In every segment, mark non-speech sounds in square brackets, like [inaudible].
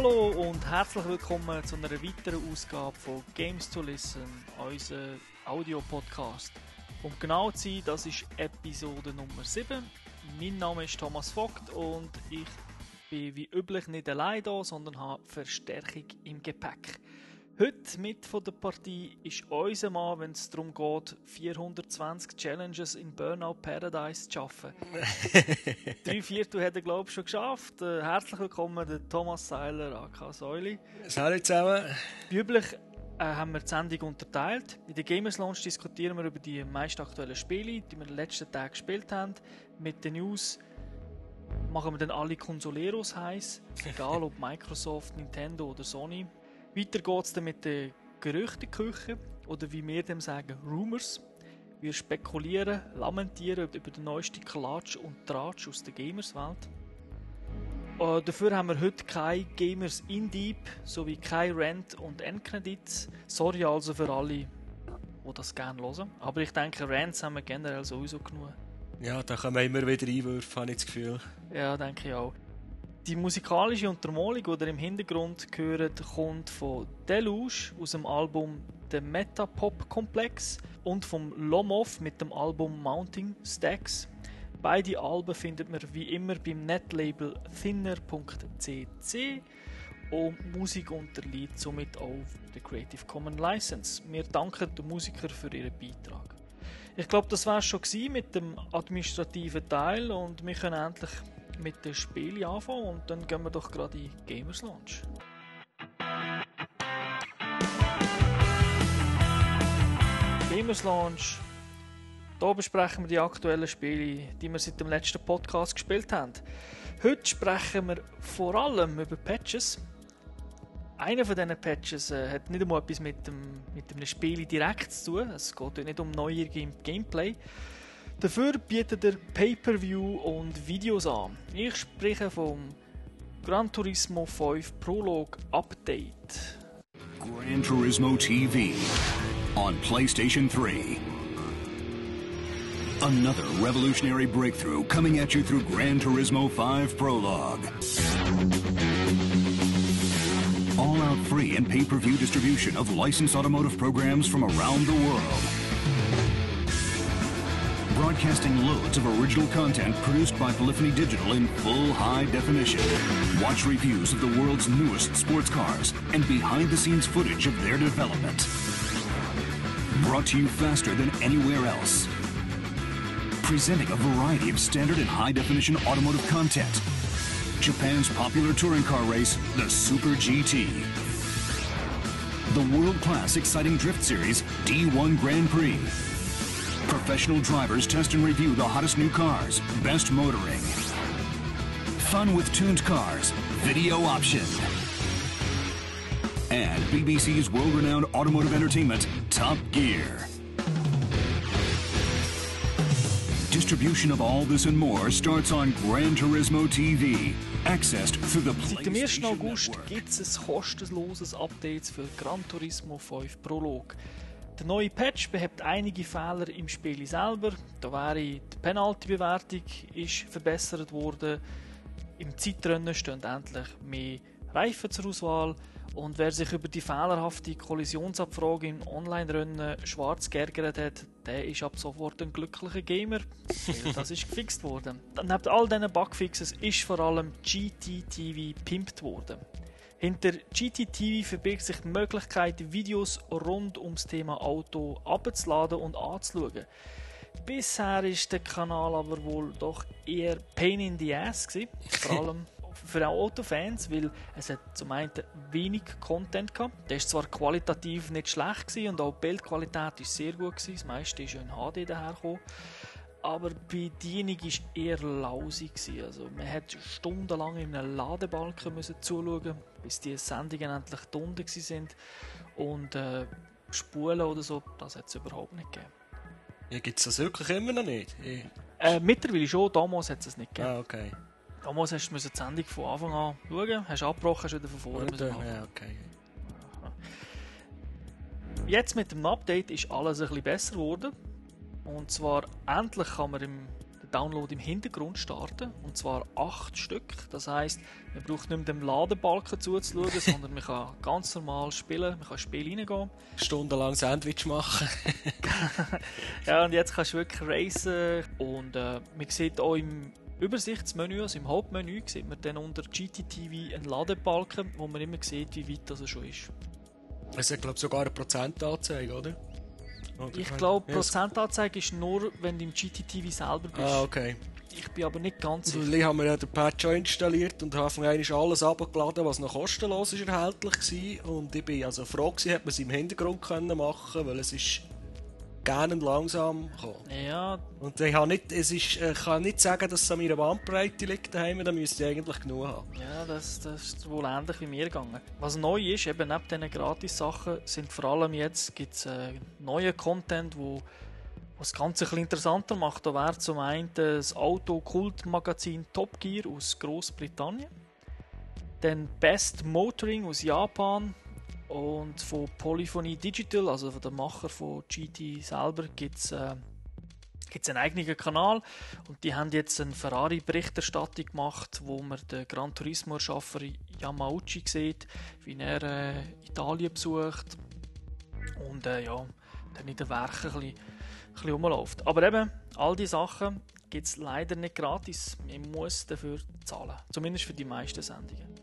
Hallo und herzlich willkommen zu einer weiteren Ausgabe von Games to Listen, unser Audio-Podcast. Um genau zu sein, das ist Episode Nummer 7. Mein Name ist Thomas Vogt und ich bin wie üblich nicht allein da, sondern habe Verstärkung im Gepäck. Heute mit von der Partie ist unser Mann, wenn es darum geht, 420 Challenges in Burnout Paradise zu schaffen. [laughs] Drei Viertel hat er, glaube ich, schon geschafft. Äh, herzlich willkommen, der Thomas Seiler, AK Säuli. Hallo zusammen. Wie üblich äh, haben wir die Sendung unterteilt. In der Gamers Launch diskutieren wir über die meist aktuellen Spiele, die wir in den letzten Tagen gespielt haben. Mit den News machen wir dann alle Consoleros heiß, egal ob [laughs] Microsoft, Nintendo oder Sony. Weiter geht es dann mit der Gerüchteküche oder wie wir dem sagen, Rumors. Wir spekulieren, lamentieren über den neuesten Klatsch und Tratsch aus der Gamerswelt. Äh, dafür haben wir heute keine Gamers in Deep sowie kein Rent und Endcredits. Sorry also für alle, die das gerne hören. Aber ich denke, Rents haben wir generell sowieso genug. Ja, da kommen immer wieder Einwürfe, habe ich das Gefühl. Ja, denke ich auch. Die musikalische Untermalung, die ihr im Hintergrund hört, kommt von Deluge aus dem Album The Metapop Complex und vom Lomov mit dem Album Mounting Stacks. Beide Alben findet man wie immer beim Netlabel thinner.cc und Musik unterliegt somit auch der Creative Commons License. Wir danken den Musikern für ihren Beitrag. Ich glaube, das war es schon mit dem administrativen Teil und wir können endlich mit dem Spiel anfangen und dann gehen wir doch gerade in Gamers Launch. Gamers Launch. Hier besprechen wir die aktuellen Spiele, die wir seit dem letzten Podcast gespielt haben. Heute sprechen wir vor allem über Patches. Einer von diesen Patches äh, hat nicht einmal etwas mit dem, mit dem Spiel direkt zu tun. Es geht nicht um neue Gameplay. Dafür bietet er Pay-per-View und Videos an. Ich spreche vom Gran Turismo 5 Prolog Update. Gran Turismo TV on PlayStation 3. Another revolutionary breakthrough coming at you through Gran Turismo 5 Prologue. All out free and pay per view distribution of licensed automotive programs from around the world broadcasting loads of original content produced by Polyphony Digital in full high definition. Watch reviews of the world's newest sports cars and behind the scenes footage of their development. Brought to you faster than anywhere else. Presenting a variety of standard and high definition automotive content. Japan's popular touring car race, the Super GT. The world class exciting drift series, D1 Grand Prix Professional drivers test and review the hottest new cars, best motoring. Fun with tuned cars, video option. And BBC's world renowned automotive entertainment, Top Gear. Distribution of all this and more starts on Gran Turismo TV. Accessed through the Seit dem 1. August gibt es ein kostenloses Update für Gran Turismo 5 Prolog. Der neue Patch behebt einige Fehler im Spiel selber. Da wäre die Penalty-Bewertung verbessert worden. Im Zeitrennen stehen endlich mehr Reifen zur Auswahl. Und wer sich über die fehlerhafte Kollisionsabfrage im Online-Rennen schwarz geärgert hat, der ist ab sofort ein glücklicher Gamer. das ist gefixt worden. Neben all diesen Bugfixes ist vor allem GTTV pimpt worden. Hinter GTTV verbirgt sich die Möglichkeit, Videos rund ums Thema Auto abzuladen und anzuschauen. Bisher ist der Kanal aber wohl doch eher Pain in the Ass gewesen, vor [laughs] allem für Autofans, weil es hat zum einen wenig Content gehabt. Der ist zwar qualitativ nicht schlecht gewesen und auch die Bildqualität ist sehr gut gewesen. Das meiste ist ja in HD dahergekommen aber die Bedienung war eher lausig. Also man hat stundenlang in einem Ladebalken müssen zuschauen, bis die Sendungen endlich unten sind und äh, Spulen oder so, das hat es überhaupt nicht gegeben. Ja, gibt es das wirklich immer noch nicht? Ja. Äh, mittlerweile schon, damals hat es nicht gegeben. Ah, okay. Damals hast du die Sendung von Anfang an schauen, hast abgebrochen, hast wieder von vorne müssen Ja, okay. Jetzt mit dem Update ist alles ein bisschen besser geworden. Und zwar endlich kann man im den Download im Hintergrund starten. Und zwar acht Stück. Das heißt, man braucht nicht mehr dem Ladebalken zuzuschauen, [laughs] sondern man kann ganz normal spielen, man kann Spiel reingehen. Stundenlang Sandwich machen. [laughs] ja, und jetzt kannst du wirklich racen. Und äh, man sieht auch im Übersichtsmenü, also im Hauptmenü, sieht man dann unter GTTV einen Ladebalken, wo man immer sieht, wie weit das schon ist. Es hat, glaube ich, sogar eine Prozentanzeige, oder? Oder? Ich glaube, Prozentanzeige ist nur, wenn du im GTTV selber bist. Ah, okay. Ich bin aber nicht ganz sicher. Ich habe mir ja den Patch schon installiert und habe von alles abgeladen, was noch kostenlos ist erhältlich war. Und ich bin also froh gewesen, hat man es im Hintergrund können machen, weil es ist gerne langsam kommen. Ja. Und ich, habe nicht, es ist, ich kann nicht sagen, dass es an meiner Bandbreite liegt daheim, da müsste ich eigentlich genug haben. Ja, das, das ist wohl ähnlich wie mir gegangen. Was neu ist, eben neben diesen Gratis-Sachen, sind vor allem jetzt gibt's, äh, neue Content, wo was das Ganze ein interessanter macht. Da wäre zum einen das Auto-Kult-Magazin Top Gear aus Großbritannien. Dann Best Motoring aus Japan, und von Polyphony Digital, also von dem Macher von GT selber, gibt es äh, einen eigenen Kanal und die haben jetzt eine Ferrari-Berichterstattung gemacht, wo man den Gran Turismo-Erschaffer Yamauchi sieht, wie er äh, Italien besucht und äh, ja, dann in den Werken ein bisschen, ein bisschen. Aber eben, all diese Sachen gibt es leider nicht gratis. Man muss dafür zahlen. Zumindest für die meisten Sendungen.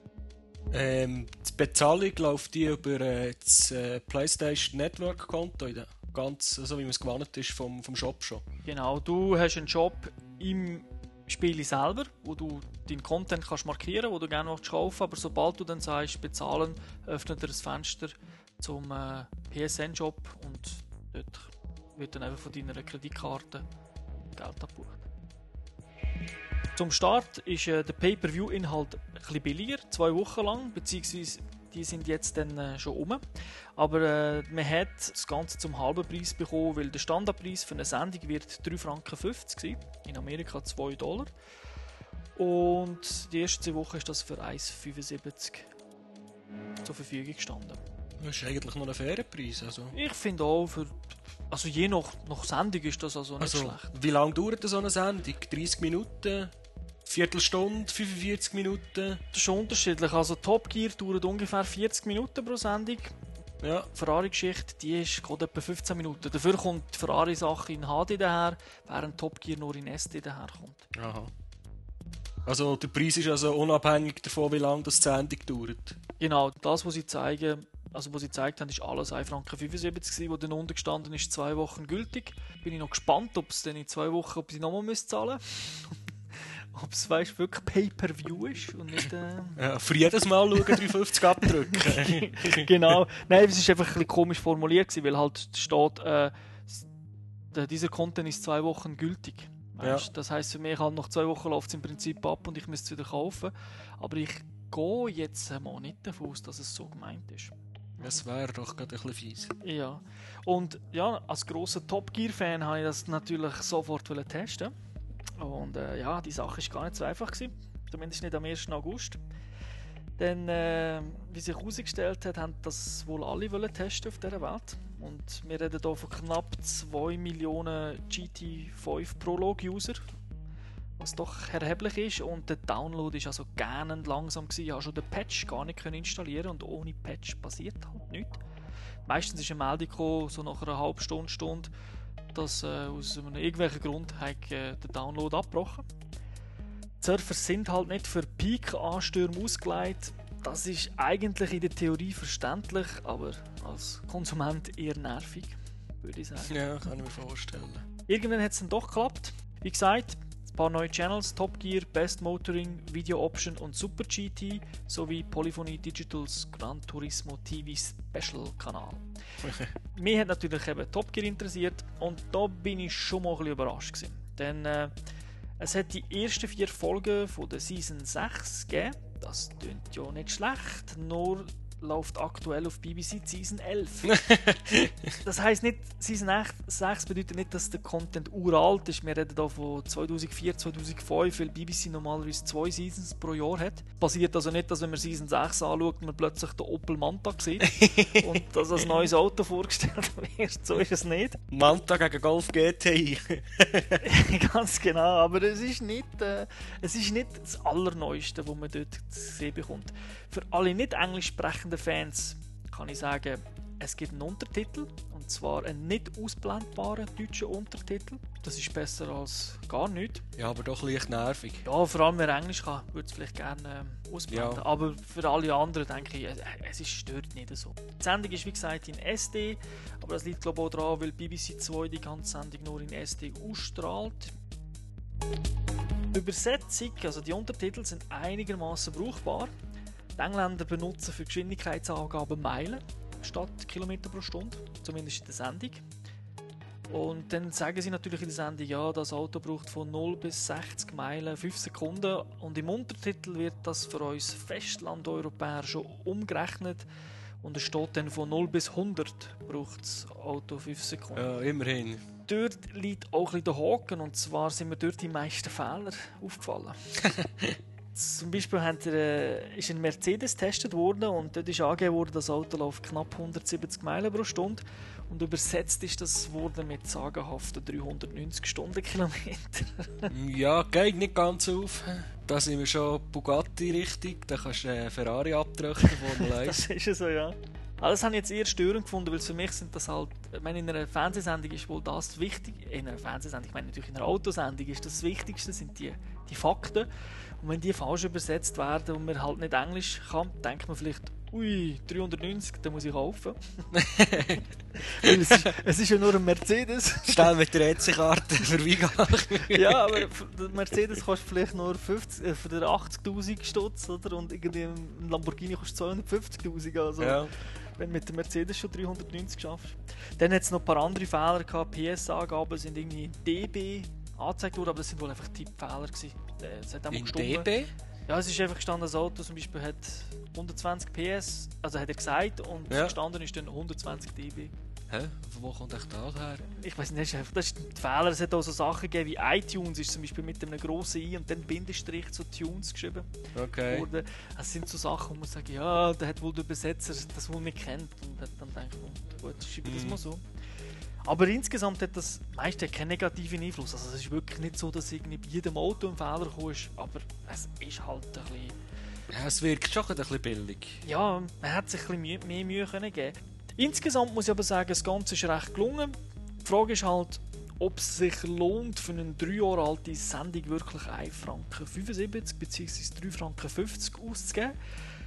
Ähm, die Bezahlung läuft die über äh, das äh, PlayStation Network Konto, ganz so wie man es gewohnt ist vom, vom Shop schon. Genau, du hast einen Shop im Spiel selber, wo du deinen Content kannst markieren, wo du gerne kaufen, aber sobald du dann sagst bezahlen, öffnet er das Fenster zum äh, PSN Shop und dort wird dann einfach von deiner Kreditkarte Geld abgebucht. Zum Start ist äh, der Pay-Per-View-Inhalt etwas billiger, zwei Wochen lang, beziehungsweise die sind jetzt dann äh, schon um. Aber äh, man hat das Ganze zum halben Preis bekommen, weil der Standardpreis für eine Sendung wird 3,50 Franken sein, in Amerika 2 Dollar. Und die ersten zwei Wochen ist das für 1,75 zur Verfügung gestanden. Das ist eigentlich noch ein fairer Preis. Also. Ich finde auch, für, also je nach, nach Sendung ist das also nicht also, schlecht. Wie lange dauert so eine Sendung? 30 Minuten? Viertelstunde, 45 Minuten. Das ist schon unterschiedlich. Also Top Gear dauert ungefähr 40 Minuten pro Sendung. Ja. Ferrari-Geschichte, die ist gerade etwa 15 Minuten. Dafür kommt die Ferrari-Sache in HD daher, während Top Gear nur in SD daherkommt. Aha. Also der Preis ist also unabhängig davon, wie lange das die Sendung dauert. Genau, das, was sie zeigen, also was sie gezeigt haben, ist alles 1,75 Franken, wo dann unten gestanden ist, zwei Wochen gültig. Bin ich noch gespannt, ob es dann in zwei Wochen, ob sie nochmal zahlen müssen. Ob es weißt, wirklich Pay-Per-View ist und nicht... Äh... Ja, für jedes Mal schauen 350 abdrücken. [laughs] genau. Nein, es ist einfach ein bisschen komisch formuliert gewesen, weil halt steht, äh, dieser Content ist zwei Wochen gültig. Ja. Das heißt für mich halt nach zwei Wochen läuft es im Prinzip ab und ich müsste es wieder kaufen. Aber ich gehe jetzt mal nicht davon aus, dass es so gemeint ist. Das wäre doch gerade ein bisschen fies. Ja. Und ja, als grosser Top Gear-Fan habe ich das natürlich sofort testen und äh, ja, die Sache ist gar nicht so einfach gewesen. Zumindest nicht am 1. August. Denn, äh, wie sich herausgestellt hat, haben das wohl alle wollen testen auf dieser Welt. Und wir reden hier von knapp 2 Millionen GT5 Prolog-User, was doch erheblich ist. Und der Download ist also gähnend langsam gewesen. Ich konnte schon den Patch gar nicht installieren und ohne Patch passiert halt nichts. Meistens ist eine Meldung gekommen, so nach einer halben Stunde, Stunde, dass äh, aus einem irgendwelchen Grund hat, äh, der Download abgebrochen. Die Surfer sind halt nicht für Peak-Anstürme ausgelegt. Das ist eigentlich in der Theorie verständlich, aber als Konsument eher nervig, würde ich sagen. Ja, kann ich mir vorstellen. Irgendwann hat es dann doch geklappt. Wie gesagt, paar neue Channels, Top Gear, Best Motoring, Video Option und Super GT sowie Polyphony Digitals Gran Turismo TV Special Kanal. [laughs] Mich hat natürlich eben Top Gear interessiert und da bin ich schon mal ein bisschen überrascht gewesen. Denn äh, es hat die ersten vier Folgen von der Season 6 gegeben. Das klingt ja nicht schlecht, nur läuft aktuell auf BBC Season 11. [laughs] das heisst nicht, Season 6 bedeutet nicht, dass der Content uralt ist. Wir reden hier von 2004, 2005, weil BBC normalerweise zwei Seasons pro Jahr hat. Passiert also nicht, dass wenn man Season 6 anschaut, man plötzlich den Opel Manta sieht [laughs] und dass ein neues Auto vorgestellt wird. So ist es nicht. Manta gegen Golf GTI. [laughs] Ganz genau, aber es ist nicht, äh, es ist nicht das Allerneueste, was man dort zu sehen bekommt. Für alle nicht englisch sprechenden Fans kann ich sagen, es gibt einen Untertitel, und zwar einen nicht ausblendbaren deutschen Untertitel. Das ist besser als gar nichts. Ja, aber doch leicht nervig. Ja, vor allem wer Englisch kann, würde es vielleicht gerne äh, ausblenden. Ja. Aber für alle anderen denke ich, es ist, stört nicht so. Die Sendung ist wie gesagt in SD, aber das liegt glaube ich auch daran, weil BBC 2 die ganze Sendung nur in SD ausstrahlt. Die Übersetzung, also die Untertitel sind einigermaßen brauchbar. Die Engländer benutzen für Geschwindigkeitsangaben Meilen statt Kilometer pro Stunde, zumindest in der Sendung. Und dann sagen sie natürlich in der Sendung, ja, das Auto braucht von 0 bis 60 Meilen 5 Sekunden. Und im Untertitel wird das für uns Festlandeuropäer schon umgerechnet. Und es steht dann von 0 bis 100 braucht das Auto 5 Sekunden. Ja, immerhin. Dort liegt auch ein bisschen der Haken. Und zwar sind mir dort die meisten Fehler aufgefallen. [laughs] Zum Beispiel haben, äh, ist ein Mercedes getestet worden und dort ist angegeben worden, das Auto läuft knapp 170 Meilen pro Stunde und übersetzt ist das worden mit sagenhaften 390 Stundenkilometer. [laughs] ja, geht nicht ganz auf. Da sind wir schon Bugatti richtig, da kannst du äh, Ferrari abdrücken, [laughs] Formel 1. das ist so, ja. Das habe ich jetzt eher störend gefunden, weil für mich sind das halt, ich meine, in einer Fernsehsendung ist wohl das wichtig, in einer Fernsehsendung, ich meine natürlich in einer Autosendung ist das Wichtigste, sind die, die Fakten. Und wenn die falsch übersetzt werden und man halt nicht Englisch kann, denkt man vielleicht, ui, 390, dann muss ich kaufen. [laughs] Es ist, es ist ja nur ein Mercedes. Stell mit der EC-Karte für ja, aber der Mercedes kostet vielleicht nur 50, äh, für 80'000 Stutz, oder? Und irgendwie ein Lamborghini kostet 250'000, also... Ja. Wenn du mit dem Mercedes schon 390 schaffst. Dann hat es noch ein paar andere Fehler gehabt. PS-Angaben sind irgendwie DB angezeigt worden, aber das sind wohl einfach Tippfehler gewesen. Äh, es hat In DB? Ja, es ist einfach gestanden, das Auto zum Beispiel hat 120 PS, also hat er gesagt, und ja. gestanden ist dann 120 dB. Hä? Von wo kommt echt das her? Ich weiß nicht, das ist ein Fehler. Es hat auch so Sachen gegeben wie iTunes, ist zum Beispiel mit einem grossen I und dann Bindestrich zu Tunes geschrieben. Okay. Worden. Das sind so Sachen, wo man sagt, ja, da hat wohl der Übersetzer das wohl nicht kennt. Und dann denkt man, gut, schreibe mm. das mhm. mal so. Aber insgesamt hat das meiste keinen negativen Einfluss. Also es ist wirklich nicht so, dass irgendwie bei jedem Auto ein Fehler kommst, aber es ist halt ein bisschen... Ja, es wirkt schon ein bisschen billig. Ja, man hat sich ein bisschen mehr Mühe können geben Insgesamt muss ich aber sagen, das Ganze ist recht gelungen. Die Frage ist halt, ob es sich lohnt, für eine drei Jahre alte Sendung wirklich 1 Franken 75 bzw. 3 Franken 50 auszugeben.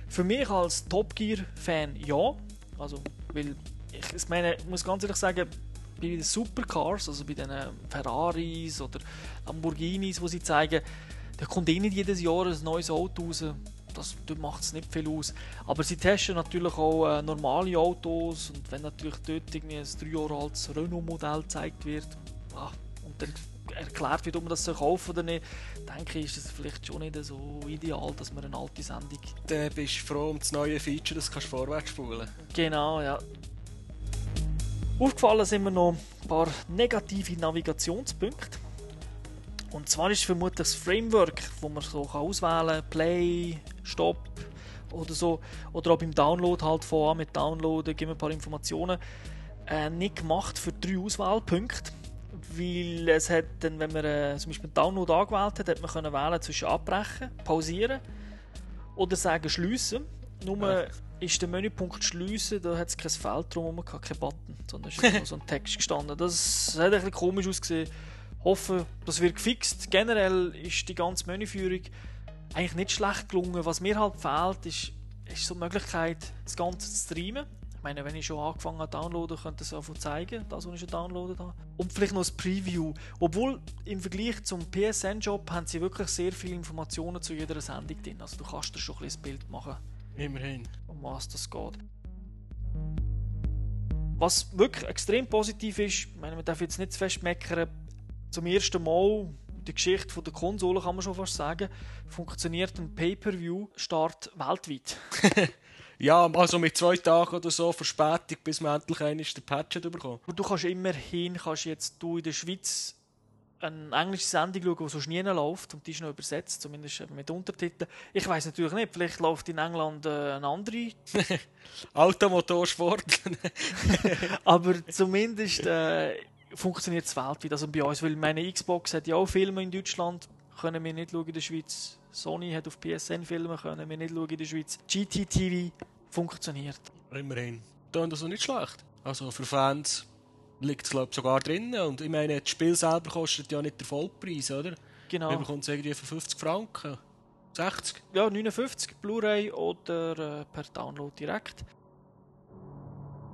Für mich als Top Gear-Fan ja. Also, weil ich, ich meine, ich muss ganz ehrlich sagen, bei den Supercars, also bei den Ferraris oder Lamborghinis, die sie zeigen, da kommt eh nicht jedes Jahr ein neues Auto raus. Das macht es nicht viel aus. Aber sie testen natürlich auch äh, normale Autos und wenn natürlich dort irgendwie ein drei Jahre altes Renault-Modell gezeigt wird ah, und dann erklärt wird, ob man das soll kaufen oder nicht, denke ich, ist es vielleicht schon nicht so ideal, dass man eine alte Sendung... Dann bist du froh um das neue Feature, das kannst du vorwärts spulen. Genau, ja. Aufgefallen sind mir noch ein paar negative Navigationspunkte. Und zwar ist vermutlich das Framework, wo man so auswählen kann, Play, Stop oder so, oder auch beim Download halt von mit Downloaden, geben wir ein paar Informationen, äh, nicht gemacht für drei Auswahlpunkte. Weil es hat dann, wenn man äh, zum Beispiel einen Download angewählt hat, hat man können wählen zwischen abbrechen, pausieren oder sagen schließen. Nur ist der Menüpunkt schließen, da hat es kein Feld drum, kein Button, sondern ist nur so ein Text gestanden. Das hat ein bisschen komisch ausgesehen. Hoffe, das wird gefixt. Generell ist die ganze Menüführung eigentlich nicht schlecht gelungen. Was mir halt fehlt, ist, ist so die Möglichkeit, das Ganze zu streamen. Ich meine, wenn ich schon angefangen habe zu downloaden, könnte es einfach zeigen, das, was ich schon downloadet habe. Und vielleicht noch das Preview. Obwohl im Vergleich zum PSN-Job haben sie wirklich sehr viele Informationen zu jeder Sendung drin. Also du kannst dir schon ein bisschen Bild machen. Immerhin. Um was das geht. Was wirklich extrem positiv ist, ich meine, man darf jetzt nicht zu fest meckern, zum ersten Mal in der Geschichte der Konsole kann man schon fast sagen, funktioniert ein Pay-Per-View-Start weltweit. [laughs] Ja, also mit zwei Tagen oder so Verspätung, bis man endlich einen den Patch hat bekommen. Und du kannst immerhin, kannst jetzt du in der Schweiz eine englische Sendung schauen, die sonst nie läuft und die ist noch übersetzt, zumindest mit Untertiteln. Ich weiß natürlich nicht, vielleicht läuft in England äh, eine andere. [laughs] Automotorsport. [laughs] Aber zumindest äh, funktioniert es weltweit. Also bei uns, weil meine Xbox hat ja auch Filme in Deutschland, können wir nicht schauen in der Schweiz. Sony hat auf PSN Filme, können wir nicht schauen in der Schweiz. GTTV funktioniert. Immerhin. Das ist nicht schlecht. Also für Fans liegt es glaube sogar drin. Und ich meine, das Spiel selber kostet ja nicht den Vollpreis, oder? Genau. Man bekommt es irgendwie für 50 Franken. 60? Ja, 59 Blu-ray oder äh, per Download direkt.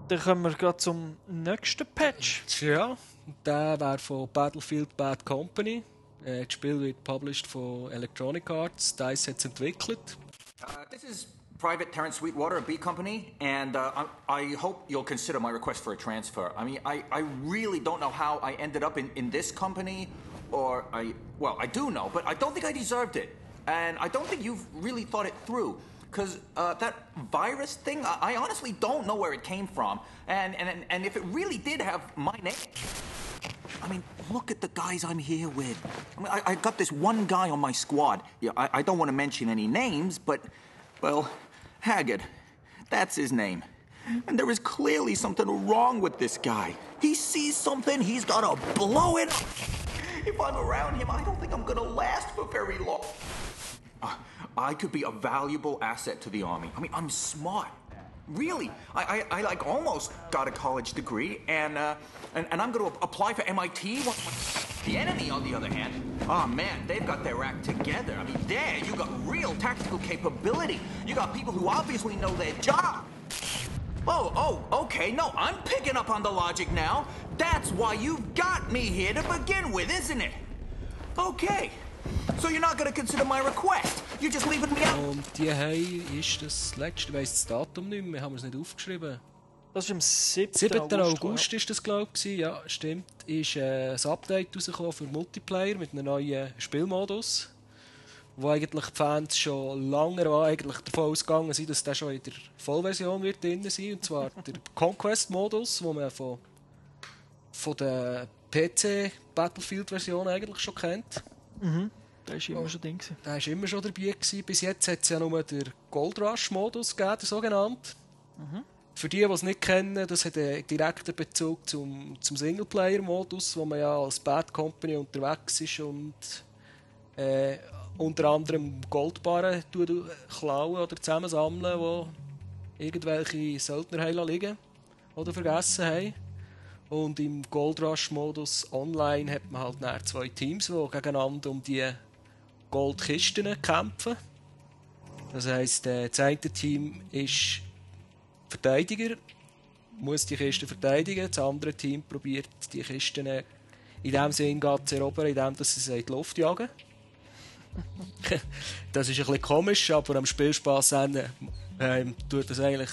Dann kommen wir gerade zum nächsten Patch. Ja, der wäre von Battlefield Bad Company. Äh, das Spiel wird published von Electronic Arts. DICE hat es entwickelt. Uh, this is Private Terrence Sweetwater of B Company, and uh, I, I hope you'll consider my request for a transfer. I mean, I, I really don't know how I ended up in, in this company, or I, well, I do know, but I don't think I deserved it. And I don't think you've really thought it through. Because uh, that virus thing, I, I honestly don't know where it came from. And, and, and if it really did have my name. I mean, look at the guys I'm here with. I mean, I, I got this one guy on my squad. Yeah, I, I don't want to mention any names, but, well, Haggard. That's his name. And there is clearly something wrong with this guy. He sees something, he's gotta blow it up. If I'm around him, I don't think I'm gonna last for very long. Uh, I could be a valuable asset to the army. I mean, I'm smart. Really, I, I, I like almost got a college degree, and uh, and, and I'm going to apply for MIT. The enemy, on the other hand, oh man, they've got their act together. I mean, there you got real tactical capability. You got people who obviously know their job. Oh, oh, okay. No, I'm picking up on the logic now. That's why you've got me here to begin with, isn't it? Okay. So you're not gonna consider my request? You're just leaving me out? Und die haben, ist das letzte, ich weiss das Datum nicht mehr, haben wir es nicht aufgeschrieben. Das ist am 7. 7. August, August ist das, glaube ich. Ja, stimmt. Ist äh, ein Update rausgekommen für Multiplayer mit einem neuen Spielmodus. Wo eigentlich die Fans schon lange eigentlich davon ausgegangen sind, dass der schon in der Vollversion wird drin sein. Und zwar [laughs] der Conquest-Modus, wo man von, von der PC-Battlefield-Version eigentlich schon kennt. Mhm. Der ist immer schon drin. gewesen. Der war immer schon dabei. Gewesen. Bis jetzt hat es ja nur den Gold Rush-Modus gegeben, der sogenannte. Für die, die es nicht kennen, das hat einen direkten Bezug zum, zum Singleplayer-Modus, wo man ja als Bad Company unterwegs ist und äh, unter anderem Goldbarren tut- klauen oder zusammensammeln, wo irgendwelche Söldner liegen oder vergessen haben. Und im Gold Rush-Modus online hat man halt nachher zwei Teams, die gegeneinander um die Goldkisten kämpfen. Das heisst, äh, das eine Team ist Verteidiger, muss die Kiste verteidigen, das andere Team probiert die Kisten äh, in dem Sinn zu erobern, indem sie sie in die Luft jagen. [laughs] das ist ein bisschen komisch, aber am Spielspaß ähm, tut das eigentlich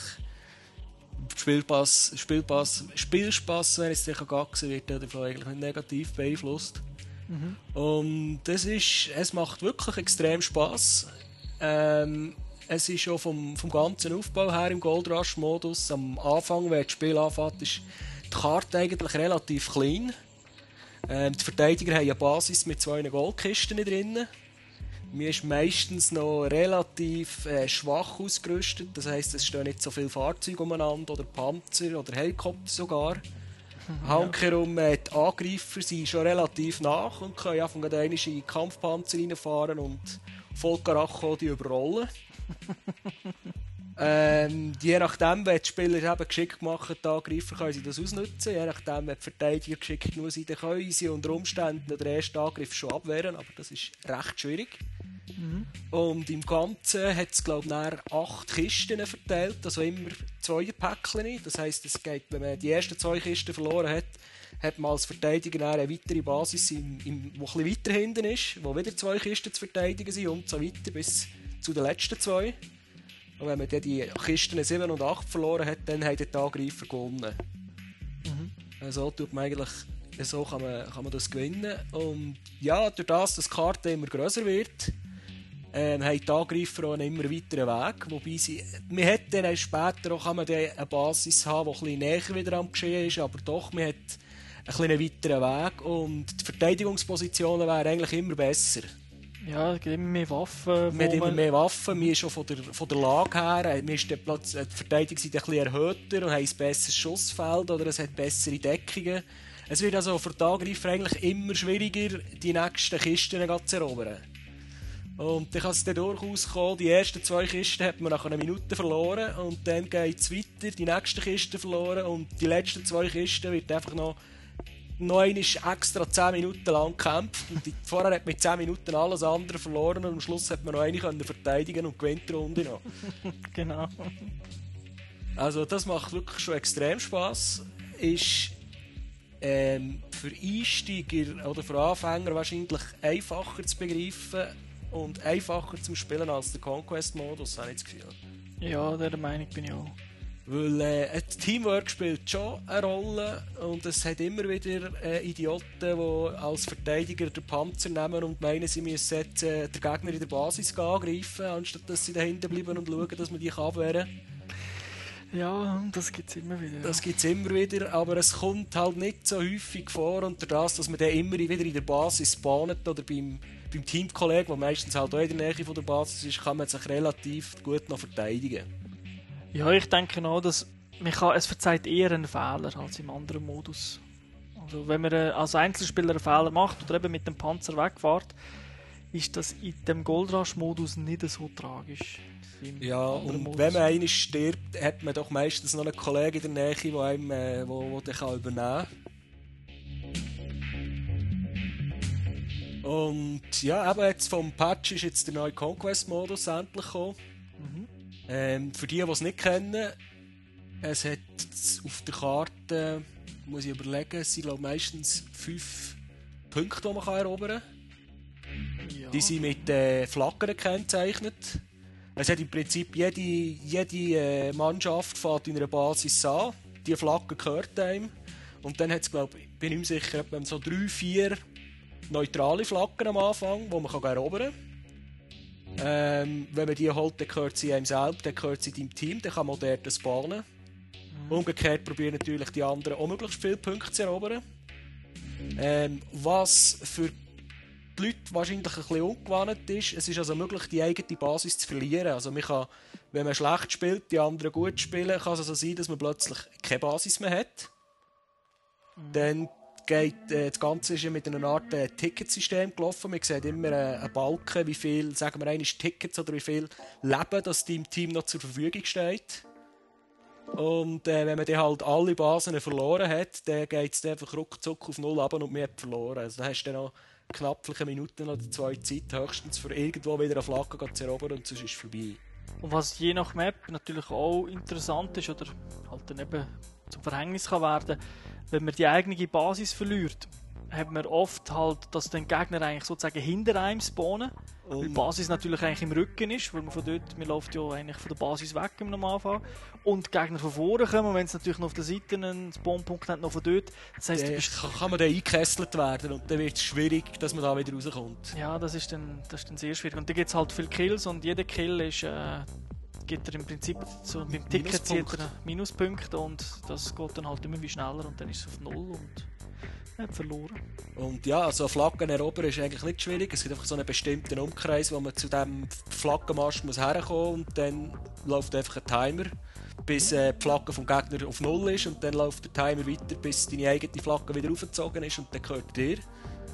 Spielpass, Spielpass, Spielspaß, wenn es sicher gaxen wird, davon eigentlich nicht negativ beeinflusst. Und das ist, es macht wirklich extrem Spaß. Ähm, es ist schon vom, vom ganzen Aufbau her im Gold Rush Modus. Am Anfang, wenn das Spiel anfängt, ist die Karte eigentlich relativ klein. Ähm, die Verteidiger haben eine Basis mit zwei Goldkisten drin. Mir ist meistens noch relativ äh, schwach ausgerüstet. Das heisst, es stehen nicht so viele Fahrzeuge umeinander oder Panzer oder Helikopter sogar. Handkerum, äh, die Angreifer sind schon relativ nach und können gerade einmal in Kampfpanzer reinfahren und voll Karacho die überrollen. [laughs] ähm, je nachdem, wenn die Spieler eben geschickt machen, die Angreifer, können sie das ausnutzen. Je nachdem, wenn die Verteidiger geschickt genug sind, dann können sie unter Umständen den ersten Angriff schon abwehren, aber das ist recht schwierig. Und im Ganzen hat es, glaube ich, acht Kisten verteilt, also immer zwei Päckchen. Das heisst, es geht, wenn man die ersten zwei Kisten verloren hat, hat man als Verteidiger eine weitere Basis, im, im, wo ein bisschen weiter hinten ist, wo wieder zwei Kisten zu verteidigen sind und so weiter bis zu den letzten zwei. Und wenn man dann die Kisten 7 und 8 verloren hat, dann hat der Angreifer gewonnen. So tut man eigentlich, so kann man, kann man das gewinnen. Und ja, durch das, dass die Karte immer größer wird, ähm, haben die Angreifer auch einen immer weiteren Weg. Wobei sie, man hat dann später auch kann man dann eine Basis haben, die ein bisschen näher wieder am Geschehen ist, aber doch, man hat einen weiteren Weg und die Verteidigungspositionen wären eigentlich immer besser. Ja, es gibt immer mehr Waffen. Man hat immer mehr Waffen, mir schon von der, von der Lage her, mir ist der Platz, die Verteidigung ein bisschen erhöhter und hat ein besseres Schussfeld oder es hat bessere Deckungen. Es wird also für die Angreifer eigentlich immer schwieriger, die nächsten Kisten zu erobern. Und dann kann es dann durchaus kommen, die ersten zwei Kisten hat man nach einer Minute verloren und dann geht es weiter, die nächsten Kisten verloren und die letzten zwei Kisten wird einfach noch noch einmal extra 10 Minuten lang gekämpft. Und die, vorher hat man 10 Minuten alles andere verloren und am Schluss hat man noch eine können verteidigen und gewinnt die Runde noch. [laughs] genau. Also das macht wirklich schon extrem Spaß. Ist ähm, für Einsteiger oder für Anfänger wahrscheinlich einfacher zu begreifen und einfacher zum Spielen als der Conquest-Modus, habe ich das Gefühl. Ja, der Meinung bin ich auch. Weil äh, Teamwork spielt schon eine Rolle und es hat immer wieder äh, Idioten, die als Verteidiger den Panzer nehmen und meinen, sie müssen jetzt, äh, den Gegner in der Basis angreifen, anstatt dass sie dahinter bleiben und schauen, dass man die abwehren kann. Ja, das gibt es immer wieder. Ja. Das gibt es immer wieder, aber es kommt halt nicht so häufig vor unter das, dass man dann immer wieder in der Basis spawnt oder beim, beim Teamkollegen, der meistens halt auch in der Nähe von der Basis ist, kann man sich relativ gut noch verteidigen. Ja, ich denke auch, dass man kann, es verzeiht eher einen Fehler als im anderen Modus. Also wenn man äh, als Einzelspieler einen Fehler macht oder eben mit dem Panzer wegfährt, ist das in dem Goldrush-Modus nicht so tragisch. Ja, und Modus. wenn man einen stirbt, hat man doch meistens noch einen Kollegen in der Nähe, der einem äh, wo, wo den kann übernehmen kann. Und ja, eben jetzt vom Patch ist jetzt der neue Conquest-Modus endlich gekommen. Mhm. Ähm, für die, die es nicht kennen, es hat auf der Karte, muss ich überlegen, es sind glaube meistens fünf Punkte, die man kann erobern kann. Ja. Die sind mit äh, Flaggen gekennzeichnet. Es hat im Prinzip jede, jede äh, Mannschaft fährt in einer Basis an. Die Flagge gehört einem. Und dann hat es, glaube ich, bin ich mir sicher, so drei, vier neutrale Flaggen am Anfang, die man kann erobern kann. Ähm, wenn man die holt, dann gehört sie einem selbst, dann gehört sie deinem Team, dann kann man dort spawnen. Mhm. Umgekehrt probieren natürlich die anderen auch möglichst viele Punkte zu erobern. Ähm, was für die Leute wahrscheinlich ein bisschen ungewohnt ist, es ist also möglich, die eigene Basis zu verlieren. Also man kann, wenn man schlecht spielt, die anderen gut spielen, kann es also sein, dass man plötzlich keine Basis mehr hat. Mhm. Dann geht, äh, das Ganze ist ja mit einer Art äh, Ticketsystem gelaufen. Man sieht immer äh, einen Balken, wie viel, sagen wir eigentlich Tickets oder wie viel Leben das dem Team noch zur Verfügung steht. Und äh, wenn man dann halt alle Basen verloren hat, dann geht es einfach ruckzuck auf Null ab und man hat verloren. Also dann hast du dann noch knapp eine Minute oder zwei Zeit höchstens für irgendwo wieder eine Flagge zu erobern und sonst ist es vorbei. Und was je nach Map natürlich auch interessant ist oder halt dann eben zum Verhängnis kann werden, wenn man die eigene Basis verliert, hat man oft halt, dass den Gegner eigentlich sozusagen hinter einem spawnen. Weil die Basis natürlich eigentlich im Rücken ist, weil man von dort, man läuft ja eigentlich von der Basis weg im Normalfall. Und die Gegner von vorne kommen, wenn es natürlich noch auf der Seite einen Spawnpunkt hat, noch von dort. Das heisst, du bist, kann man dann eingekesselt werden und dann wird es schwierig, dass man da wieder rauskommt. Ja, das ist dann, das ist dann sehr schwierig. Und da gibt es halt viele Kills und jeder Kill ist, äh, gibt er im Prinzip so dem Ticket zieht er Minuspunkte und das geht dann halt immer wie schneller und dann ist es auf Null und hat verloren. Und ja, also Flaggen erobern ist eigentlich nicht schwierig. Es gibt einfach so einen bestimmten Umkreis, wo man zu diesem Flaggenmast muss herkommen und dann läuft einfach ein Timer, bis äh, die Flagge vom Gegner auf Null ist und dann läuft der Timer weiter, bis deine eigene Flagge wieder aufgezogen ist und dann gehört dir.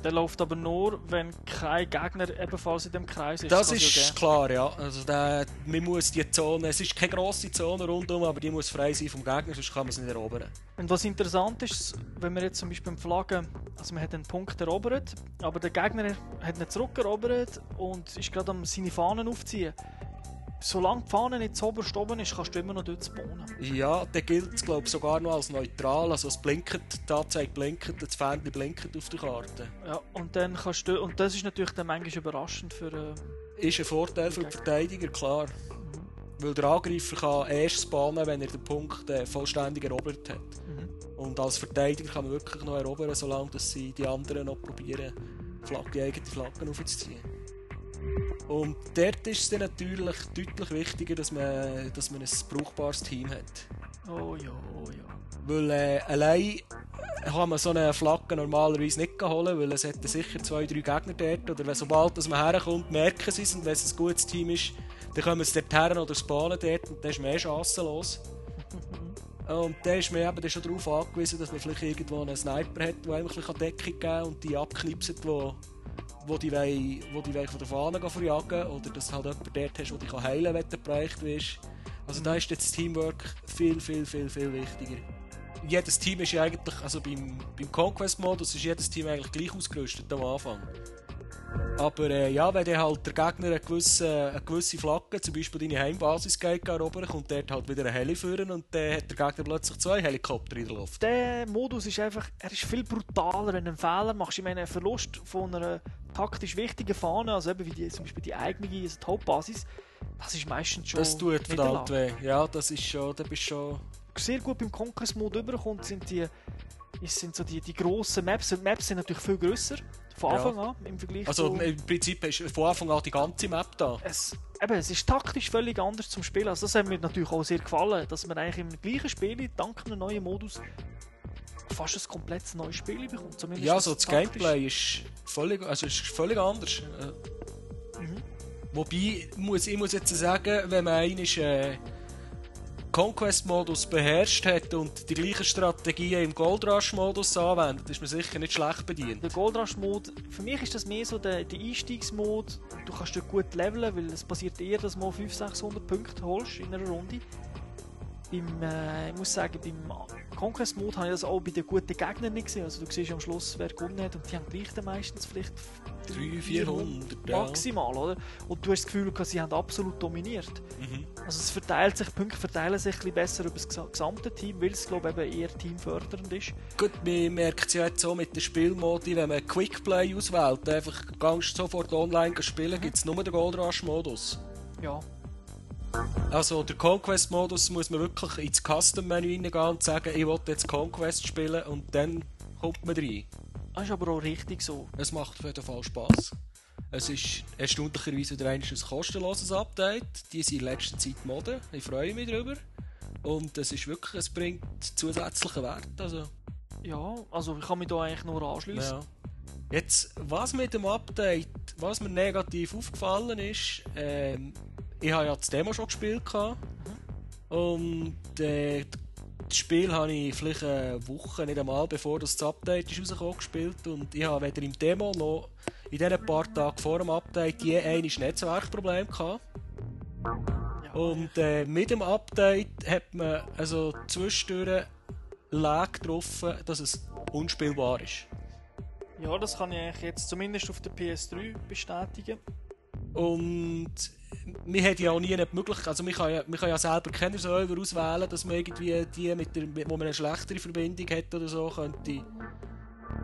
Der läuft aber nur, wenn kein Gegner ebenfalls in dem Kreis ist. Das, ist ja klar, ja. Also der, man muss die Zone, es ist keine grosse Zone rundum, aber die muss frei sein vom Gegner, sonst kann man es nicht erobern. Und was interessant ist, wenn wir jetzt zum Beispiel beim Flaggen, also man hat einen Punkt erobert, aber der Gegner hat nicht zurückerobert und ist gerade am seine Fahnen aufziehen solange die Fahne nicht so oberst oben ist, kannst du immer noch dort spawnen. Ja, der gilt es glaube sogar noch als neutral. Also es blinkt, die Anzeige blinkt, das Fähnchen blinkt auf der Karte. Ja, und dann kannst du, und das ist natürlich dann manchmal überraschend für... Äh, ist ein Vorteil für den Verteidiger, klar. Mhm. Weil der Angreifer kann erst spawnen, wenn er den Punkt äh, vollständig erobert hat. Mhm. Und als Verteidiger kann man wirklich noch erobern, solange dass sie die anderen noch probieren, Flagge, die eigene Flaggen aufzuziehen. Und dort ist es dann natürlich deutlich wichtiger, dass man, dass man ein brauchbares Team hat. Oh ja, oh ja. Weil äh, allein kann man so eine Flagge normalerweise nicht holen, weil es hätten sicher zwei, drei Gegner dort. Oder wenn, sobald dass man herkommt, merken sie es und wenn es ein gutes Team ist, dann kommen sie dort her oder spawnen dort und dann ist mehr chancenlos. [laughs] Und dann ist man eben schon darauf angewiesen, dass man vielleicht irgendwo einen Sniper hat, der einem ein bisschen Deckung geben kann und die abknipset, wo, wo die, wollen, wo die wollen von der Fahne verjagen Oder dass du halt jemanden dort hast, der dich heilen kann, wenn du bereicht bist. Also da ist jetzt das Teamwork viel, viel, viel, viel wichtiger. Jedes Team ist ja eigentlich, also beim, beim Conquest-Modus ist jedes Team eigentlich gleich ausgerüstet am Anfang. Aber äh, ja, wenn dann halt der Gegner eine gewisse, eine gewisse Flagge, zum Beispiel deine Heimbasis geht erobern, kommt dort halt wieder ein Heli führen und dann hat der Gegner plötzlich zwei Helikopter in der Luft. Der Modus ist einfach, er ist viel brutaler, wenn du einen Fehler machst. Ich meine, ein Verlust von einer taktisch wichtigen Fahne, also eben wie die, zum Beispiel die eigene also die Hauptbasis, das ist meistens schon Das tut verdammt weh. Ja, das ist schon, da bist schon... Sehr gut beim Conquest-Mode überkommt, sind die, sind so die, die grossen Maps. Die Maps sind natürlich viel grösser von Anfang ja. an im Vergleich Also zu, im Prinzip ist von Anfang an die ganze Map da. Es, eben, es ist taktisch völlig anders zum Spielen. Also das hat mir natürlich auch sehr gefallen, dass man eigentlich im gleichen Spiel, dank einem neuen Modus, fast ein komplettes neues Spiel bekommt. Zumindest ja, so das taktisch. Gameplay ist völlig, also ist völlig anders. Äh, mhm. Wobei, muss, ich muss jetzt sagen, wenn man einen ist, äh, Conquest-Modus beherrscht hat und die gleichen Strategien im Gold Rush-Modus anwendet, ist man sicher nicht schlecht bedient. Der Gold Rush-Mod, für mich ist das mehr so der, der Einstiegsmod. Du kannst dort gut leveln, weil es passiert eher, dass du mal 500, 600 Punkte holst in einer Runde. Beim, äh, ich muss sagen, beim Conquest-Mode habe ich das auch bei den guten Gegnern nicht gesehen. Also du siehst am Schluss, wer gewonnen hat und die haben gleich meistens vielleicht 300, 400 maximal, ja. oder? Und du hast das Gefühl, sie haben absolut dominiert. Mhm. Also es verteilt sich, Punkte verteilen sich ein bisschen besser über das gesamte Team, weil es glaube ich eben eher teamfördernd ist. Gut, man merkt es ja jetzt so mit der Spielmodi, wenn man Quickplay auswählt, einfach ganz sofort online spielen, mhm. gibt es nur den Gold Rush Modus. Ja, also der Conquest-Modus muss man wirklich ins Custom-Menü reingehen und sagen, ich will jetzt Conquest spielen und dann kommt man rein. Das ist aber auch richtig so. Es macht auf jeden Fall Spass. Es ist erstaunlicherweise wieder ein kostenloses Update. Die sind in letzter Zeit Mode. Ich freue mich darüber. Und es ist wirklich, es bringt zusätzlichen Wert. Also. Ja, also ich kann mich da eigentlich nur anschließen. Ja. Jetzt, was mit dem Update, was mir negativ aufgefallen ist, ähm, ich habe ja das Demo schon gespielt. Und äh, das Spiel habe ich vielleicht eine Woche, nicht einmal bevor das Update ist rausgekommen, gespielt. Und ich habe weder im Demo noch in diesen paar Tagen vor dem Update je ein Netzwerkproblem gehabt. Und äh, mit dem Update hat man also zwischendurch Lag getroffen, dass es unspielbar ist. Ja, das kann ich jetzt zumindest auf der PS3 bestätigen. Und wir haben ja auch nie nicht möglich, also man kann ja, man kann ja selber keine Server auswählen, dass man irgendwie die, mit der, wo man eine schlechtere Verbindung hat oder so, könnte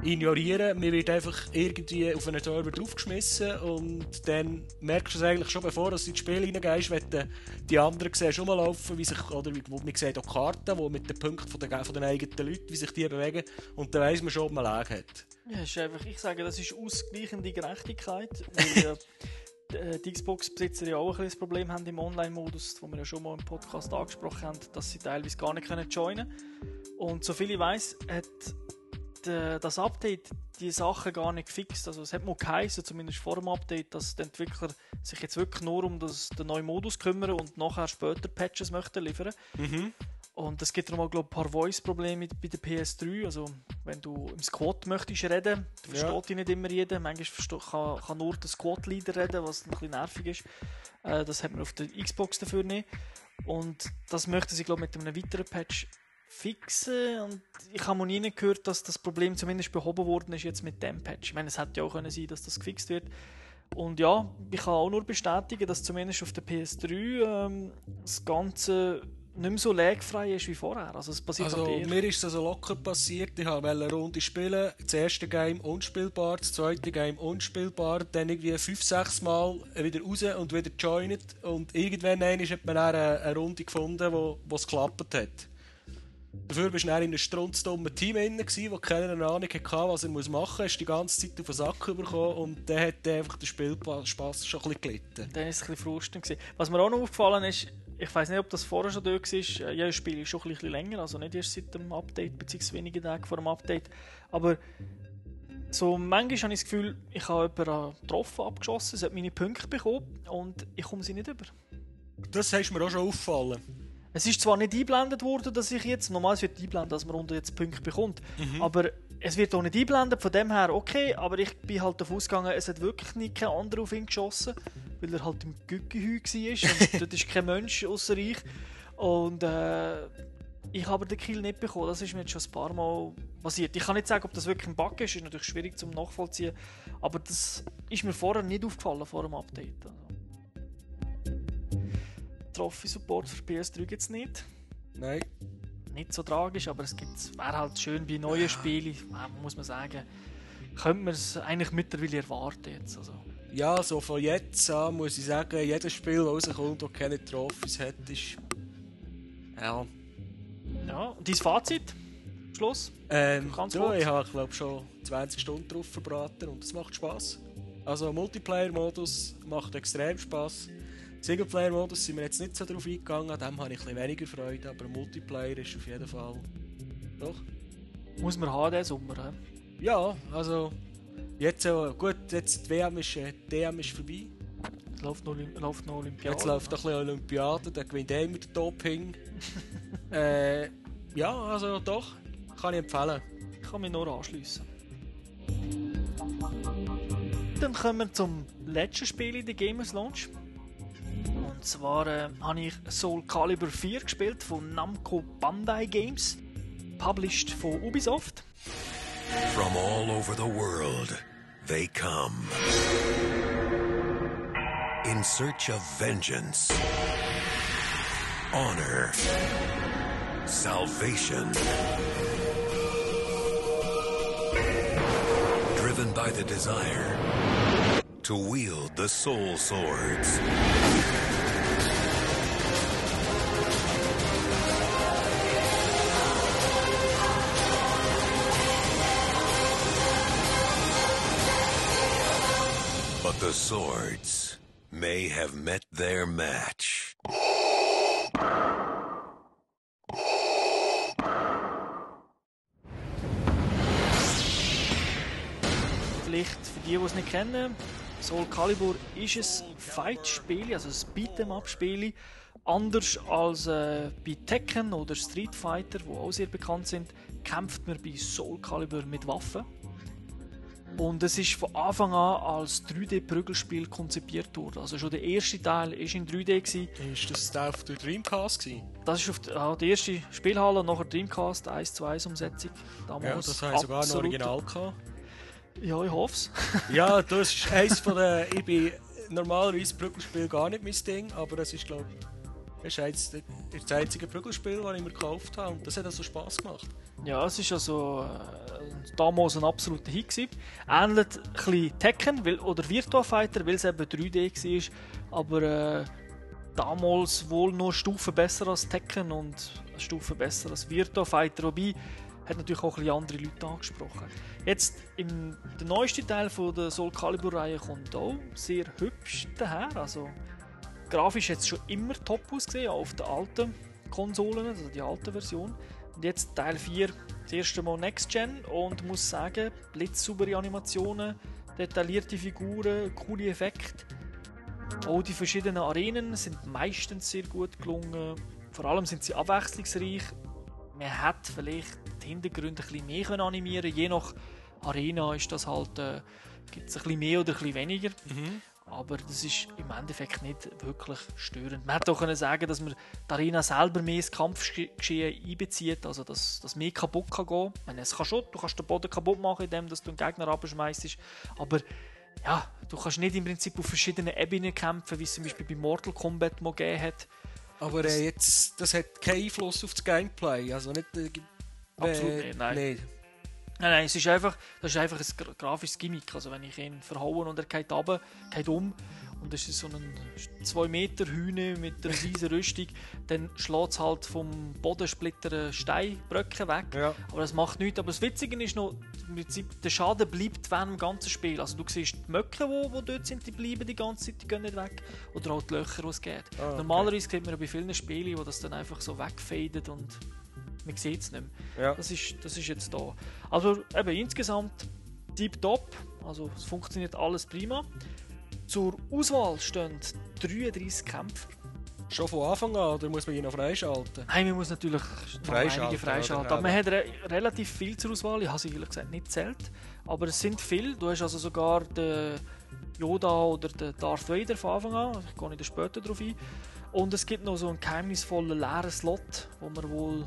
ignorieren. Man wird einfach irgendwie auf einen Server draufgeschmissen und dann merkst du es eigentlich schon, bevor du ins Spiel reingehst, wenn du die anderen siehst rumlaufen, wie sich, oder wo man sieht auch Karten, wo mit den Punkten von den, von den eigenen Leuten, wie sich die bewegen und dann weiss man schon, ob man Lag hat. Ja, ist einfach, ich sage, das ist ausgleichende Gerechtigkeit, weil [laughs] die Xbox-Besitzer ja auch ein das Problem haben im Online-Modus, wo wir ja schon mal im Podcast angesprochen haben, dass sie teilweise gar nicht joinen können. Und soviel ich weiß, hat die, das Update die Sachen gar nicht gefixt. Also es hat mal geheißen, zumindest vor dem Update, dass die Entwickler sich jetzt wirklich nur um das, den neuen Modus kümmern und nachher später Patches möchten liefern. Mhm. Und es gibt glaube ein paar Voice-Probleme bei der PS3. Also, wenn du im Squad möchtest reden, versteht ja. dich nicht immer jeder. Manchmal kann, kann nur der Squad-Leader reden, was ein bisschen nervig ist. Äh, das hat man auf der Xbox dafür nicht. Und das möchten sie, glaube ich, mit einem weiteren Patch fixen. Und ich habe noch nie gehört, dass das Problem zumindest behoben worden ist jetzt mit dem Patch. Ich meine, es hätte ja auch können sein, dass das gefixt wird. Und ja, ich kann auch nur bestätigen, dass zumindest auf der PS3 ähm, das Ganze nicht mehr so lagfrei ist wie vorher. Also, es passiert also mir ist es also locker passiert. Ich wollte eine Runde spielen. Das erste Game unspielbar, das zweite Game unspielbar. Dann irgendwie fünf, sechs Mal wieder raus und wieder joined. Und irgendwann hat man eine, eine Runde gefunden, wo, es geklappt hat. Dafür bist du dann in einem strunzdummen Team drin, wo keiner eine Ahnung hatte, was er machen muss. Hast die ganze Zeit auf den Sack bekommen und dann hat einfach der Spielspaß schon ein bisschen gelitten. Dann war es ein bisschen frustrierend. Was mir auch noch aufgefallen ist, ich weiß nicht, ob das vorher schon da war, ja, das Spiel ist schon ein bisschen länger, also nicht erst seit dem Update, beziehungsweise wenige Tage vor dem Update. Aber so, manchmal habe ich das Gefühl, ich habe jemanden getroffen, abgeschossen, sie hat meine Punkte bekommen und ich komme sie nicht über. Das ist mir auch schon aufgefallen. Es ist zwar nicht eingeblendet worden, dass ich jetzt, normalerweise wird eingeblendet, dass man unter jetzt Punkte bekommt, mhm. aber es wird auch nicht eingeblendet, von dem her okay, aber ich bin halt davon ausgegangen, es hat wirklich nicht kein anderer auf ihn geschossen, weil er halt im Gückehü war und [laughs] dort ist kein Mensch außer ich. Und äh, ich habe den Kill nicht bekommen, das ist mir jetzt schon ein paar Mal passiert. Ich kann nicht sagen, ob das wirklich ein Bug ist, ist natürlich schwierig zum nachvollziehen, aber das ist mir vorher nicht aufgefallen vor dem Update. Also. Trophy-Support für PS3 gibt es nicht. Nein. Nicht so tragisch, aber es wäre halt schön bei neuen Spielen, muss man sagen, könnte man es eigentlich mittlerweile erwarten jetzt. Also. Ja, so von jetzt an muss ich sagen, jedes Spiel, das rauskommt, das keine Trophys hat, ist... Ja. Ja, und dein Fazit? Schluss? Ähm, ja, ich habe glaube schon 20 Stunden drauf verbraten und es macht Spaß. Also Multiplayer-Modus macht extrem Spaß. Singleplayer-Modus sind wir jetzt nicht so drauf eingegangen, an dem habe ich ein wenig Freude, aber Multiplayer ist auf jeden Fall. Doch. Muss man haben, diesen Sommer, he? Ja, also. Jetzt, äh, gut, jetzt die WM ist, äh, die DM ist vorbei. Es läuft noch, läuft noch Olympiade. Jetzt läuft noch ein bisschen Olympiade, dann gewinnt er mit der Doping. [laughs] äh, ja, also doch, kann ich empfehlen. Ich kann mich nur anschließen. Dann kommen wir zum letzten Spiel in der Gamers Launch. Und zwar äh, habe ich Soul Calibur 4 gespielt von Namco Bandai Games, published von Ubisoft. From all over the world, they come. In search of vengeance, honor, salvation. Driven by the desire to wield the soul swords. The swords may have met their match. Vielleicht für die, die es nicht kennen, Soul Calibur ist ein Fight-Spiel, also ein Beat'em-up-Spiel. Anders als äh, bei Tekken oder Street Fighter, die auch sehr bekannt sind, kämpft man bei Soul Calibur mit Waffen. Und es ist von Anfang an als 3D-Prügelspiel konzipiert worden. Also schon der erste Teil war in 3D. Gewesen. Ist das der auf der Dreamcast? Gewesen? Das ist auf der, ah, die erste Spielhalle, nachher Dreamcast 1 zu 1 Umsetzung. Damals ja, das haben sogar ein Original gehabt. Ja, ich hoffe es. [laughs] ja, das ist eins von den... Ich bin normalerweise Prügelspiel gar nicht mein Ding, aber das ist glaube ich das, das einzige Prügelspiel, das ich mir gekauft habe und das hat also Spass gemacht. Ja, es war also äh, damals ein absoluter Hit. Gewesen. Ähnlich ein Tekken weil, oder Virtua Fighter, weil es eben 3D war, aber äh, damals wohl nur Stufen besser als Tekken und Stufen besser als Virtua Fighter, wobei hat natürlich auch ein bisschen andere Leute angesprochen. Jetzt, im, der neueste Teil von der Soul Calibur-Reihe kommt auch sehr hübsch daher, also grafisch hat es schon immer top ausgesehen, auch auf den alten Konsolen, also die alte Version. Und jetzt Teil 4, das erste Mal Next Gen und muss sagen, blitzsaubere Animationen, detaillierte Figuren, coole Effekte. Auch die verschiedenen Arenen sind meistens sehr gut gelungen. Vor allem sind sie abwechslungsreich. Man hat vielleicht die Hintergründe ein bisschen mehr animieren Je nach Arena ist das halt, äh, gibt es ein bisschen mehr oder ein bisschen weniger. Mhm aber das ist im Endeffekt nicht wirklich störend. Man hätte auch können sagen, dass man die Arena selber mehr ins Kampfgeschehen einbezieht, also dass, dass mehr kaputt kann gehen kann. Es kann schon, du kannst den Boden kaputt machen, indem du den Gegner abschmeißt, aber ja, du kannst nicht im Prinzip auf verschiedenen Ebenen kämpfen, wie es zum Beispiel bei Mortal Kombat mal gegeben hat. Aber äh, jetzt, das hat keinen Einfluss auf das Gameplay, also nicht... Äh, Absolut nicht, nein. Nee. Nein, nein, es ist einfach, das ist einfach ein grafisches Gimmick. Also wenn ich ihn verhaue und er geht runter, geht um und das ist so ein 2 Meter Hühne mit einer [laughs] riesen Rüstung, dann schlägt es halt vom Bodensplitter Steinbröcke weg. Ja. Aber das macht nichts. Aber das Witzige ist noch, der Schaden bleibt während dem ganzen Spiel. Also du siehst die Möcke, die, die dort sind, die bleiben die ganze Zeit, die gehen nicht weg. Oder auch die Löcher, die es geht. Ah, okay. Normalerweise sieht man bei vielen Spielen, wo das dann einfach so wegfadet und man sieht es nicht mehr. Ja. Das, ist, das ist jetzt da. Also eben insgesamt top. Also es funktioniert alles prima. Zur Auswahl stehen 33 Kämpfer. Schon von Anfang an, oder muss man ihn noch freischalten? Nein, man muss natürlich Freischalten, einige freischalten. Aber man hat re relativ viel zur Auswahl. Ich habe sie ehrlich gesagt nicht zählt. Aber es sind viele. Du hast also sogar den Yoda oder den Darth Vader von Anfang an. Ich gehe nicht später darauf ein. Und es gibt noch so einen geheimnisvollen leeren Slot, wo man wohl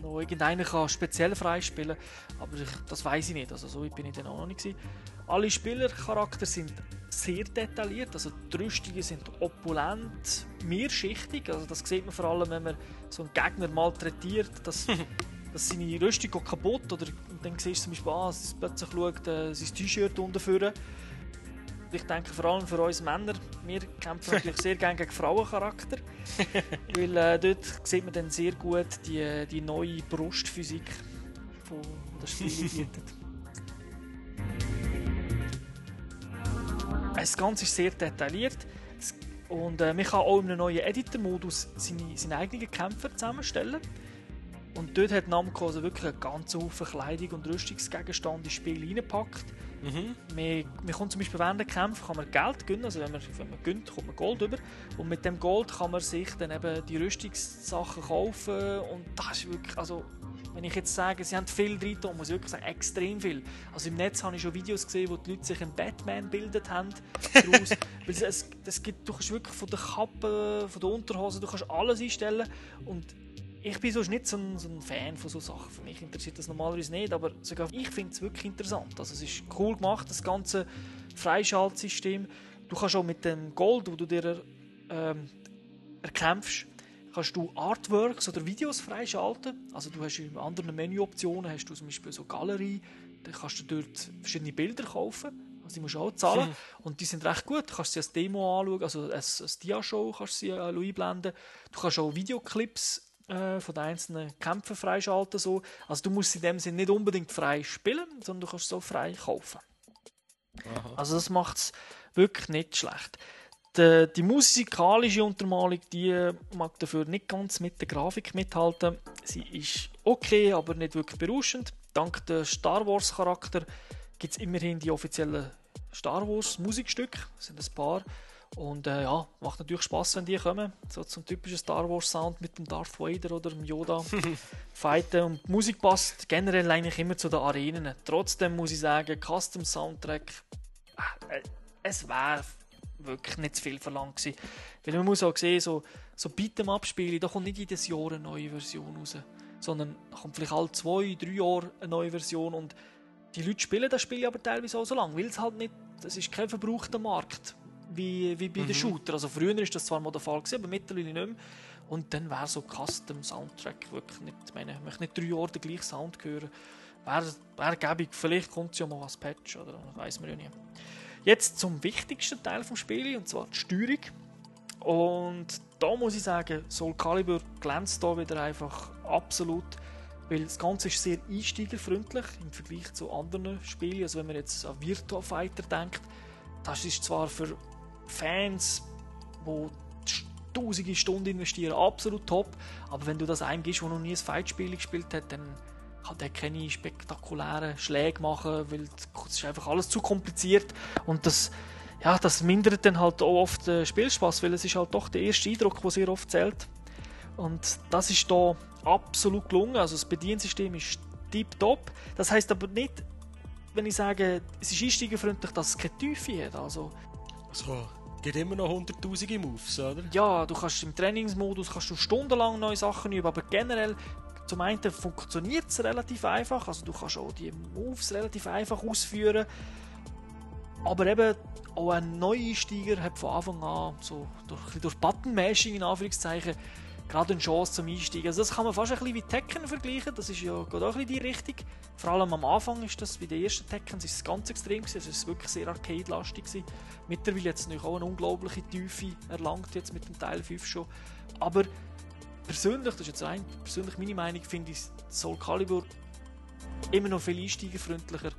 noch irgendeinen kann speziell freispielen Aber ich, das weiß ich nicht. Also so weit bin ich dann auch noch nicht. Gewesen. Alle Spielercharakter sind sehr detailliert. Also die Rüstungen sind opulent, mehrschichtig. Also das sieht man vor allem, wenn man so einen Gegner malträtiert, dass, [laughs] dass seine Rüstung kaputt oder dann siehst du zum Beispiel, ah, plötzlich schaut äh, sein T-Shirt unterführen. Ich denke vor allem für uns Männer, wir kämpfen natürlich sehr gerne gegen Frauencharakter, [laughs] weil äh, dort sieht man dann sehr gut die, die neue Brustphysik, die das Spiel bietet. Das Ganze ist sehr detailliert und äh, man kann auch in einem neuen Editor-Modus seine, seine eigenen Kämpfer zusammenstellen. Und dort hat Namco also wirklich einen ganzen Haufen Kleidung und Rüstungsgegenstände ins Spiel reingepackt. Mhm. Man, man kommt zum Beispiel während der Kämpfe kann man Geld gewinnen, also wenn man, wenn man gönnt, kommt man Gold über. Und mit dem Gold kann man sich dann eben die Rüstungssachen kaufen und das ist wirklich, also wenn ich jetzt sage, sie haben viel drin, muss ich wirklich sagen, extrem viel. Also im Netz habe ich schon Videos gesehen, wo die Leute sich einen Batman bildet haben daraus. [laughs] Weil es, es, es gibt, du kannst wirklich von der Kappe, von der Unterhose, du kannst alles einstellen und ich bin sonst nicht so ein, so ein Fan von so Sachen. Für mich interessiert das normalerweise nicht, aber sogar ich finde es wirklich interessant. Also es ist cool gemacht, das ganze Freischaltsystem. Du kannst auch mit dem Gold, wo du dir ähm, erkämpfst, kannst du Artworks oder Videos freischalten. Also du hast in anderen Menüoptionen hast du zum Beispiel so Galerie, da kannst du dort verschiedene Bilder kaufen. Also die musst du auch zahlen. Und die sind recht gut. Du kannst sie als Demo anschauen, also als, als Dia-Show kannst du sie äh, einblenden. Du kannst auch Videoclips äh, von den einzelnen Kämpfen freischalten. So. Also du musst sie in dem Sinne nicht unbedingt frei spielen, sondern du kannst so frei kaufen. Also das macht es wirklich nicht schlecht. Die, die musikalische Untermalung, die mag dafür nicht ganz mit der Grafik mithalten. Sie ist okay, aber nicht wirklich berauschend. Dank der Star Wars Charakter gibt es immerhin die offiziellen Star Wars Musikstücke. Das sind ein paar. Und äh, ja, macht natürlich Spaß, wenn die kommen. So zum typischen Star Wars Sound mit dem Darth Vader oder dem Yoda [laughs] fighten. Und die Musik passt generell eigentlich immer zu den Arenen. Trotzdem muss ich sagen, Custom Soundtrack, äh, es wäre wirklich nicht zu viel verlangt gewesen. Weil man muss auch sehen, so, so Beat'em-Up-Spiele, da kommt nicht jedes Jahr eine neue Version raus. Sondern da kommt vielleicht alle zwei, drei Jahre eine neue Version. Und die Leute spielen das Spiel aber teilweise auch so lange, weil es halt nicht, das ist kein verbrauchter Markt, wie, wie bei den Shooter. Also früher ist das zwar mal der Fall gewesen, aber mittlerweile nicht mehr. Und dann wäre so Custom Soundtrack wirklich nicht, ich meine, ich möchte nicht drei Jahre den gleichen Sound hören. Wäre wär gäbig, vielleicht kommt es ja mal als Patch, oder weiß man ja nie. Jetzt zum wichtigsten Teil vom Spiel, und zwar die Steuerung. Und da muss ich sagen, Soul Calibur glänzt da wieder einfach absolut, weil das Ganze ist sehr einsteigerfreundlich im Vergleich zu anderen Spielen. Also wenn man jetzt an Virtua Fighter denkt, das ist zwar für Fans, die tausende Stunden investieren, absolut top, aber wenn du das eingibst, der noch nie ein Fightspiel gespielt hat, dann kann der keine spektakulären Schläge machen, weil es ist einfach alles zu kompliziert und das ja, das mindert dann halt auch oft den Spielspaß, weil es ist halt doch der erste Eindruck, der sehr oft zählt. Und das ist da absolut gelungen. Also das Bediensystem ist tiptop. Das heißt aber nicht, wenn ich sage, es ist einsteigerfreundlich, dass es keine Tiefe hat. Also Also, gibt immer noch hunderttausende Moves, oder? ja, du kannst im Trainingsmodus kannst du stundenlang neue Sachen üben, aber generell zum einen funktioniert es relativ einfach, also du kannst auch die Moves relativ einfach ausführen, aber eben auch ein Neueinsteiger hat von Anfang an so durch, durch Button-Mashing in Anführungszeichen gerade eine Chance zum Einsteigen. Also das kann man fast ein bisschen wie Tekken vergleichen, das ist ja geht auch ein bisschen die Richtung. Vor allem am Anfang ist das, bei den ersten Tekken ist es ganz extrem also es ist wirklich sehr arcade-lastig. Mittlerweile jetzt natürlich auch eine unglaubliche Tiefe erlangt jetzt mit dem Teil 5 schon. Aber persönlich, das ist jetzt rein persönlich meine Meinung, finde ich Soul Calibur immer noch viel einsteigerfreundlicher.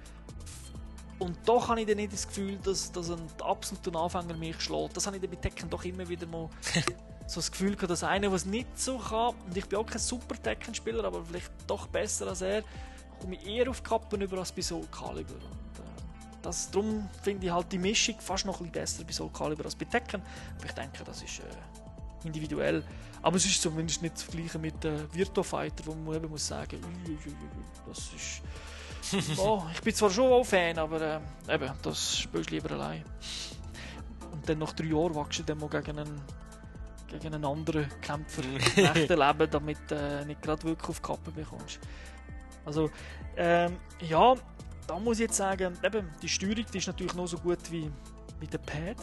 Und doch habe ich dann nicht das Gefühl, dass, dass ein absoluter Anfänger mich schlägt. Das habe ich dann bei Tekken doch immer wieder mal [laughs] so das Gefühl gehabt, dass einer, der es nicht so kann, und ich bin auch kein super Tekken-Spieler, aber vielleicht doch besser als er, komme ich eher auf Kappen über als bei Soul Calibur. Und, äh, das, darum finde ich halt die Mischung fast noch ein bisschen besser bei Soul Calibur als bei Tekken. Aber ich denke, das ist äh, individuell. Aber es ist zumindest nicht zu vergleichen mit äh, Virtua Fighter, wo man eben muss sagen, das ist [laughs] oh, ich bin zwar schon auch Fan, aber äh, eben, das spielst du lieber allein. Und dann nach drei Jahren wachst du dann mal gegen einen, gegen einen anderen Kämpfer im echten Leben, damit du äh, nicht gerade wirklich auf die Kappe bekommst. Also, ähm, ja, da muss ich jetzt sagen, eben, die Steuerung die ist natürlich noch so gut wie, wie der Pad.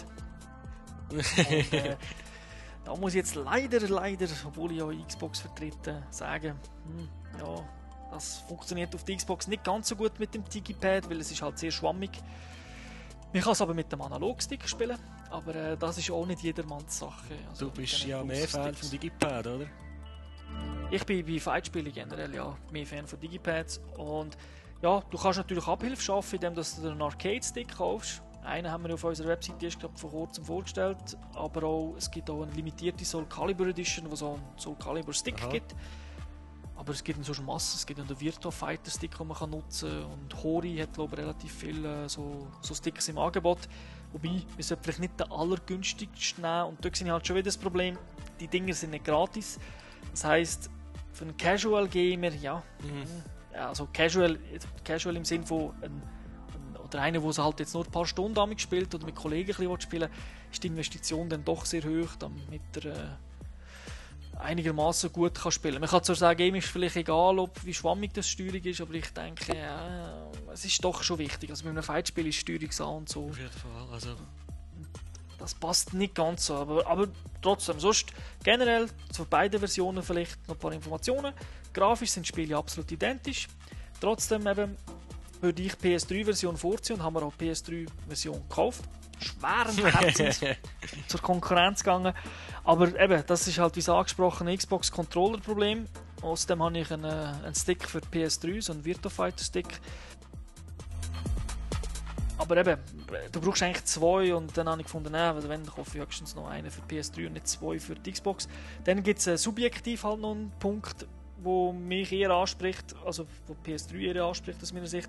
Und, äh, [laughs] da muss ich jetzt leider, leider, obwohl ich ja Xbox vertrete, sagen, hm, ja, das funktioniert auf der Xbox nicht ganz so gut mit dem Digipad, weil es ist halt sehr schwammig. Man kann es aber mit dem Analogstick spielen, aber äh, das ist auch nicht jedermanns Sache. Also du bist ja mehr Fan vom Digipad, oder? Ich bin bei Fightspielen generell ja mehr Fan von Digipads und ja, du kannst natürlich Abhilfe schaffen, indem du einen Arcade-Stick kaufst. Einen haben wir auf unserer Webseite erst vor kurzem vorgestellt, aber auch, es gibt auch eine limitierte Soul Calibur Edition, wo so einen Soul Calibur Stick Aha. gibt. Aber es gibt so schon Massen. Es gibt einen Virtua Fighter Stick, den man kann nutzen kann. Und Hori hat glaube ich, relativ viele so, so Stickers im Angebot. Wobei, wir sollten vielleicht nicht den allergünstigsten nehmen. Und da sehe ich halt schon wieder das Problem, die Dinger sind nicht gratis. Das heisst, für einen Casual Gamer, ja, mhm. also Casual, Casual im Sinn von ein, ein, oder einer, der halt jetzt nur ein paar Stunden damit spielt oder mit Kollegen ein bisschen spielen ist die Investition dann doch sehr hoch, damit er äh, einigermaßen gut kann spielen. Man kann zwar sagen, ihm ist vielleicht egal, ob wie schwammig das Steuerung ist, aber ich denke, ja, es ist doch schon wichtig. Also mit einem Fightspiel ist Steuerung so und so. Auf jeden Fall. Also das passt nicht ganz so, aber, aber trotzdem, sonst generell zu beiden Versionen vielleicht noch ein paar Informationen. Grafisch sind die Spiele absolut identisch. Trotzdem eben würde ich PS3-Version vorziehen und haben wir auch PS3-Version gekauft. Schweren [laughs] Herzens zur Konkurrenz gegangen. Aber eben, das ist halt wie angesprochen ein Xbox Controller Problem. Außerdem habe ich einen, äh, einen Stick für PS3, so einen Virtua Fighter Stick. Aber eben, du brauchst eigentlich zwei und dann habe ich gefunden, nein, wenn, dann kaufe ich höchstens noch einen für PS3 und nicht zwei für die Xbox. Dann gibt es äh, subjektiv halt noch einen Punkt, wo mich eher anspricht, also wo PS3 eher anspricht aus meiner Sicht.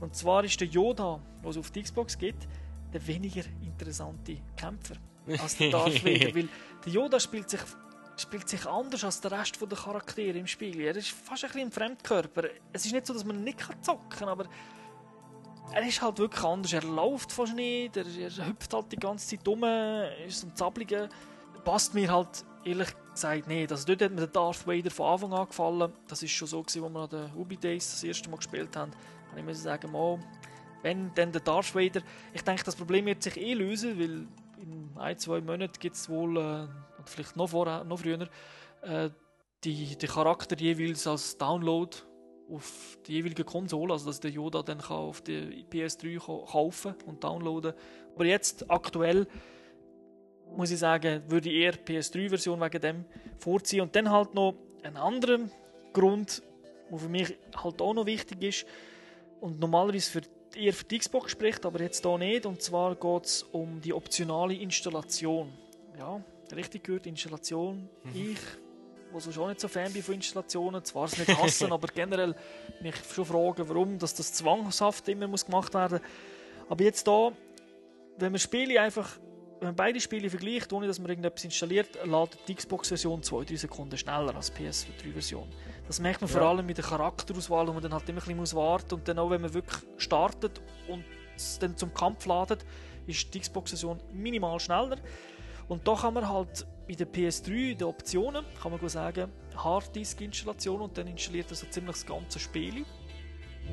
Und zwar ist der Yoda, was es auf die Xbox gibt, der weniger interessante Kämpfer als der Darth [laughs] Vader, weil der Yoda spielt sich, spielt sich anders als der Rest der Charaktere im Spiel. Er ist fast ein bisschen ein Fremdkörper. Es ist nicht so, dass man nicht zocken kann, aber er ist halt wirklich anders. Er läuft fast nicht, er, er hüpft halt die ganze Zeit rum, ist so ein Zabliger. Passt mir halt ehrlich gesagt nicht. Also dort hat mir der Darth Vader von Anfang an gefallen. Das ist schon so, als wir an den Ubi Days das erste Mal gespielt haben. Und ich muss sagen, mal, wenn dann der Darth Vader, ich denke, das Problem wird sich eh lösen, weil in ein, zwei Monaten gibt es wohl, äh, oder vielleicht noch, vorher, noch früher, äh, die, die Charakter jeweils als Download auf die jeweilige Konsole, also dass der Yoda dann kann auf die PS3 kaufen und downloaden. Aber jetzt aktuell muss ich sagen, würde ich eher PS3-Version wegen dem vorziehen. Und dann halt noch ein anderer Grund, der für mich halt auch noch wichtig ist und normalerweise für eher für die Xbox spricht, aber jetzt hier nicht. Und zwar geht es um die optionale Installation. Ja, richtig gehört, Installation. Mhm. Ich, wo sonst auch nicht so Fan bin von Installationen, zwar es nicht hassen, [laughs] aber generell mich schon fragen, warum dass das zwangshaft immer muss gemacht werden Aber jetzt da, wenn man Spiele einfach wenn man beide Spiele vergleicht, ohne dass man irgendetwas installiert, ladet die Xbox-Version 2-3 Sekunden schneller als die PS3-Version. Das merkt man ja. vor allem mit der Charakterauswahl, wo man dann halt immer ein bisschen warten muss. Und dann auch, wenn man wirklich startet und es dann zum Kampf ladet, ist die Xbox-Version minimal schneller. Und da kann man halt bei der PS3, in den Optionen, kann man sagen, Harddisk-Installation und dann installiert er so ziemlich das ganze Spiel.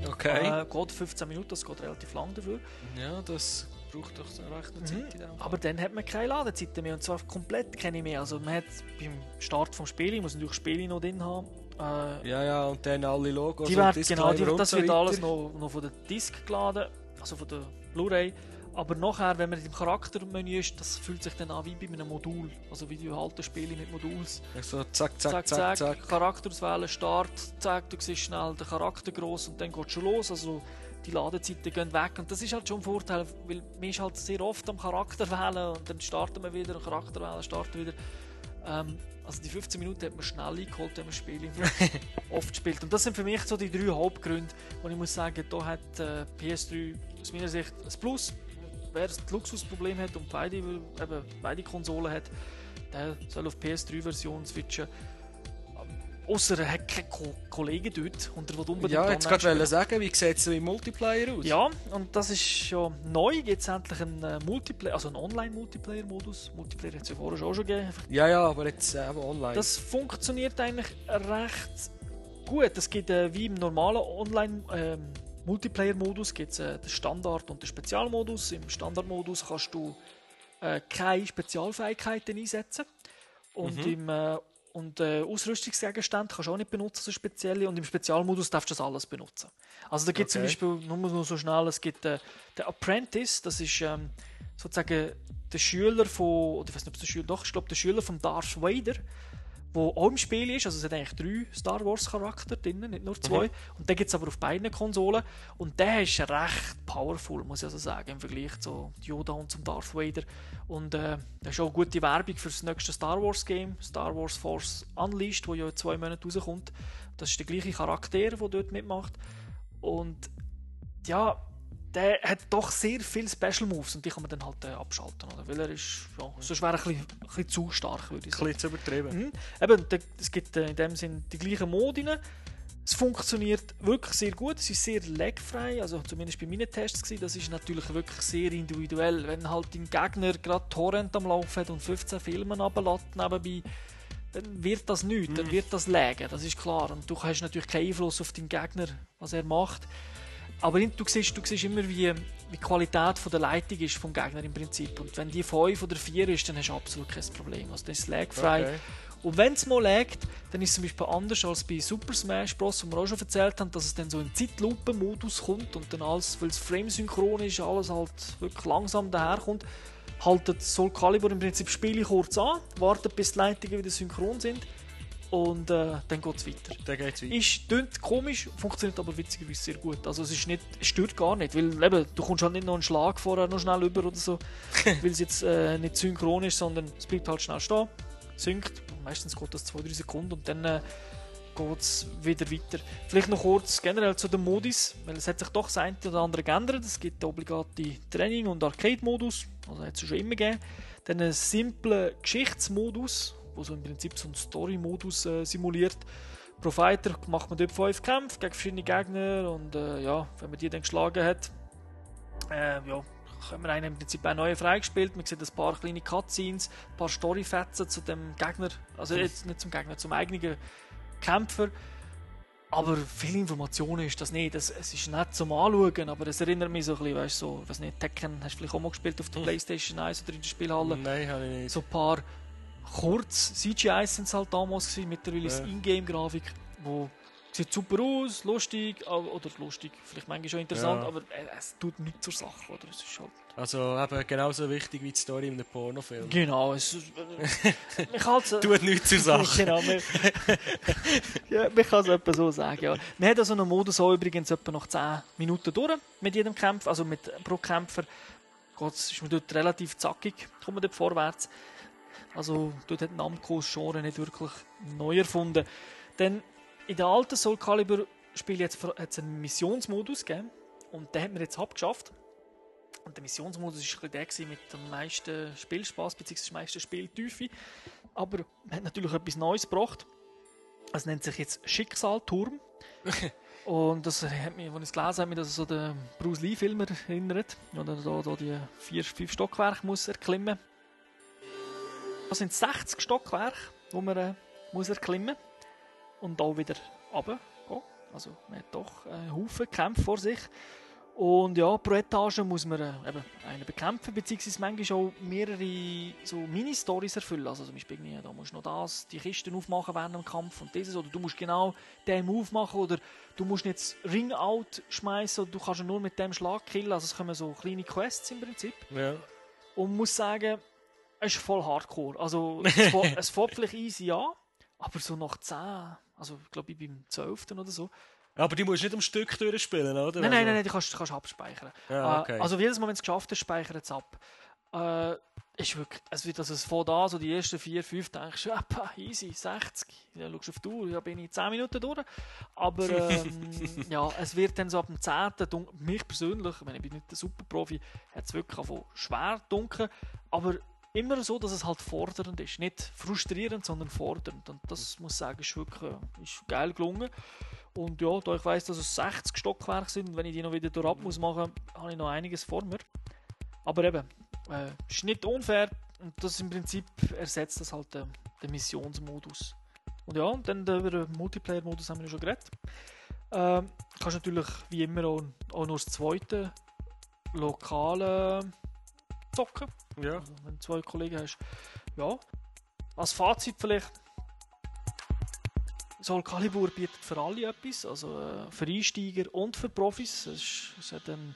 Okay. Äh, geht 15 Minuten, das geht relativ lang dafür. Ja, das braucht doch eine recht eine Zeit Fall. Aber dann hat man keine Ladezeiten mehr und zwar komplett keine mehr. Also man hat beim Start vom Spiel, muss natürlich Spiele noch drin haben. Äh, Ja, ja, und dann alle Logos die werden, genau, die, das wird alles noch, noch von der Disk geladen, also von der Blu-ray. Aber nachher, wenn man im Charaktermenü ist, das fühlt sich dann an wie bei einem Modul. Also wie die alten Spiele mit Moduls. So, zack, zack, zack, zack, zack. Charakter auswählen, Start, zack, du siehst schnell den Charakter groß und dann geht schon los. Also die Ladezeiten gehen weg und das ist halt schon ein Vorteil, weil man ist halt sehr oft am Charakter [laughs] wählen und dann starten wir wieder, Charakter wählen, starten wieder. Ähm, also die 15 Minuten hat man schnell eingeholt, wenn man Spiele [laughs] oft spielt. Und das sind für mich so die drei Hauptgründe, wo ich muss sagen, da hat äh, PS3 aus meiner Sicht ein Plus. Wer das Luxusproblem hat und beide, eben, beide Konsolen hat, der soll auf PS3-Version switchen. Außer er hat keine Ko Kollegen dort und er will unbedingt Ja, jetzt online gerade sagen, wie sieht es im Multiplayer aus? Ja, und das ist ja neu. Jetzt endlich ein äh, Multiplayer, also ein Online-Multiplayer-Modus. Multiplayer hat es ja vorher schon schon gegeben. ja, ja, aber jetzt äh, eben online. Das funktioniert eigentlich recht gut. Es gibt äh, wie im normalen Online-Multiplayer-Modus gibt's, äh, den Standard- und den Spezialmodus. Im Standardmodus kannst du äh, keine Spezialfähigkeiten einsetzen. Und im äh, und äh, Ausrüstungsgegenstände kannst du auch nicht benutzen, so spezielle. Und im Spezialmodus darfst du das alles benutzen. Also da gibt es zum Okay. Beispiel, nur, nur so schnell, es gibt äh, den Apprentice, das ist ähm, sozusagen der Schüler von, oder ich weiß nicht, ob es der Schüler, doch, ich glaube der Schüler von Darth Vader, wo auch im Spiel ist. Also es hat eigentlich drei Star Wars Charakter drin, nicht nur zwei. Und den gibt es aber auf beiden Konsolen. Und der ist recht powerful, muss ich also sagen, im Vergleich zu Yoda und zum Darth Vader. Und äh, das ist auch gute Werbung für das nächste Star Wars Game, Star Wars Force Unleashed, wo ja in zwei Monaten rauskommt. Das ist der gleiche Charakter, der dort mitmacht. Und ja, der hat doch sehr viele Special Moves und die kann man dann halt äh, abschalten, oder? Weil er ist, ja, sonst wäre er ein bisschen, ein bisschen zu stark, würde ich ein sagen. bisschen zu übertrieben. Mhm. Eben, es gibt äh, in dem Sinn die gleichen Modi. Es funktioniert wirklich sehr gut, es ist sehr lagfrei, also zumindest bei meinen Tests gewesen. Das ist natürlich wirklich sehr individuell. Wenn halt dein Gegner gerade Torrent am Laufen hat und 15 Filme runterlässt nebenbei, dann wird das nichts, dann wird das laggen, das ist klar. Und du hast natürlich keinen Einfluss auf deinen Gegner, was er macht. Aber du siehst, du siehst immer, wie, die Qualität von der Leitung ist vom Gegner im Prinzip. Und wenn die 5 oder 4 ist, dann hast du absolut kein Problem. Also das ist lagfrei. Okay. Und wenn es mal laggt, dann ist es zum Beispiel anders als bei Super Smash Bros., wo wir auch schon erzählt haben, dass es dann so in Zeitlupen-Modus kommt und dann alles, weil es frame-synchron ist, alles halt wirklich langsam daherkommt, haltet Soul Calibur im Prinzip Spiele kurz an, wartet bis die Leitungen wieder synchron sind und äh, dann geht es weiter. Dann geht's weiter. Ist klingt komisch, funktioniert aber witzigerweise sehr gut. Also es ist nicht, stört gar nicht, weil eben, du kommst halt nicht noch einen Schlag vorher noch schnell über oder so, [laughs] weil es jetzt äh, nicht synchron ist, sondern es bleibt halt schnell stehen, synkt, meistens geht das 2-3 Sekunden und dann äh, geht es wieder weiter. Vielleicht noch kurz generell zu den Modis, weil es hat sich doch das eine oder andere geändert. Es gibt den obligate Training- und Arcade-Modus, also hat es schon immer gegeben. Dann einen simplen Geschichtsmodus, wo so im Prinzip so einen Story-Modus äh, simuliert. Pro Fighter macht man dort fünf Kämpfe gegen verschiedene Gegner und äh, ja, wenn man die dann geschlagen hat, äh, ja, haben wir einen im Prinzip auch neu freigespielt. Man sieht ein paar kleine Cutscenes, ein paar Storyfetzen zu dem Gegner, also jetzt nicht zum Gegner, zum eigenen Kämpfer. Aber viel Informationen ist das nicht. Es, es ist nett zum Anschauen, aber es erinnert mich so ein bisschen, weißt du, so, weiß nicht, Tekken hast du vielleicht auch mal gespielt auf der Playstation 1 oder in der Spielhalle. Nein, habe ich nicht. So ein paar kurz CGIs sind es halt damals gewesen, mittlerweile ist Ja. Ingame-Grafik, wo sieht super aus, lustig, äh, oder lustig, vielleicht manchmal schon interessant, Ja. aber äh, es tut nichts zur Sache, oder? Es ist halt Also eben genauso wichtig wie die Story in einem Pornofilm. Genau, es ist, äh, man kann es, [laughs] Tut nichts zur Sache. [laughs] genau, man, [laughs] ja, man kann es etwa so sagen, ja. Man hat also einen Modus auch übrigens etwa nach 10 Minuten durch mit jedem Kampf, also mit, pro Kämpfer geht's- ist man dort relativ zackig, kommt man dort vorwärts. Also dort hat Namco das Genre nicht wirklich neu erfunden. Denn in der alten Soul Calibur Spiel hat es einen Missionsmodus gegeben und den hat man jetzt abgeschafft. Und der Missionsmodus war der mit dem meisten Spielspaß bzw. der meisten Spieltiefe. Aber man hat natürlich etwas Neues gebracht. Es nennt sich jetzt Schicksalturm. [laughs] Und das hat mich, als ich es gelesen habe, mich das so den Bruce Lee-Film erinnert, wo er da, da die vier, fünf Stockwerke muss erklimmen Das sind 60 Stockwerke, die man äh, muss erklimmen und auch wieder runtergehen. Also man hat doch einen Haufen Kämpfe vor sich. Und ja, pro Etage muss man äh, eben einen bekämpfen, beziehungsweise manchmal auch mehrere so Mini-Stories erfüllen. Also zum Beispiel, irgendwie, da musst du noch das, die Kisten aufmachen während dem Kampf und dieses, oder du musst genau den Move machen, oder du musst jetzt Ring-Out schmeißen, oder du kannst ihn nur mit dem Schlag killen. Also es kommen so kleine Quests im Prinzip. Ja. Und man muss sagen, es ist voll hardcore. Also [laughs] es fährt- es fährt vielleicht easy ja, aber so nach 10, also ich glaube ich beim 12. oder so, Aber die musst du nicht am Stück durchspielen, oder? Nein, nein, Also- nein, nein, die kannst du kannst abspeichern. Ja, Äh, okay. Also jedes Mal, wenn du es geschafft hast, speichert es ab. Äh, ist wirklich, es wird also es von da, so die ersten vier, fünf, denkst du, [laughs] easy, 60. Ja, schaust auf die Uhr, ja, bin ich 10 Minuten durch. Aber ähm, [laughs] ja, es wird dann so ab dem 10. dun- mich persönlich, ich, meine, ich bin nicht der Superprofi, hat es wirklich angefangen schwer dunkel, aber immer so, dass es halt fordernd ist. Nicht frustrierend, sondern fordernd. Und das muss ich sagen, ist wirklich äh, ist geil gelungen. Und ja, da ich weiss, dass es 60 Stockwerke sind und wenn ich die noch wieder durch ab muss machen, habe ich noch einiges vor mir. Aber eben, äh, ist nicht unfair und das im Prinzip ersetzt das halt äh, den Missionsmodus. Und ja, und dann über den Multiplayer-Modus haben wir ja schon geredet. Ähm, kannst natürlich wie immer auch, auch nur das zweite lokale zocken. Ja. Also, wenn du zwei Kollegen hast. Ja. Als Fazit vielleicht. Soul Calibur bietet für alle etwas, also äh, für Einsteiger und für Profis. Es, ist, es hat eine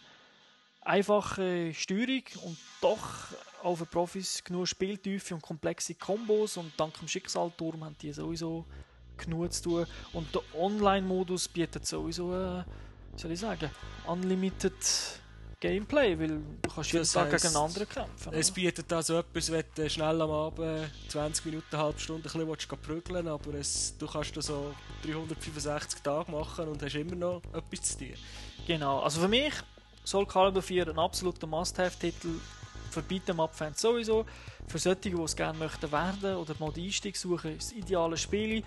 einfache Steuerung und doch auch für Profis genug Spieltiefe und komplexe Kombos und dank dem Schicksalturm haben die sowieso genug zu tun. Und der Online-Modus bietet sowieso, äh, soll ich sagen, unlimited Gameplay, weil du kannst jeden Das Tag gegen einen anderen kämpfen. Es bietet also etwas, wenn du schnell am Abend 20 Minuten, eine halbe Stunde ein bisschen prügeln aber es, du kannst das so 365 Tage machen und hast immer noch etwas zu tun. Genau, also für mich Soul Calibur 4 ein absoluter Must-Have-Titel für Beat'em-up-Fans sowieso. Für solche, die es gerne möchten werden oder mal den Einstieg suchen, ist das ideale Spiel.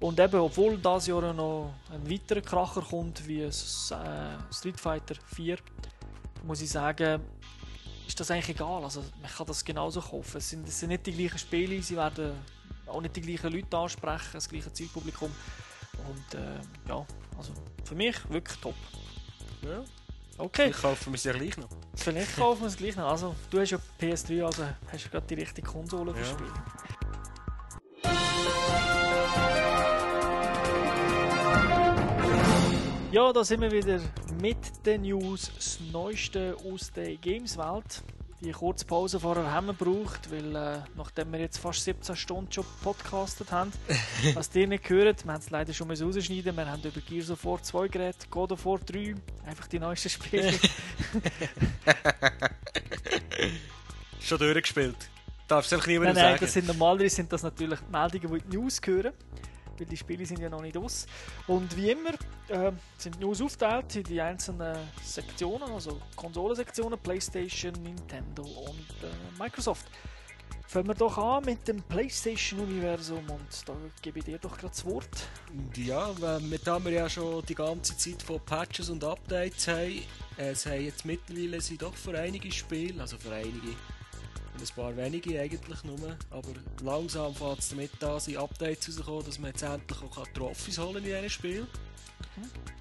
Und eben, obwohl dieses Jahr noch ein weiterer Kracher kommt, wie äh, Street Fighter 4, muss ich sagen, ist das eigentlich egal. Also, man kann das genauso kaufen. Es sind, es sind nicht die gleichen Spiele, sie werden auch nicht die gleichen Leute ansprechen, das gleiche Zielpublikum. Und äh, ja, also für mich wirklich top. Ja. Okay, Ich kaufe mir es ja gleich noch. vielleicht kaufen wir es gleich noch. Also, du hast ja PS3, also hast du gerade die richtige Konsole Ja. Spiele. Ja, da sind wir wieder mit den News, das Neueste aus der Games-Welt. Die kurze Pause vorher haben wir gebraucht, weil äh, nachdem wir jetzt fast 17 Stunden schon podcastet haben, [laughs] was ihr nicht gehört, wir haben es leider schon mal rausschneiden, wir haben über Gears of War 2 geredet, God of War 3, einfach die neuesten Spiele. [laughs] Schon durchgespielt. Darfst du einfach niemandem Nein, nein, sagen. das sind normalerweise sind das natürlich Meldungen, die in die News gehören, weil die Spiele sind ja noch nicht aus. Und wie immer äh, sind die News aufgeteilt in die einzelnen Sektionen, also Konsolensektionen, PlayStation, Nintendo und äh, Microsoft. Fangen wir doch an mit dem PlayStation-Universum und da gebe ich dir doch gerade das Wort. Ja, mit da wir ja schon die ganze Zeit von Patches und Updates haben, äh, es haben jetzt mittlerweile sind doch für einige Spiele, also für einige, ein paar wenige eigentlich nur, aber langsam fängt es damit an, sind Updates rausgekommen, dass man jetzt endlich auch Trophys holen in diesem Spiel.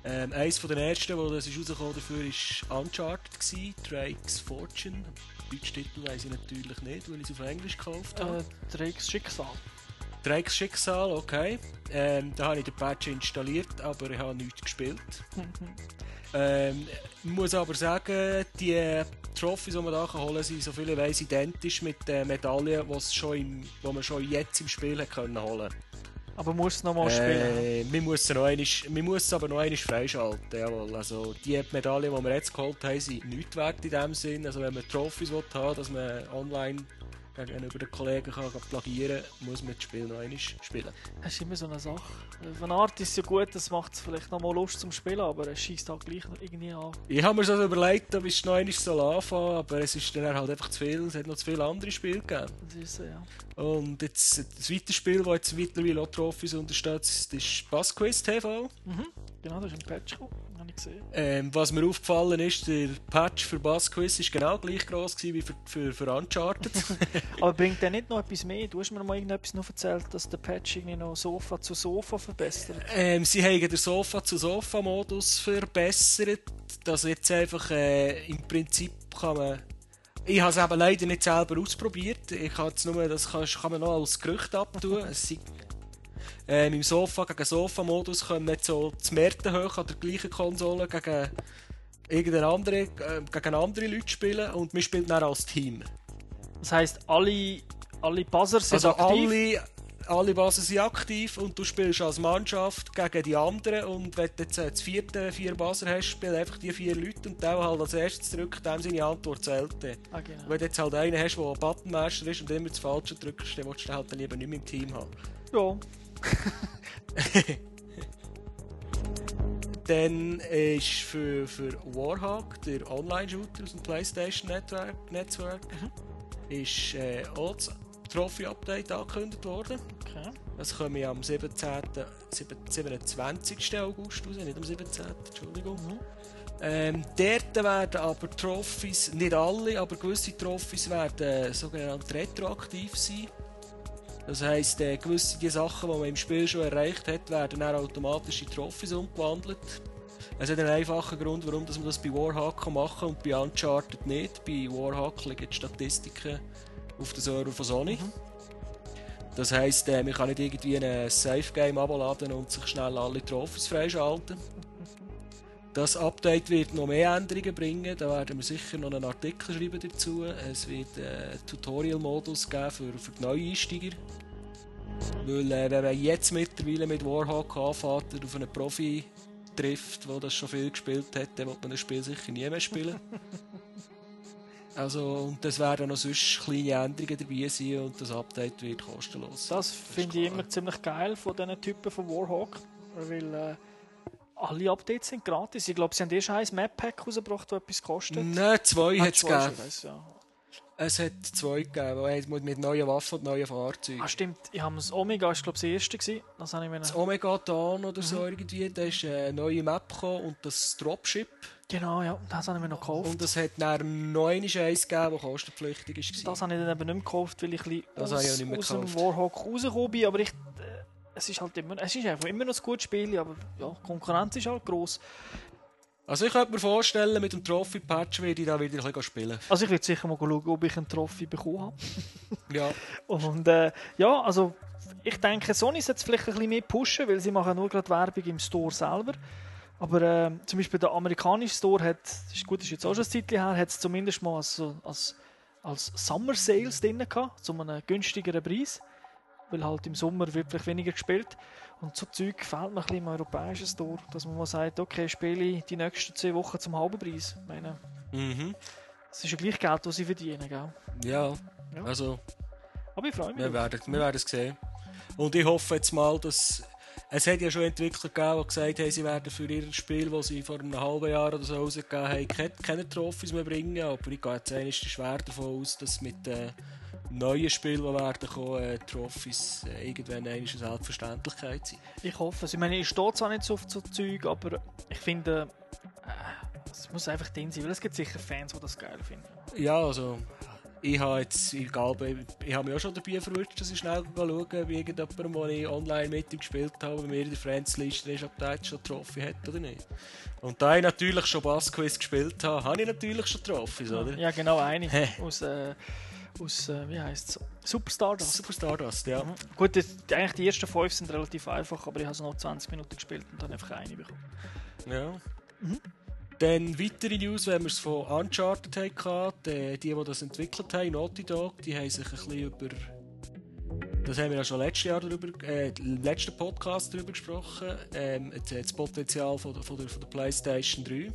Ähm, eins von den ersten, wo das ist rausgekommen dafür, war Uncharted, gewesen, Drake's Fortune. Deutschtitel weiss ich natürlich nicht, weil ich es auf Englisch gekauft habe. Äh, Drakes Schicksal. Drakes Schicksal, okay. Ähm, da habe ich den Patch installiert, aber ich habe nichts gespielt. [laughs] ähm, ich muss aber sagen, die Trophys, die man da holen kann, sind so viele weiss identisch mit den Medaillen, die es schon im, die man schon jetzt im Spiel hat können holen Aber musst du noch mal spielen. äh, man, muss noch einmal, man muss sie aber noch einmal freischalten. Jawohl. Also, die Medaillen, die wir jetzt geholt haben, sind nichts wert in dem Sinn. Also, wenn man Trophys will haben dass man online gegenüber den Kollegen kann plagieren kann, muss man das Spiel noch einmal spielen. Das ist immer so eine Sache. Von Art ist es ja gut, das macht es vielleicht noch mal Lust zum Spielen, aber es schießt halt gleich noch irgendwie an. Ich habe mir so überlegt, ob ich noch einmal so anfangen aber es ist dann halt einfach zu viel. Es hat noch zu viele andere Spiele gegeben. Das ist so, ja. Und jetzt, das zweite Spiel, das jetzt mittlerweile auch Trophys unterstützt, ist Bass Quiz TV. Genau, das ist ein Patch habe ich gesehen. Ähm, was mir aufgefallen ist, der Patch für Bass Quiz ist genau gleich groß wie für, für, für Uncharted. [laughs] Aber bringt der nicht noch etwas mehr? Du hast mir mal irgendetwas noch erzählt, dass der Patch irgendwie noch Sofa zu Sofa verbessert. ähm, sie haben den Sofa zu Sofa Modus verbessert, dass jetzt einfach äh, im Prinzip kann man ich habe es eben leider nicht selber ausprobiert. Ich habe jetzt nur, das kann, kann man noch als Gerücht abtun. Es sind, ähm, Im Sofa gegen Sofa-Modus können jetzt so das Märten hoch an der gleichen Konsole gegen irgendeine andere, äh, gegen andere Leute spielen und wir spielen dann als Team. Das heisst, alle, alle Buzzer sind Also aktiv? alle, alle Basen sind aktiv und du spielst als Mannschaft gegen die anderen und wenn du jetzt das vierte vier Baser hast, spielen einfach die vier Leute und der, der halt als erstes drückt, dem seine Antwort zählt. Ah, genau. Wenn du jetzt halt einen hast, der ein Buttonmeister ist und immer das Falsche drückst, dann willst du den halt dann lieber nicht mehr im Team haben. Ja. [laughs] Dann ist für, für Warhawk, der Online-Shooter aus dem PlayStation Network, Netzwerk, ist äh, auch das Trophy-Update angekündigt worden. Okay. Das kommen ja am 17. sieben- 27. August raus, nicht am 17. Entschuldigung. Ähm, dort werden aber Trophys, nicht alle, aber gewisse Trophys werden sogenannt retroaktiv sein. Das heisst, äh, gewisse die Sachen, die man im Spiel schon erreicht hat, werden dann automatisch in Trophys umgewandelt. Es hat einen einfachen Grund, warum dass man das bei Warhawk kann machen und bei Uncharted nicht. Bei Warhawk liegen die Statistiken auf den Server von Sony. Das heisst, äh, man kann nicht irgendwie ein Safe-Game abladen und sich schnell alle Trophys freischalten. Das Update wird noch mehr Änderungen bringen, da werden wir sicher noch einen Artikel schreiben dazu. Es wird äh, Tutorial-Modus geben für, für die Neueinsteiger. Weil äh, wenn man jetzt mittlerweile mit Warhawk anfährt auf einen Profi trifft, der das schon viel gespielt hat, dann wird man das Spiel sicher nie mehr spielen. [laughs] Also, und es werden noch sonst kleine Änderungen dabei sein und das Update wird kostenlos sein. Das finde ich immer ziemlich geil von diesen Typen von Warhawk. Weil äh, alle Updates sind gratis. Ich glaube, sie haben erst ein Map-Pack rausgebracht, das etwas kostet. Nein, zwei Ah, hat es gegeben. ja. Es hat zwei gegeben, mit neuen Waffen und neuen Fahrzeugen. Ah, stimmt. Ich habe das Omega, ist glaube das erste gewesen. Das habe ich mir... Das Omega Dawn oder so irgendwie, da ist eine neue Map gekommen und das Dropship. Genau, ja. Das habe ich mir noch gekauft. Und es hat dann eines eins gegeben, das kostenpflichtig war. Das habe ich dann eben nicht mehr gekauft, weil ich ein bisschen Das aus, ich auch nicht mehr aus dem. Warhawk rausgekommen bin. Aber ich, äh, es ist halt immer, es ist einfach immer noch ein gutes Spiel, aber ja, die Konkurrenz ist halt gross. Also ich könnte mir vorstellen, mit dem Trophy-Patch werde ich da wieder ein bisschen spielen. Also ich werde sicher mal schauen, ob ich einen Trophy bekommen habe. [laughs] Ja. Und äh, ja, also ich denke, Sony sollte es vielleicht ein bisschen mehr pushen, weil sie machen nur gerade Werbung im Store selber. Aber äh, zum Beispiel der amerikanische Store hat, das ist gut, ist jetzt auch schon ein Zeitchen her, hat es zumindest mal als, als, als Summer Sales drin gehabt, zu einem günstigeren Preis. Weil halt im Sommer wird vielleicht weniger gespielt. Und so Zeug gefällt mir ein bisschen im europäischen Store, dass man mal sagt, okay, spiele ich die nächsten zwei Wochen zum halben Preis. Ich meine, Mhm. das ist ja gleich Geld, das sie verdienen, gell? Ja. Ja. Also, Aber ich freue mich. wir drauf. werden, wir werden es sehen. Und ich hoffe jetzt mal, dass... Es hat ja schon Entwickler gegeben, die gesagt haben, sie werden für ihr Spiel, das sie vor einem halben Jahr oder so rausgegeben haben, keine, keine Trophys mehr bringen. Aber ich gehe jetzt schwer davon aus, dass mit den neuen Spielen, die werden kommen, äh, Trophys äh, irgendwann eine Selbstverständlichkeit sind. Ich hoffe es. Ich meine, ich stehe zwar nicht so auf so Zeug, aber ich finde, äh, es muss einfach drin sein, weil es gibt sicher Fans, die das geil finden. Ja, also ich habe jetzt, egal, ich habe mich auch schon dabei verwirrt, dass ich schnell schauen wie irgendjemand, den ich online mit ihm gespielt habe, bei mir in der Friends-Liste ist, ob der jetzt schon Trophy hat oder nicht. Und da ich natürlich schon Bassquiz gespielt habe, habe ich natürlich schon Trophys, oder? Ja, genau, eine. Aus, äh, aus äh, wie heisst es? Superstar das. Super Stardust, ja. Gut, das, eigentlich die ersten fünf sind relativ einfach, aber ich habe so noch 20 Minuten gespielt und dann einfach eine bekommen. ja. Dann weitere News, wenn wir es von Uncharted hatten, die, die, die das entwickelt haben, Naughty Dog, die haben sich ein bisschen über Das haben wir ja schon letztes Jahr darüber, äh, im letzten Podcast darüber gesprochen. Ähm, das, Potenzial von der, von, der, von der PlayStation 3.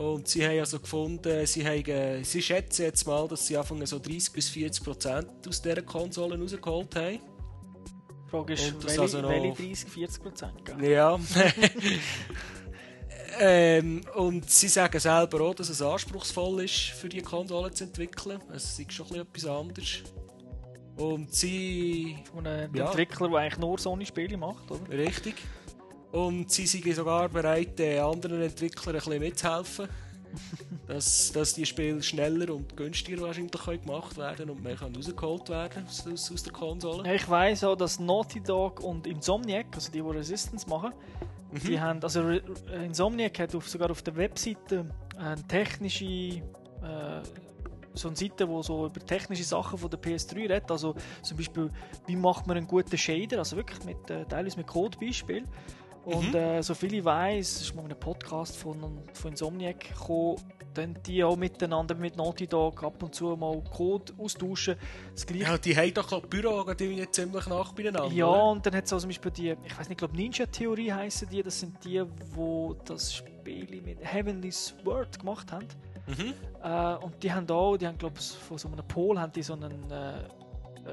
Und sie haben also gefunden, sie, haben, äh, sie schätzen jetzt mal, dass sie anfangen so 30 bis 40 Prozent aus dieser Konsole rausgeholt haben. Die Frage ist, welche, also noch- welche 30, 40 Prozent? Ja. [laughs] [laughs] ähm, und sie sagen selber auch, dass es anspruchsvoll ist, für die Konsole zu entwickeln. Es ist schon ein bisschen etwas anderes. Und sie. Von einem Ja. Entwickler, der eigentlich nur Sony-Spiele macht, oder? Richtig. Und sie sind sogar bereit, den anderen Entwicklern ein bisschen mitzuhelfen. Dass, dass die Spiele schneller und günstiger wahrscheinlich gemacht werden und mehr kann rausgeholt werden aus, aus, aus der Konsole. Ja, ich weiss auch, dass Naughty Dog und Insomniac, also die, die Resistance machen, die haben, also Re- Insomniac hat auf, sogar auf der Webseite eine technische, äh, so eine Seite, wo so über technische Sachen von der PS3 redet, also zum Beispiel, wie macht man einen guten Shader, also wirklich mit, äh, teilweise mit Codebeispiel. Und äh, so viel ich weiß, ist mal in einem Podcast von, von Insomniac gekommen, dann die auch miteinander mit Naughty Dog ab und zu mal Code austauschen. Das gleiche Ja, die haben doch glaub, Büro die ziemlich nach beieinander. ja, oder? und dann hat es auch zum Beispiel die, ich weiß nicht, glaube Ninja-Theorie heißen die, das sind die, wo das Spiel mit Heavenly Sword gemacht haben. Äh, und die haben auch, die haben glaube ich von so einem Pol haben die so einen äh, äh,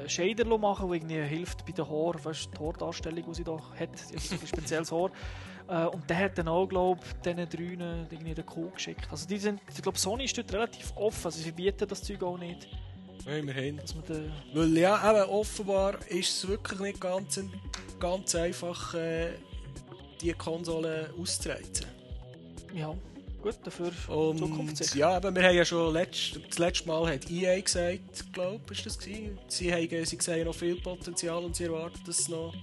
Shader lassen machen, der irgendwie hilft bei den Haaren, weißt du, die Haardarstellung, die sie da hat, ein spezielles Haar. Äh, und der hat dann auch, glaube ich, diesen drei irgendwie den Code geschickt. Also die sind, ich glaube Sony ist dort relativ offen, also sie bieten das Zeug auch nicht, immerhin. dass man Weil ja, eben, offenbar ist es wirklich nicht ganz, ganz einfach, äh, die Konsole auszureizen. ja, gut, dafür Und zukunftssicher. ja, aber wir haben ja schon letzt, das letzte Mal hat EA gesagt, glaube ich, ist das gewesen. Sie, haben, sie sehen noch viel Potenzial und sie erwarten, dass es noch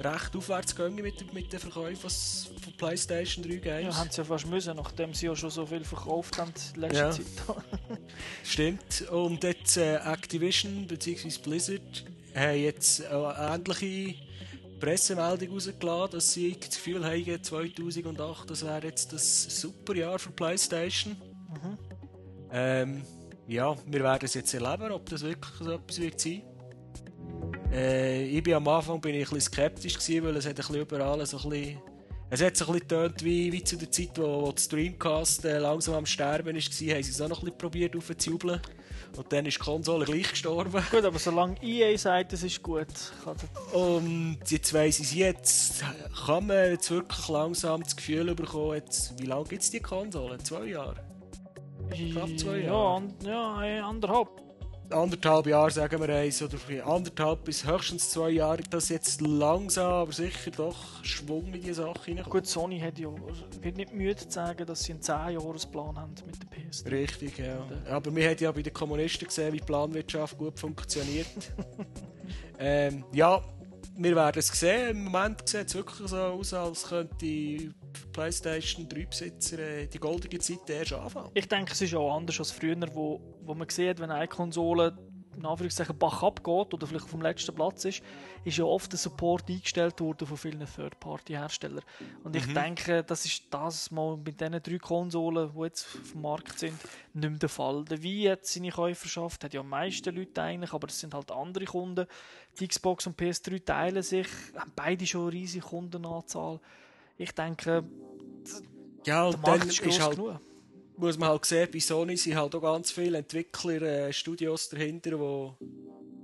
recht aufwärts gehen mit, mit den Verkäufen was von PlayStation 3 Ja, Games. haben sie ja fast müssen, nachdem sie ja schon so viel verkauft haben in letzter Ja. Zeit. [laughs] Stimmt. Und jetzt äh, Activision bzw. Blizzard haben jetzt eine ähnliche Pressemeldung rausgelassen, dass sie das Gefühl haben, 2008, das wäre jetzt das super Jahr für PlayStation. Ähm, ja, wir werden es jetzt erleben, ob das wirklich so etwas wird sein. Äh, ich bin am Anfang bin ich ein bisschen skeptisch gewesen, weil es hat ein bisschen überall so ein bisschen es hat so ein bisschen getönt wie, wie zu der Zeit, wo, wo das Dreamcast äh, langsam am Sterben war, haben sie es auch noch ein bisschen probiert aufzujubeln. Und dann ist die Konsole gleich gestorben. gut, aber solange EA sagt, es ist gut, Und jetzt weiss ich es jetzt, kann man jetzt wirklich langsam das Gefühl bekommen, jetzt, wie lange gibt es die Konsole? Zwei Jahre? Knapp zwei ja, Jahre. an, ja, anderthalb. Anderthalb Jahre sagen wir eins, oder anderthalb bis höchstens zwei Jahre, dass jetzt langsam, aber sicher doch Schwung in die Sache hineinkommt. Gut, Sony hat ja, wird nicht müde zu sagen, dass sie einen 10-Jahres-Plan haben mit der PS. Richtig, ja. Aber wir haben ja bei den Kommunisten gesehen, wie die Planwirtschaft gut funktioniert. [laughs] ähm, ja, wir werden es sehen. Im Moment sieht es wirklich so aus, als könnte die PlayStation 3-Besitzer äh, die goldene Zeit erst anfangen. Ich denke, es ist auch anders als früher, wo, wo man sieht, wenn eine Konsole in Anführungszeichen Bach abgeht oder vielleicht auf dem letzten Platz ist, ist ja oft der Support eingestellt worden von vielen Third-Party-Herstellern. Und ich denke, das ist das mal mit diesen drei Konsolen, die jetzt auf dem Markt sind, nicht mehr der Fall. Der Wii hat seine Käuferschaft, hat ja am meisten Leute eigentlich, aber es sind halt andere Kunden. Die Xbox und PS3 teilen sich, haben beide schon eine riesige Kundenanzahl. Ich denke, Ja, der Markt ist ist halt, genug. Muss man halt sehen, bei Sony sind halt auch ganz viele Entwickler, äh, Studios dahinter, wo,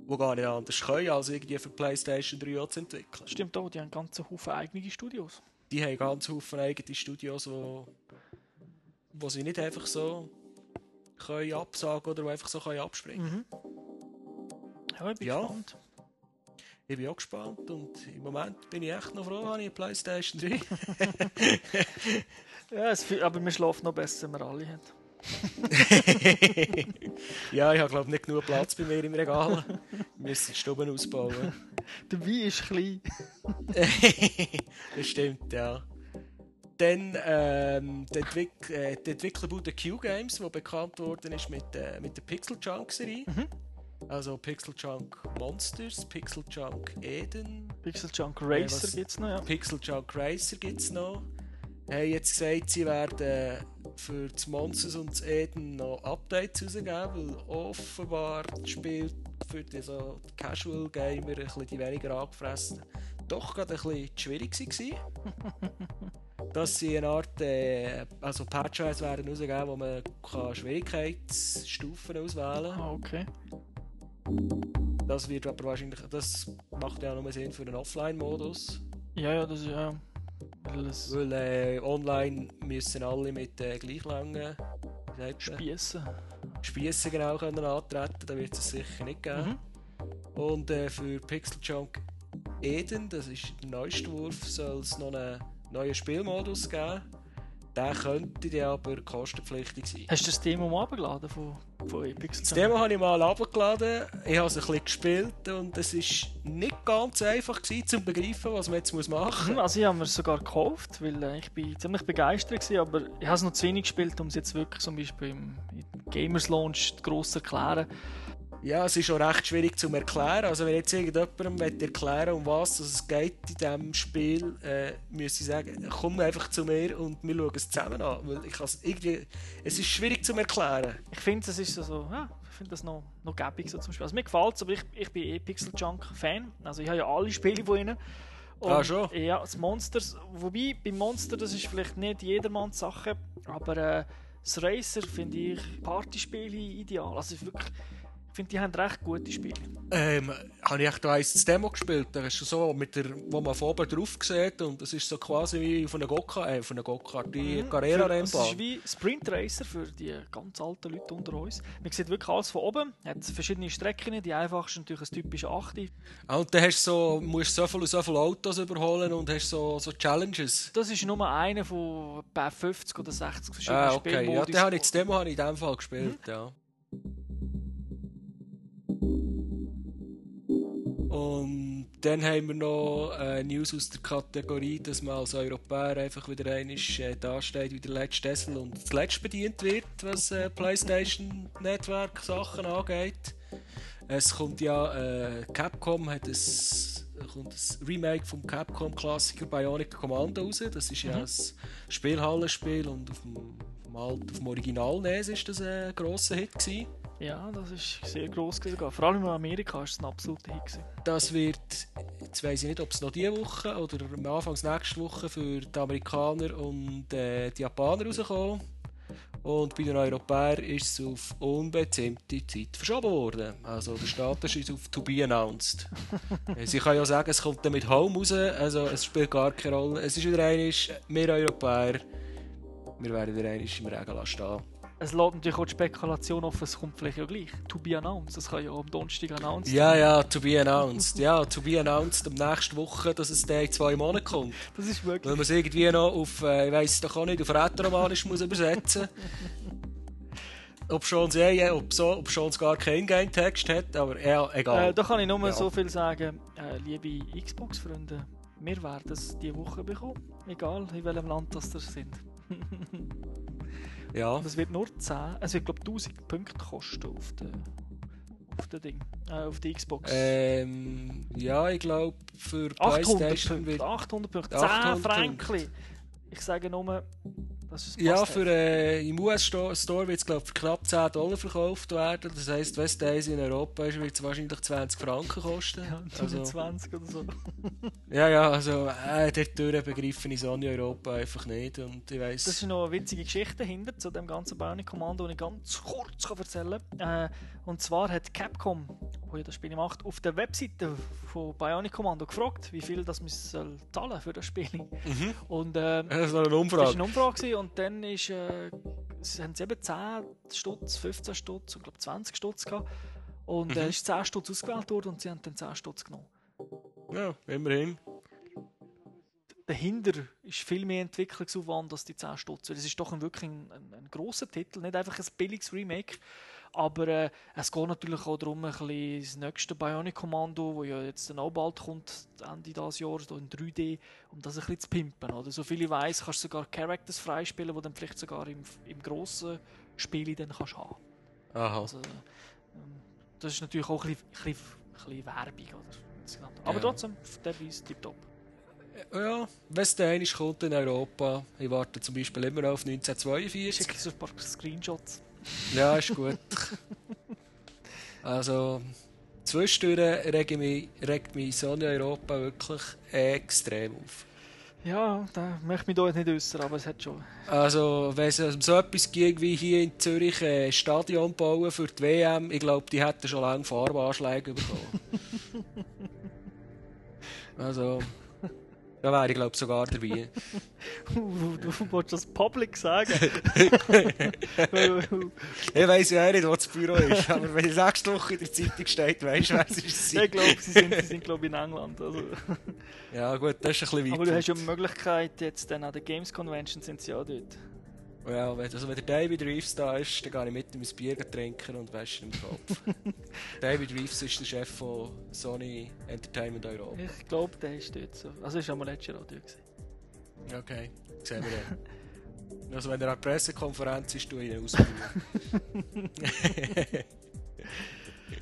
wo gar nicht anders können, als irgendwie für PlayStation 3 auch zu entwickeln. Stimmt auch, die haben ganze Haufen eigene Studios. Die haben ganz viele eigene Studios, wo, wo sie nicht einfach so können absagen oder einfach so können abspringen Ja, ich bin Ja. gespannt. Ich bin auch gespannt und im Moment bin ich echt noch froh, habe ich eine Playstation 3. [laughs] Ja, es, aber man schläft noch besser, wenn man alle hat. [laughs] ja, ich habe glaube nicht genug Platz bei mir im Regal. Wir müssen die Stuben ausbauen. Der Wein ist klein. [laughs] das stimmt, ja. Dann ähm, die, Entwick äh, die Entwicklerbude Q-Games, die bekannt worden ist mit, äh, mit der Pixel Junk-Serie. Also Pixel Junk Monsters, Pixel Junk Eden, Pixel Junk was- Racer gibt's noch, ja. Pixel Junk Racer gibt es noch. Haben jetzt gesagt, sie werden für das Monsters und das Eden noch Updates rausgeben, weil offenbar das Spiel für die, so die Casual Gamer, ein bisschen die weniger angefressen, doch gerade ein bisschen schwierig war. [laughs] Dass sie eine Art äh, also Patches werden rausgeben, wo man kann Schwierigkeitsstufen auswählen kann. Ah, okay. Das wird aber wahrscheinlich, das macht ja nur Sinn für einen Offline-Modus. Ja, ja, das ist ja. Weil es Weil äh, online müssen alle mit äh, gleich langen Spiessen. Spiessen genau können antreten, da wird es sicher nicht geben. Und äh, für Pixel Junk Eden, das ist der neueste Wurf, soll es noch eine neuen Spielmodus geben. Der könnte dann aber kostenpflichtig sein. Hast du das Demo mal abgeladen von, von Epic? Das Demo habe ich mal abgeladen, ich habe es ein bisschen gespielt und es war nicht ganz einfach gewesen, zu begreifen, was man jetzt machen muss. Also ich habe mir sogar gekauft, weil äh, ich bin ziemlich begeistert war, aber ich habe es noch zu wenig gespielt, um es jetzt wirklich zum Beispiel im, im Gamers Launch gross zu erklären. Ja, es ist auch recht schwierig zu erklären. Also wenn jetzt irgendjemandem erklären um was es geht in diesem Spiel, äh, müsste ich sagen, komm einfach zu mir und wir schauen es zusammen an. Weil ich irgendwie, es ist schwierig zu erklären. Ich finde, es ist so, ja, ich finde das noch, noch gäbig so zum Spiel. Also mir gefällt es, aber ich, ich bin eh Pixel Junk Fan. Also ich habe ja alle Spiele von ihnen. Und, ah, schon? Ja, das Monsters, wobei beim Monster, das ist vielleicht nicht jedermanns Sache, aber äh, das Racer finde ich Partyspiele ideal. Also wirklich ich finde, die haben recht gute Spiele. Ähm, habe ich echt eins das Demo gespielt. Da ist so, mit der, wo man von oben drauf sieht und das ist so quasi wie von einer Gokka, äh, von einer Gokka, die mhm. Carrera-Rennbahn. Das ist wie Sprint Racer für die ganz alten Leute unter uns. Man sieht wirklich alles von oben, hat verschiedene Strecken, die einfachste natürlich ein typisches 8. Ah, und dann hast so, musst du so viele so viele Autos überholen und hast so, so Challenges. Das ist nur einer von 50 oder 60 verschiedenen ah, okay. Spielmodus. Ja, den habe ich, das Demo habe ich in dem Fall gespielt, mhm. ja. Dann haben wir noch äh, News aus der Kategorie, dass man als Europäer einfach wieder einmal äh, dasteht wie der letzte Essel und zuletzt bedient wird, was äh, PlayStation Network Sachen angeht. Es kommt ja, äh, Capcom hat ein, kommt ein Remake vom Capcom Klassiker Bionic Commando raus. Das ist ja mhm. ein Spielhallenspiel und auf dem, auf dem Original NES ist das ein grosser Hit gewesen. Ja, das ist sehr gross gewesen. Vor allem in Amerika war es ein absoluter Hit. Gewesen. Das wird, jetzt weiss ich nicht, ob es noch diese Woche oder am Anfang nächste Woche für die Amerikaner und äh, die Japaner rauskommen. Und bei den Europäern ist es auf unbestimmte Zeit verschoben worden. Also der Status ist auf To Be Announced. [laughs] Sie kann ja sagen, es kommt dann mit Home raus, also es spielt gar keine Rolle. Es ist wieder einmal, wir Europäer, wir werden wieder einmal im Regen stehen es lädt natürlich auch die Spekulation offen, es kommt vielleicht ja gleich. To be announced, das kann ja auch am Donnerstag announced Ja, ja, to be announced. ja, to be announced am nächsten Woche, dass es dann in zwei Monaten kommt. Das ist wirklich. Weil man es irgendwie noch auf, äh, ich weiss doch auch nicht, auf Rätoromanisch muss übersetzen [laughs] ob schon es eh, ob so, ob schon es gar keinen Game-Text hat, aber ja, egal. Äh, da kann ich nur ja. so viel sagen, äh, liebe Xbox-Freunde, wir werden es diese Woche bekommen, egal in welchem Land das sind. [laughs] Ja. Es wird nur 10, es wird glaube 1000 Punkte kosten auf der auf der Ding, äh, auf der Xbox. Ähm, ja, ich glaube für 800 PlayStation Punkte, 800 Punkte, 10 Franken. Ich sage nur, ja, für, äh, im US-Store wird es glaube für knapp 10 Dollar verkauft werden. Das heisst, wenn es Days in Europa ist, wird es wahrscheinlich 20 Franken kosten. Ja, also, 20 oder so. [laughs] ja, ja, also äh, dort begreife ich Sony Europa einfach nicht. Und ich weiss... Das ist noch eine witzige Geschichte dahinter zu dem ganzen Bionic-Kommando, die ich ganz kurz kann erzählen kann. Äh, und zwar hat Capcom, wo ja das Spiel macht, auf der Webseite von Bionic Commando gefragt, wie viel das man soll zahlen für das Spiel. Mhm. Und, äh, das war eine Umfrage. Das war eine Umfrage und dann ist, äh, sie haben eben 10 Stutz, 15 Stutz und glaube 20 Stutz gehabt. Und mhm. äh, ist 10 Stutz ausgewählt worden und sie haben dann 10 Stutz genommen. Ja, immerhin. Dahinter ist viel mehr Entwicklungsaufwand als die 10 Stutz. Das ist doch ein, wirklich ein, ein, ein grosser Titel, nicht einfach ein billiges Remake. Aber äh, es geht natürlich auch darum, ein bisschen das nächste Bionic-Kommando, das ja jetzt dann auch bald kommt, Ende dieses Jahres, in 3D, um das ein bisschen zu pimpen. Oder? So viel ich weiss, kannst du sogar Characters freispielen, die dann vielleicht sogar im, im grossen Spiel dann kannst haben. Aha. Also, ähm, das ist natürlich auch ein bisschen, ein bisschen, ein bisschen Werbung. Oder? Aber ja. trotzdem, der Weise tipptopp. Ja, wenn es dann einmal kommt in Europa, ich warte zum Beispiel immer auf 1942. Ich schicke so ein paar Screenshots. Ja, ist gut. also, zwischendurch regt mich, regt mich Sony Europa wirklich extrem auf. Ja, da möchte ich mich da nicht äußern, aber es hat schon. Also, wenn es um so etwas ging wie hier in Zürich ein äh, Stadion bauen für die WM, ich glaube, die hätten schon lange Farbanschläge bekommen. [laughs] also, Da wäre ich, glaube sogar dabei. [laughs] du, du wolltest das public sagen. [laughs] ich weiss ja auch nicht, wo das Büro ist, aber wenn es nächste Woche in der Zeitung steht, weißt du, wer es ist. Ich glaube, sie sind, sie sind glaub, in England. Also. Ja, gut, das ist ein bisschen weit. Aber du hast ja die Möglichkeit, jetzt dann an der Games Convention sind sie ja dort. Ja, also wenn der David Reeves da ist, dann gehe ich mit ihm ein Bier trinken und wäsche im Kopf. [laughs] David Reeves ist der Chef von Sony Entertainment Europa. Ich glaube, der ist dort so. Also ist am letzten Jahr dort. Okay, sehen wir dann. Also wenn er an der Pressekonferenz ist, tue ich ihn ausführen. [laughs]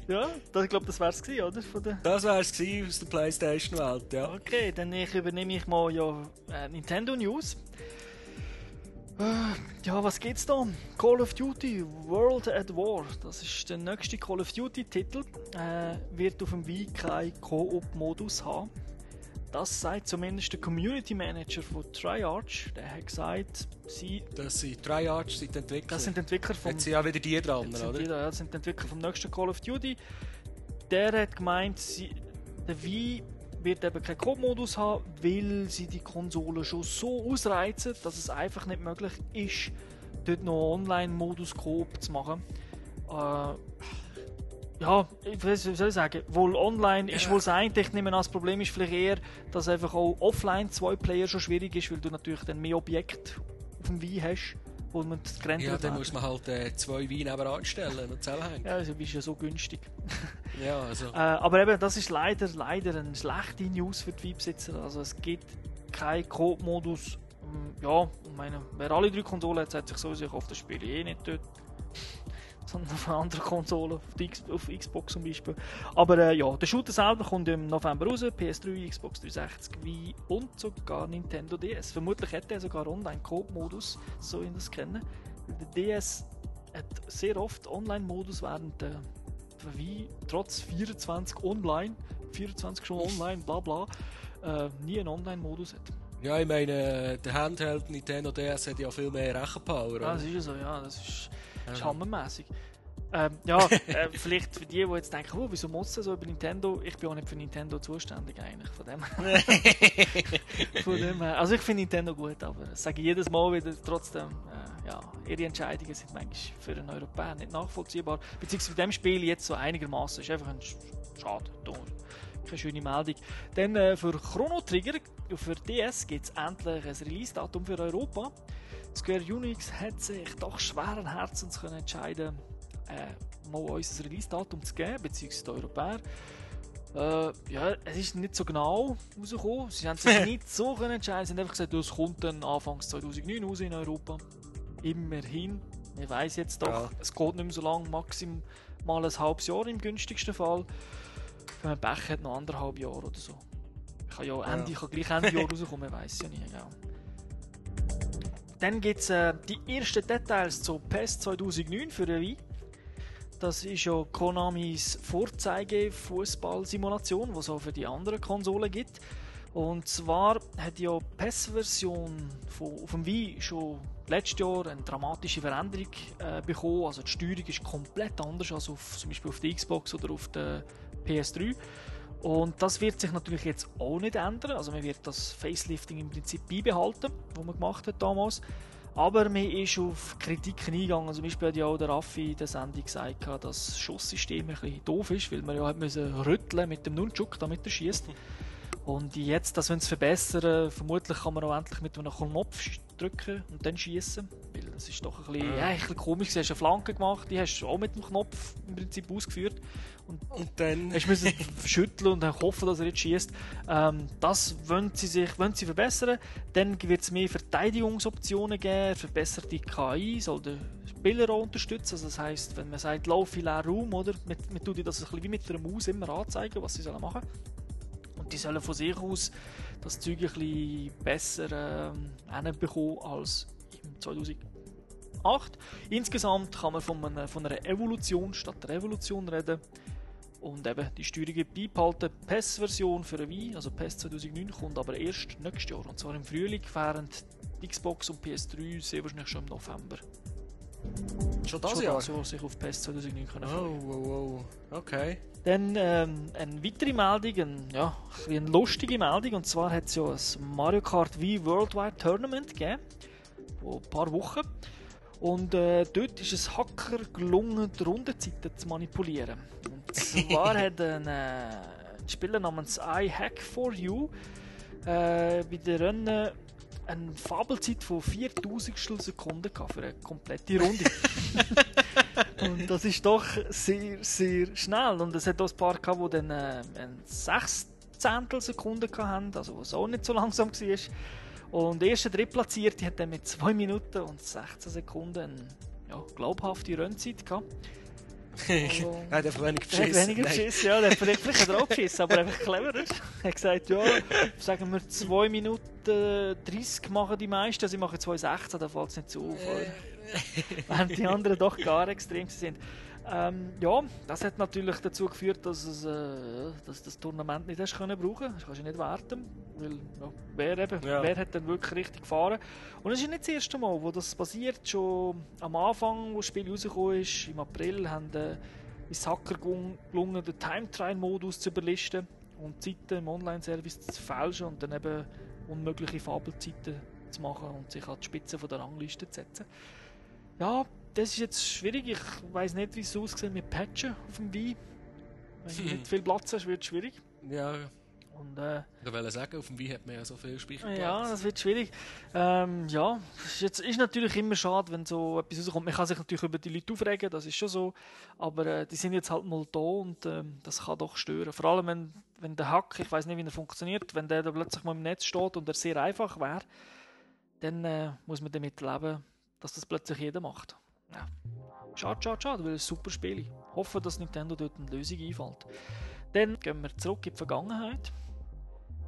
ja, das, ich glaube, das wär's gewesen, oder? Von der... Das wär's gewesen aus der Playstation-Welt, ja. Okay, dann ich übernehme ich mal ja äh, Nintendo News. Äh, ja, was geht's da? Call of Duty World at War. Das ist der nächste Call of Duty-Titel. Äh, wird auf dem Wii keinen Co-op-Modus haben. Das sagt zumindest der Community Manager von Triarch. Der hat gesagt, sie. Das sind Triarch, sind Entwickler. Das sind Entwickler vom. Jetzt sind ja wieder die dran, oder? Die, ja, das sind Entwickler vom nächsten Call of Duty. Der hat gemeint, sie, der Wii wird eben keinen Code-Modus haben, weil sie die Konsole schon so ausreizen, dass es einfach nicht möglich ist, dort noch Online-Modus Coop zu machen. Äh, ja, wie soll ich sagen, wohl online ist wohl sein, ich nehme an, das Problem ist vielleicht eher, dass einfach auch offline zwei Player schon schwierig ist, weil du natürlich dann mehr Objekte auf dem Wii hast wo man das gerendert Ja, dann muss man halt äh, zwei Weine aber anstellen und zusammenhängen. Ja, also bist ja so günstig. [laughs] ja, also. Äh, aber eben, das ist leider, leider eine schlechte News für die Wii-Besitzer. Also es gibt keinen Code-Modus. Ähm, ja, ich meine, wer alle drei Konsolen hat, hat sich sowieso auf das Spiel eh nicht dort sondern auf anderen Konsolen, auf, X auf Xbox zum Beispiel. Aber äh, ja, der Shooter selber kommt im November raus, PS3, Xbox 360, Wii und sogar Nintendo DS. Vermutlich hätte er sogar Online-Coop-Modus, so ich das kenne. Der DS hat sehr oft Online-Modus, während der Wii trotz 24 online, 24 schon online, bla bla, äh, nie einen Online-Modus hat. Ja, ich meine, der Handheld Nintendo DS hat ja viel mehr Rechenpower. Ja, das ist ja so, ja, das ist ist hammermäßig. Ähm, ja, [laughs] äh, vielleicht für die, die jetzt denken, oh, wieso muss das so über Nintendo? Ich bin auch nicht für Nintendo zuständig eigentlich, von dem [laughs] von dem Also ich finde Nintendo gut, aber das sage ich jedes Mal wieder, trotzdem, äh, ja, ihre Entscheidungen sind manchmal für einen Europäer nicht nachvollziehbar. Beziehungsweise bei dem Spiel jetzt so einigermaßen ist einfach ein Schade, keine schöne Meldung. Dann äh, für Chrono Trigger, für DS gibt es endlich ein Release-Datum für Europa. Square Unix hat sich doch schweren Herzens können entscheiden, äh, mal uns ein Release-Datum zu geben, beziehungsweise den Europäer. Äh, ja, es ist nicht so genau rausgekommen. Sie haben sich [laughs] nicht so können entscheiden. Sie haben einfach gesagt, es kommt dann Anfang 2009 raus in Europa. Immerhin. Ich weiß jetzt doch, ja. es geht nicht mehr so lange, maximal ein halbes Jahr im günstigsten Fall. Wenn man Pech hat, noch anderthalb Jahre oder so. Ich kann ja Ende, ja. kann gleich Ende Jahr rauskommen, ich weiß ja nicht. Ja. Dann gibt es äh, die ersten Details zu PES 2009 für die Wii. Das ist ja Konamis Vorzeige-Fußball-Simulation, die es auch für die anderen Konsolen gibt. Und zwar hat ja die PES-Version auf dem Wii schon letztes Jahr eine dramatische Veränderung äh, bekommen. Also die Steuerung ist komplett anders als auf, zum Beispiel auf der Xbox oder auf der PS3. Und das wird sich natürlich jetzt auch nicht ändern. Also man wird das Facelifting im Prinzip beibehalten, was man gemacht hat damals. Aber man ist auf Kritiken eingegangen. Also zum Beispiel hat ja auch der Raffi in der Sendung gesagt, dass das Schusssystem ein bisschen doof ist, weil man ja hat müssen rütteln mit dem Nunchuk, damit er schießt. Und jetzt, das wollen sie verbessern, vermutlich kann man auch endlich mit einem Knopf drücken und dann schießen. Weil das ist doch ein bisschen, ja, ein bisschen komisch. Du hast eine Flanke gemacht, die hast du auch mit dem Knopf im Prinzip ausgeführt. Und, und dann hast [laughs] du schütteln und dann hoffen, dass er jetzt schießt. Ähm, das wollen sie sich wollen sie verbessern. Dann wird es mehr Verteidigungsoptionen geben, verbesserte KI, soll der Spieler auch unterstützen. Also das heisst, wenn man sagt, lauf in leeren Raum, oder? Man, man tut das ein bisschen wie mit einer Maus immer anzeigen, was sie sollen machen Und die sollen von sich aus das Zeug ein bisschen besser ähm, bekommen als im 2000 8. Insgesamt kann man von einer, von einer Evolution statt Revolution reden. Und eben die Steuerung beibehalten. PES-Version für Wii, also PES 2009, kommt aber erst nächstes Jahr. Und zwar im Frühling, während Xbox und PS3 sehr wahrscheinlich schon im November. Schon das schon Jahr? das Jahr sich auf PES 2009 können Oh, freuen. oh, oh. Okay. Dann ähm, eine weitere Meldung, ein, ja, ein eine lustige Meldung, und zwar hat es ja ein Mario Kart Wii Worldwide Tournament gegeben, vor ein paar Wochen. Und äh, dort ist es Hacker gelungen, die Rundenzeiten zu manipulieren. Und zwar [laughs] hat ein äh, Spieler namens iHack4U äh, bei den Rennen eine Fabelzeit von 4000 Sekunden gehabt für eine komplette Runde. [laughs] Und das ist doch sehr, sehr schnell. Und es hat auch ein paar gehabt, die dann äh, ein Sechzehntel Sekunden hatten, also was auch nicht so langsam war. Und der erste Drittplatzierte hat dann mit 2 Minuten und 16 Sekunden eine ja, glaubhafte Rennzeit gehabt. [laughs] Er hat einfach wenig Er hat beschissen. weniger Nein. geschissen, ja. Der hat vielleicht, vielleicht hat auch geschissen, aber einfach cleverer. Er hat gesagt, ja, sagen wir 2 Minuten 30 machen die meisten, also ich mache 2,16, da fällt es nicht so auf. oder? Während die anderen doch gar extrem sind. Ähm, ja, das hat natürlich dazu geführt, dass, es, äh, dass das Tournament nicht hast können brauchen. Das kannst du nicht warten, weil ja, wer, eben, Ja. wer hat dann wirklich richtig gefahren. Und es ist nicht das erste Mal, wo das passiert. Schon am Anfang, wo das Spiel rausgekommen ist, im April, haben äh, ist Hacker gelungen, den Time-Trial-Modus zu überlisten und die Zeiten im Online-Service zu fälschen und dann eben unmögliche Fabelzeiten zu machen und sich an die Spitze von der Rangliste zu setzen. Ja, das ist jetzt schwierig. Ich weiß nicht, wie es aussieht mit Patchen auf dem Wii. Wenn du [laughs] nicht viel Platz hast, wird es schwierig. Ja, Und, äh, ich wollte sagen, auf dem Wii hat man ja so viel Speicherplatz. ja, das wird schwierig. Ähm, ja, es ist, jetzt, ist natürlich immer schade, wenn so etwas rauskommt. Man kann sich natürlich über die Leute aufregen, das ist schon so. Aber äh, die sind jetzt halt mal da und ähm, das kann doch stören. Vor allem, wenn, wenn der Hack, ich weiß nicht, wie er funktioniert, wenn der da plötzlich mal im Netz steht und er sehr einfach wäre, dann äh, muss man damit leben, dass das plötzlich jeder macht. Ja. Schade, schade, schade, weil es ein super Spiel ist. Hoffe, dass Nintendo dort eine Lösung einfällt. Dann gehen wir zurück in die Vergangenheit.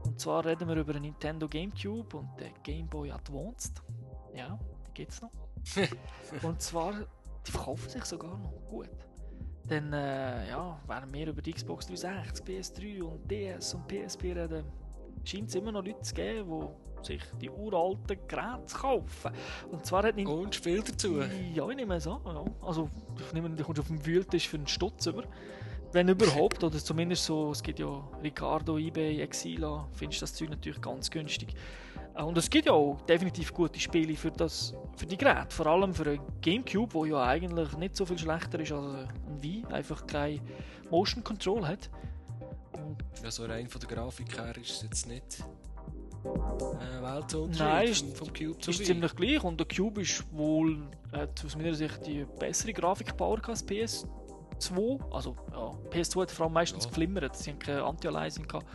Und zwar reden wir über den Nintendo GameCube und den Game Boy Advanced. Ja, die gibt's noch. [laughs] und zwar, die verkaufen sich sogar noch gut. Dann, äh, ja, während wir über die Xbox 360, PS3 und DS und PSP reden, scheint es immer noch Leute zu geben, die sich die uralten Geräte kaufen. Und zwar hat Nintendo... Und Spiel dazu. Ja, ich nehme es an. Ja. Also, ich nehme an, du kommst auf dem Wühltisch für einen Stutz über. Wenn überhaupt, oder zumindest so, es gibt ja Ricardo, eBay, Exila, findest das Zeug natürlich ganz günstig. Äh, Und es gibt ja auch definitiv gute Spiele für, das, für die Geräte, vor allem für ein Gamecube, wo ja eigentlich nicht so viel schlechter ist als ein Wii, einfach kein Motion Control hat. Und Ja, so rein von der Grafik her ist es jetzt nicht äh, Nein, vom, vom Cube zu ist ziemlich gleich und der Cube ist wohl hat aus meiner Sicht die bessere Grafikpower gehabt als PS2. Also ja, PS2 hat vor allem meistens Ja. geflimmert, sie haben keine Anti-Aliasing gehabt.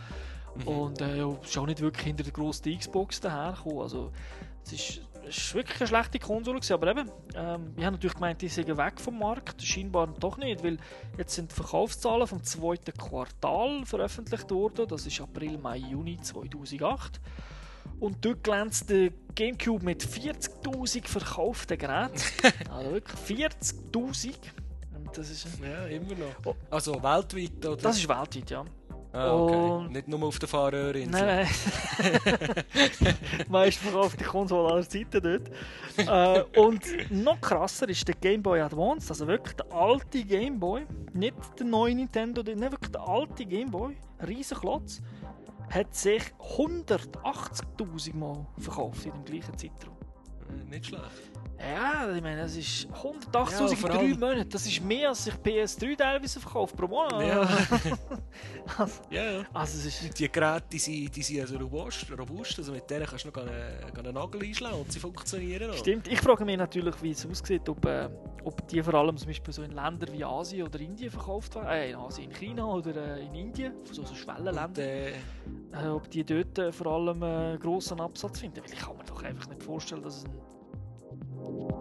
Mhm. Und äh, ist auch nicht wirklich hinter der grossen Xbox dahergekommen. Also es ist, ist wirklich eine schlechte Konsole gewesen, aber eben, ähm, wir haben natürlich gemeint, die sind weg vom Markt, scheinbar doch nicht, weil jetzt sind die Verkaufszahlen vom zweiten Quartal veröffentlicht worden, das ist April, Mai, Juni 2008. Und dort glänzt der Gamecube mit 40.000 verkauften Geräten. [laughs] also wirklich 40.000. Und das ist, Ja, immer noch. Oh. Also weltweit, oder? das ist weltweit, ja. Ah, okay. und- Nicht nur auf der Fahrerinsel. Nein, nein. [laughs] Meist verkaufte Konsole aller Zeiten dort. äh, und noch krasser ist der Game Boy Advance, also wirklich der alte Game Boy, nicht der neue Nintendo, nein, wirklich der alte Game Boy, riesen Klotz, hat sich 180.000 Mal verkauft in dem gleichen Zeitraum. Äh, Nicht schlecht. Ja, ich meine, das ist 180.000 Ja, in drei Monaten. Das ist mehr, als sich PS3 teilweise verkauft pro Monat. Ja. [laughs] also, Ja, ja. also es ist... Die Geräte sind, die sind also robust, robust, also mit denen kannst du noch einen, einen Nagel einschlagen und sie funktionieren noch. Stimmt. Ich frage mich natürlich, wie es aussieht, ob, äh, ob die vor allem zum Beispiel so in Ländern wie Asien oder Indien verkauft werden. Äh, in Asien, in China oder äh, in Indien, so, so Und, Schwellenländer. äh, Äh, ob die dort äh, vor allem äh, grossen Absatz finden. Weil ich kann mir doch einfach nicht vorstellen, dass es ein...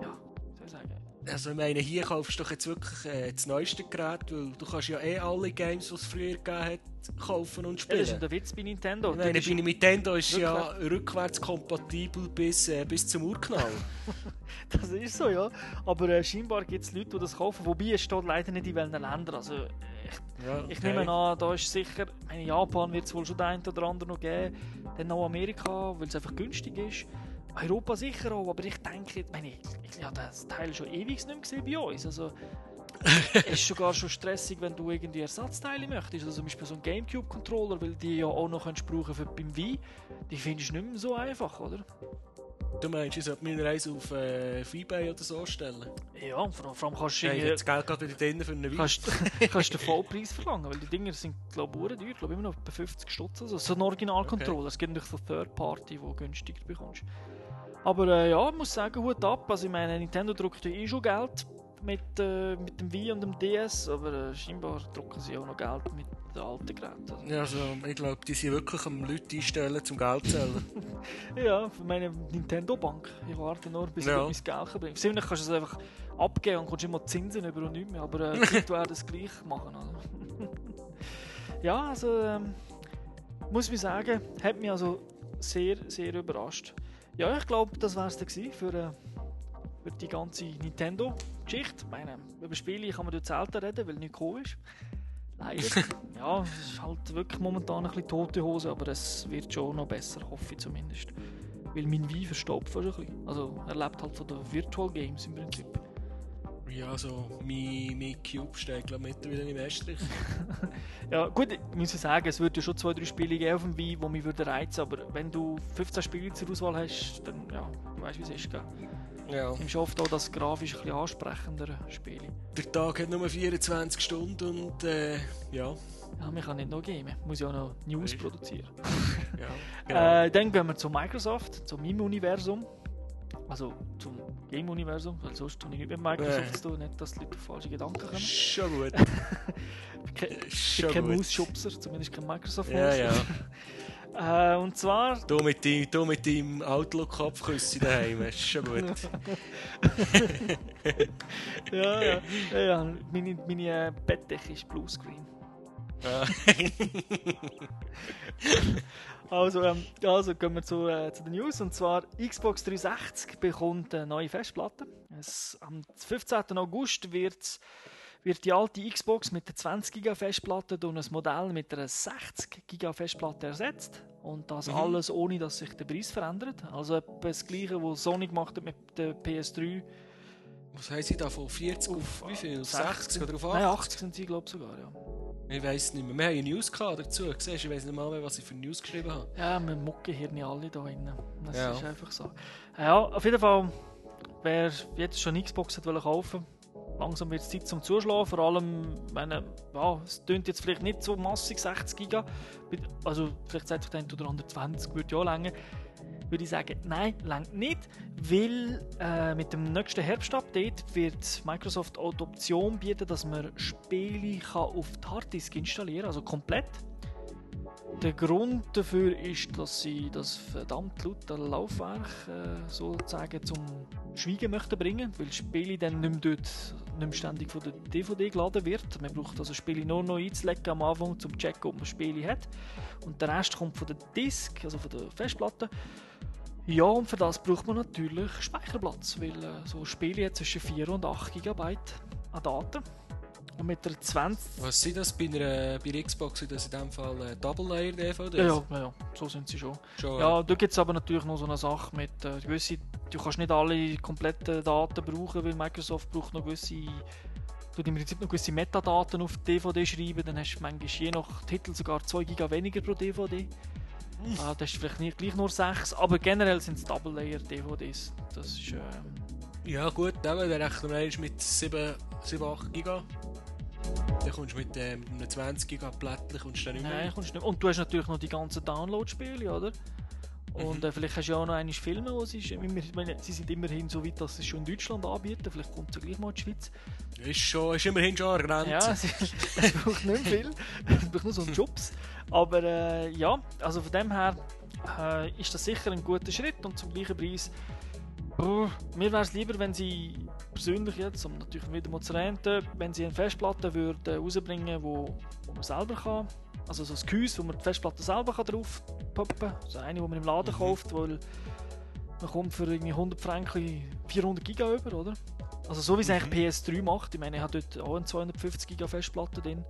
Ja, soll ich sagen? also ich meine, hier kaufst du doch jetzt wirklich äh, das neueste Gerät, weil du kannst ja eh alle Games, die es früher gegeben hat, kaufen und Ja, spielen. das ist ja der Witz bei Nintendo. ich meine, bei Nintendo ist ja rückwärts kompatibel bis, äh, bis zum Urknall. [laughs] Das ist so, ja. Aber äh, scheinbar gibt es Leute, die das kaufen. Wobei es steht leider nicht in welchen Ländern. Also, ich, ja, ich nehme an, da ist sicher, in Japan wird es wohl schon den einen oder anderen noch geben. Dann noch Amerika, weil es einfach günstig ist. Europa sicher auch, aber ich denke, ich meine, ich, ja, das Teil schon ewig nicht gesehen bei uns. Also, es [laughs] ist sogar schon stressig, wenn du irgendwie Ersatzteile möchtest. Also zum Beispiel so ein Gamecube-Controller, weil die ja auch noch kannst brauchen für beim Wii. Die findest du nicht mehr so einfach, oder? Du meinst, ich sollte meine Reise auf, äh, Ebay oder so stellen? Ja, vor, vor allem kannst du Ja, ich habe das Geld gerade wieder drin für eine Weile. kannst, [laughs] kannst den Vollpreis verlangen, weil die Dinger sind, glaube ich, teuer. Ich glaube immer noch bei 50 Stutz. Also so ein Original-Controller. Es gibt natürlich so Third-Party, die günstiger bekommst. Aber äh, ja, ich muss sagen, Hut ab. Also ich meine, Nintendo druckt ja eh schon Geld mit, äh, mit dem Wii und dem DS, aber äh, scheinbar drucken sie auch noch Geld mit den alten Geräten. Also, Ja, also, ich glaube, die sind wirklich am Leute einstellen zum Geld zu zahlen. [laughs] ja, für meine Nintendo-Bank. Ich warte nur, bis Ja. ich mein Geld kann. Vielleicht kannst du es einfach abgeben und kommst immer Zinsen über und nicht mehr, aber äh, werden es gleich machen. Oder? [laughs] ja, also ähm, muss ich sagen, hat mich also sehr, sehr überrascht. Ja, ich glaube, das war es gewesen für, äh, für die ganze Nintendo-Geschichte. Ich meine, über Spiele kann man dort selten reden, weil nicht cool ist. Leider. [laughs] ja, es ist halt wirklich momentan ein bisschen tote Hose, aber es wird schon noch besser, hoffe ich zumindest. Weil mein Wein verstopft schon ein bisschen. Also er lebt halt von den Virtual Games im Prinzip. Ja, also, mein, mein Cube steht, glaube ich, mittlerweile im Estrich. Ja, gut, ich muss sagen, es würde ja schon zwei, drei Spiele geben auf dem Wein, die mich würden reizen, aber wenn du 15 Spiele zur Auswahl hast, dann ja, du weißt, wie es ist, gell? Ja. Nimmst oft auch das grafisch ein bisschen ansprechendere Spiele. Der Tag hat nur 24 Stunden und, äh, ja. Ja, man kann nicht noch gamen, muss ja auch noch News Richtig. produzieren. [laughs] ja. [laughs] Genau. Äh, dann gehen wir zu Microsoft, zu meinem Universum. Also zum Game-Universum, weil sonst tue ich nicht mit Microsoft zu tun, nicht, dass die Leute falsche Gedanken kommen. Schon gut. [laughs] Ke Schon kein. Mausschubser, zumindest kein microsoft Ja, ja. [laughs] Äh, und zwar, Du mit du mit deinem Outlook-Kopfküssi daheim, ist schon gut. [laughs] ja, ja, ja, ja meine, meine äh, Bettdecke ist Bluescreen. Also, ähm, also gehen wir zu, äh, zu den News. Und zwar Xbox 360 bekommt eine neue Festplatte. Es, am 15. August wird, wird die alte Xbox mit der 20 GB Festplatte durch ein Modell mit einer 60 GB Festplatte ersetzt. Und das alles ohne, dass sich der Preis verändert. Also etwa das gleiche, was Sony gemacht hat mit der PS3. Was haben sie da von 40 auf wie viel? 60 oder auf 80? Nein, 80 sind sie, glaube ich, sogar, ja. Ich weiß nicht mehr. Wir haben eine News dazu. Siehst, ich weiß nicht mal mehr, was ich für News geschrieben habe. Ja, wir mucken hier nicht alle da drinnen. Das Ja. ist einfach so. Ja, auf jeden Fall, wer jetzt schon Xbox hat wollen kaufen, langsam wird es Zeit zum Zuschlagen. Vor allem, meine, ja, es tönt jetzt vielleicht nicht so massig 60 Giga. Also vielleicht sagt der eine oder andere 20 würde ja länger. Würde ich sagen, nein, langt nicht, weil äh, mit dem nächsten Herbstupdate wird Microsoft auch die Option bieten, dass man Spiele kann auf die Harddisk installieren also komplett. Der Grund dafür ist, dass sie das verdammt laute Laufwerk äh, sozusagen zum Schweigen möchten bringen, weil Spiele dann nicht mehr, dort, nicht mehr ständig von der DVD geladen wird. Man braucht also Spiele nur noch einzulegen am Anfang, um zu checken, ob man Spiele hat. Und der Rest kommt von der Disk, also von der Festplatte. Ja, und für das braucht man natürlich Speicherplatz, weil äh, so Spiele zwischen 4 und 8 GB an Daten. Und mit der 20 Was sind das bei, einer, bei der Xbox? Sind das in dem Fall äh, Double-Layer-DVDs? Ja, ja, ja, ja, so sind sie schon. Schon, äh, Ja, da gibt es aber natürlich noch so eine Sache mit äh, gewisse, du kannst nicht alle kompletten Daten brauchen, weil Microsoft braucht noch gewisse, tut im Prinzip noch gewisse Metadaten auf die DVD schreiben, dann hast du manchmal je nach Titel sogar 2 GB weniger pro DVD. Ah, das ist vielleicht nicht gleich nur 6, aber generell sind es Double-Layer-DVDs. Das ist, ähm, Ja gut, dann rechnen wir mit 7, 7 8 Giga. Dann kommst du mit, äh, mit einem 20 Giga Plättchen kommst du dann nicht mehr. Nein, kommst nicht. Und du hast natürlich noch die ganzen Download-Spiele, oder? Und äh, vielleicht hast du ja auch noch einige Filme, wo sie, ich meine, sie sind immerhin so weit, dass sie es schon in Deutschland anbieten. Vielleicht kommt es ja gleich mal in die Schweiz. Ist, schon, ist immerhin schon eine Grenze. Ja, es, [laughs] es braucht nicht viel. Es braucht nur so einen Jobs. Aber äh, ja, also von dem her äh, ist das sicher ein guter Schritt und zum gleichen Preis. Brr, mir wäre es lieber, wenn sie persönlich jetzt, um natürlich wieder mal zu renten, wenn sie eine Festplatte würde rausbringen wo, wo man selber kann. Also so ein Gehäuse, wo man die Festplatte selber kann drauf poppen kann. Also eine, die man im Laden kauft, weil man kommt für irgendwie 100 Franken 400 Giga über, oder? Also so wie es eigentlich PS3 macht. Ich meine, ich habe dort auch eine 250 Giga Festplatte drin.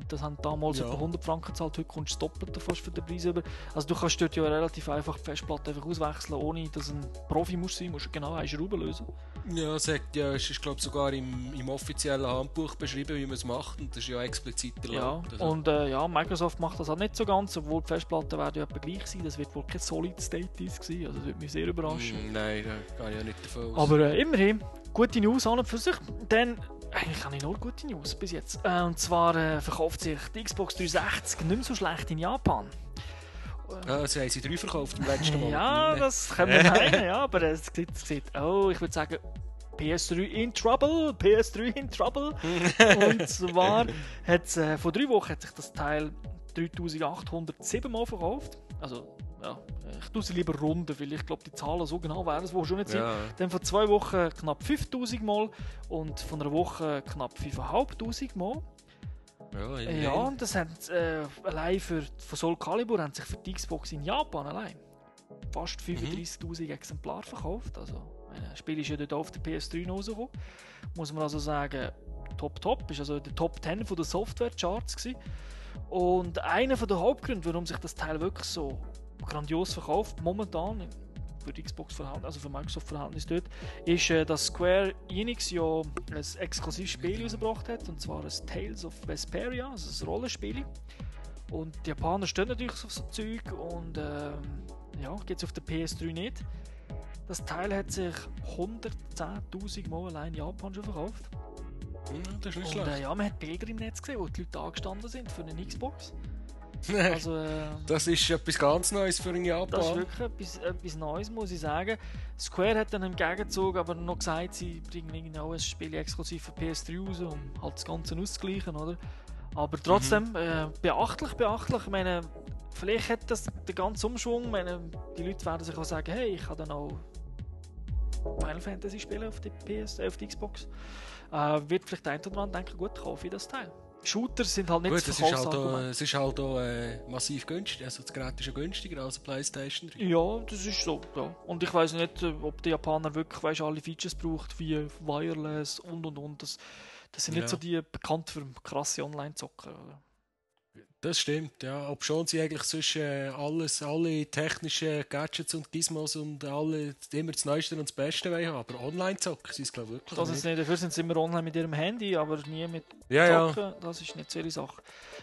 Und das haben damals Ja. etwa 100 Franken gezahlt, heute kommst du das Doppelte fast für den Preis über. Also du kannst dort ja relativ einfach die Festplatte einfach auswechseln, ohne dass ein Profi musst sein musst. du genau eine Schraube lösen. Ja, sagt, ja, es ist glaube sogar im, im offiziellen Handbuch beschrieben, wie man es macht und das ist ja explizit Ja, erlaubt. Also, und äh, ja, Microsoft macht das auch nicht so ganz, obwohl die Festplatten werden ja etwa gleich sein. Das wird wohl kein Solid State Disk sein, also das würde mich sehr überraschen. Mm, Nein, da gehe ich ja nicht davon aus. Aber äh, immerhin, gute News an und für sich. Dann, eigentlich habe ich nur gute News bis jetzt. Äh, und zwar äh, verkauft sich die Xbox 360 nicht mehr so schlecht in Japan. ja, sie haben sie drei verkauft im letzten Mal. Ja, das können wir [laughs] meinen, ja, aber es sieht, sieht, oh, ich würde sagen, PS3 in Trouble, PS3 in Trouble. [laughs] und zwar hat äh, vor drei Wochen hat sich das Teil 3807 Mal verkauft. Also, ja, ich tue sie lieber runden, weil ich glaube, die Zahlen so genau wären es wohl schon nicht. Ja. Dann vor zwei Wochen knapp 5000 Mal und von einer Woche knapp 5500 Mal. Ja, Ja, und das hat äh, allein für von Soul Calibur haben sich für die Xbox in Japan allein fast 35.000 Exemplare verkauft. Also, das Spiel ist ja dort auf der PS3 noch rausgekommen. Muss man also sagen, top top. Ist also der Top 10 von der Software-Charts. Und einer von der Hauptgründe, warum sich das Teil wirklich so grandios verkauft, momentan für die Xbox Verhältnis, also für Microsoft Verhältnis dort, ist, äh, dass Square Enix ja ein exklusives Spiel rausgebracht hat, und zwar ein Tales of Vesperia, also ein Rollenspiel. Und die Japaner stehen natürlich auf so Zeug und ähm, ja, geht es auf der PS3 nicht. Das Teil hat sich 110.000 Mal allein in Japan schon verkauft. Hm, das ist nicht Und äh, ja, man hat Bilder im Netz gesehen, wo die Leute angestanden sind für eine Xbox. [laughs] Also, äh, das ist etwas ganz Neues für einen das ist Japan. wirklich etwas, etwas Neues, muss ich sagen. Square hat dann im Gegenzug aber noch gesagt, sie bringen irgendwie auch ein Spiel exklusiv für PS3 raus, um halt das Ganze auszugleichen, oder? Aber trotzdem, äh, beachtlich, beachtlich. Ich meine, vielleicht hat das den ganzen Umschwung. Ich meine, die Leute werden sich auch sagen, hey, ich kann dann auch Final Fantasy spielen auf die PS, äh, auf die Xbox. Äh, wird vielleicht eine oder andere denken, gut, kaufe ich das Teil. Shooter sind halt nicht Gut, das es ist halt auch, es ist halt auch äh, massiv günstig. Also das Gerät ist ja günstiger als Playstation 3. Ja, das ist so. Ja. Und ich weiß nicht, äh, ob der Japaner wirklich weißt, alle Features braucht, wie Wireless und und und. Das, das sind Ja. nicht so die bekannt für krasse Online-Zocker. Das stimmt, ja. Ob schon sie eigentlich sonst äh, alles, alle technischen Gadgets und Gizmos und alle immer das Neueste und das Beste haben. Aber online zocken sie es glaube ich wirklich Das ist nicht. dafür sind sie immer online mit ihrem Handy, aber nie mit Ja, ja. Zocken. Das ist nicht so ihre Sache.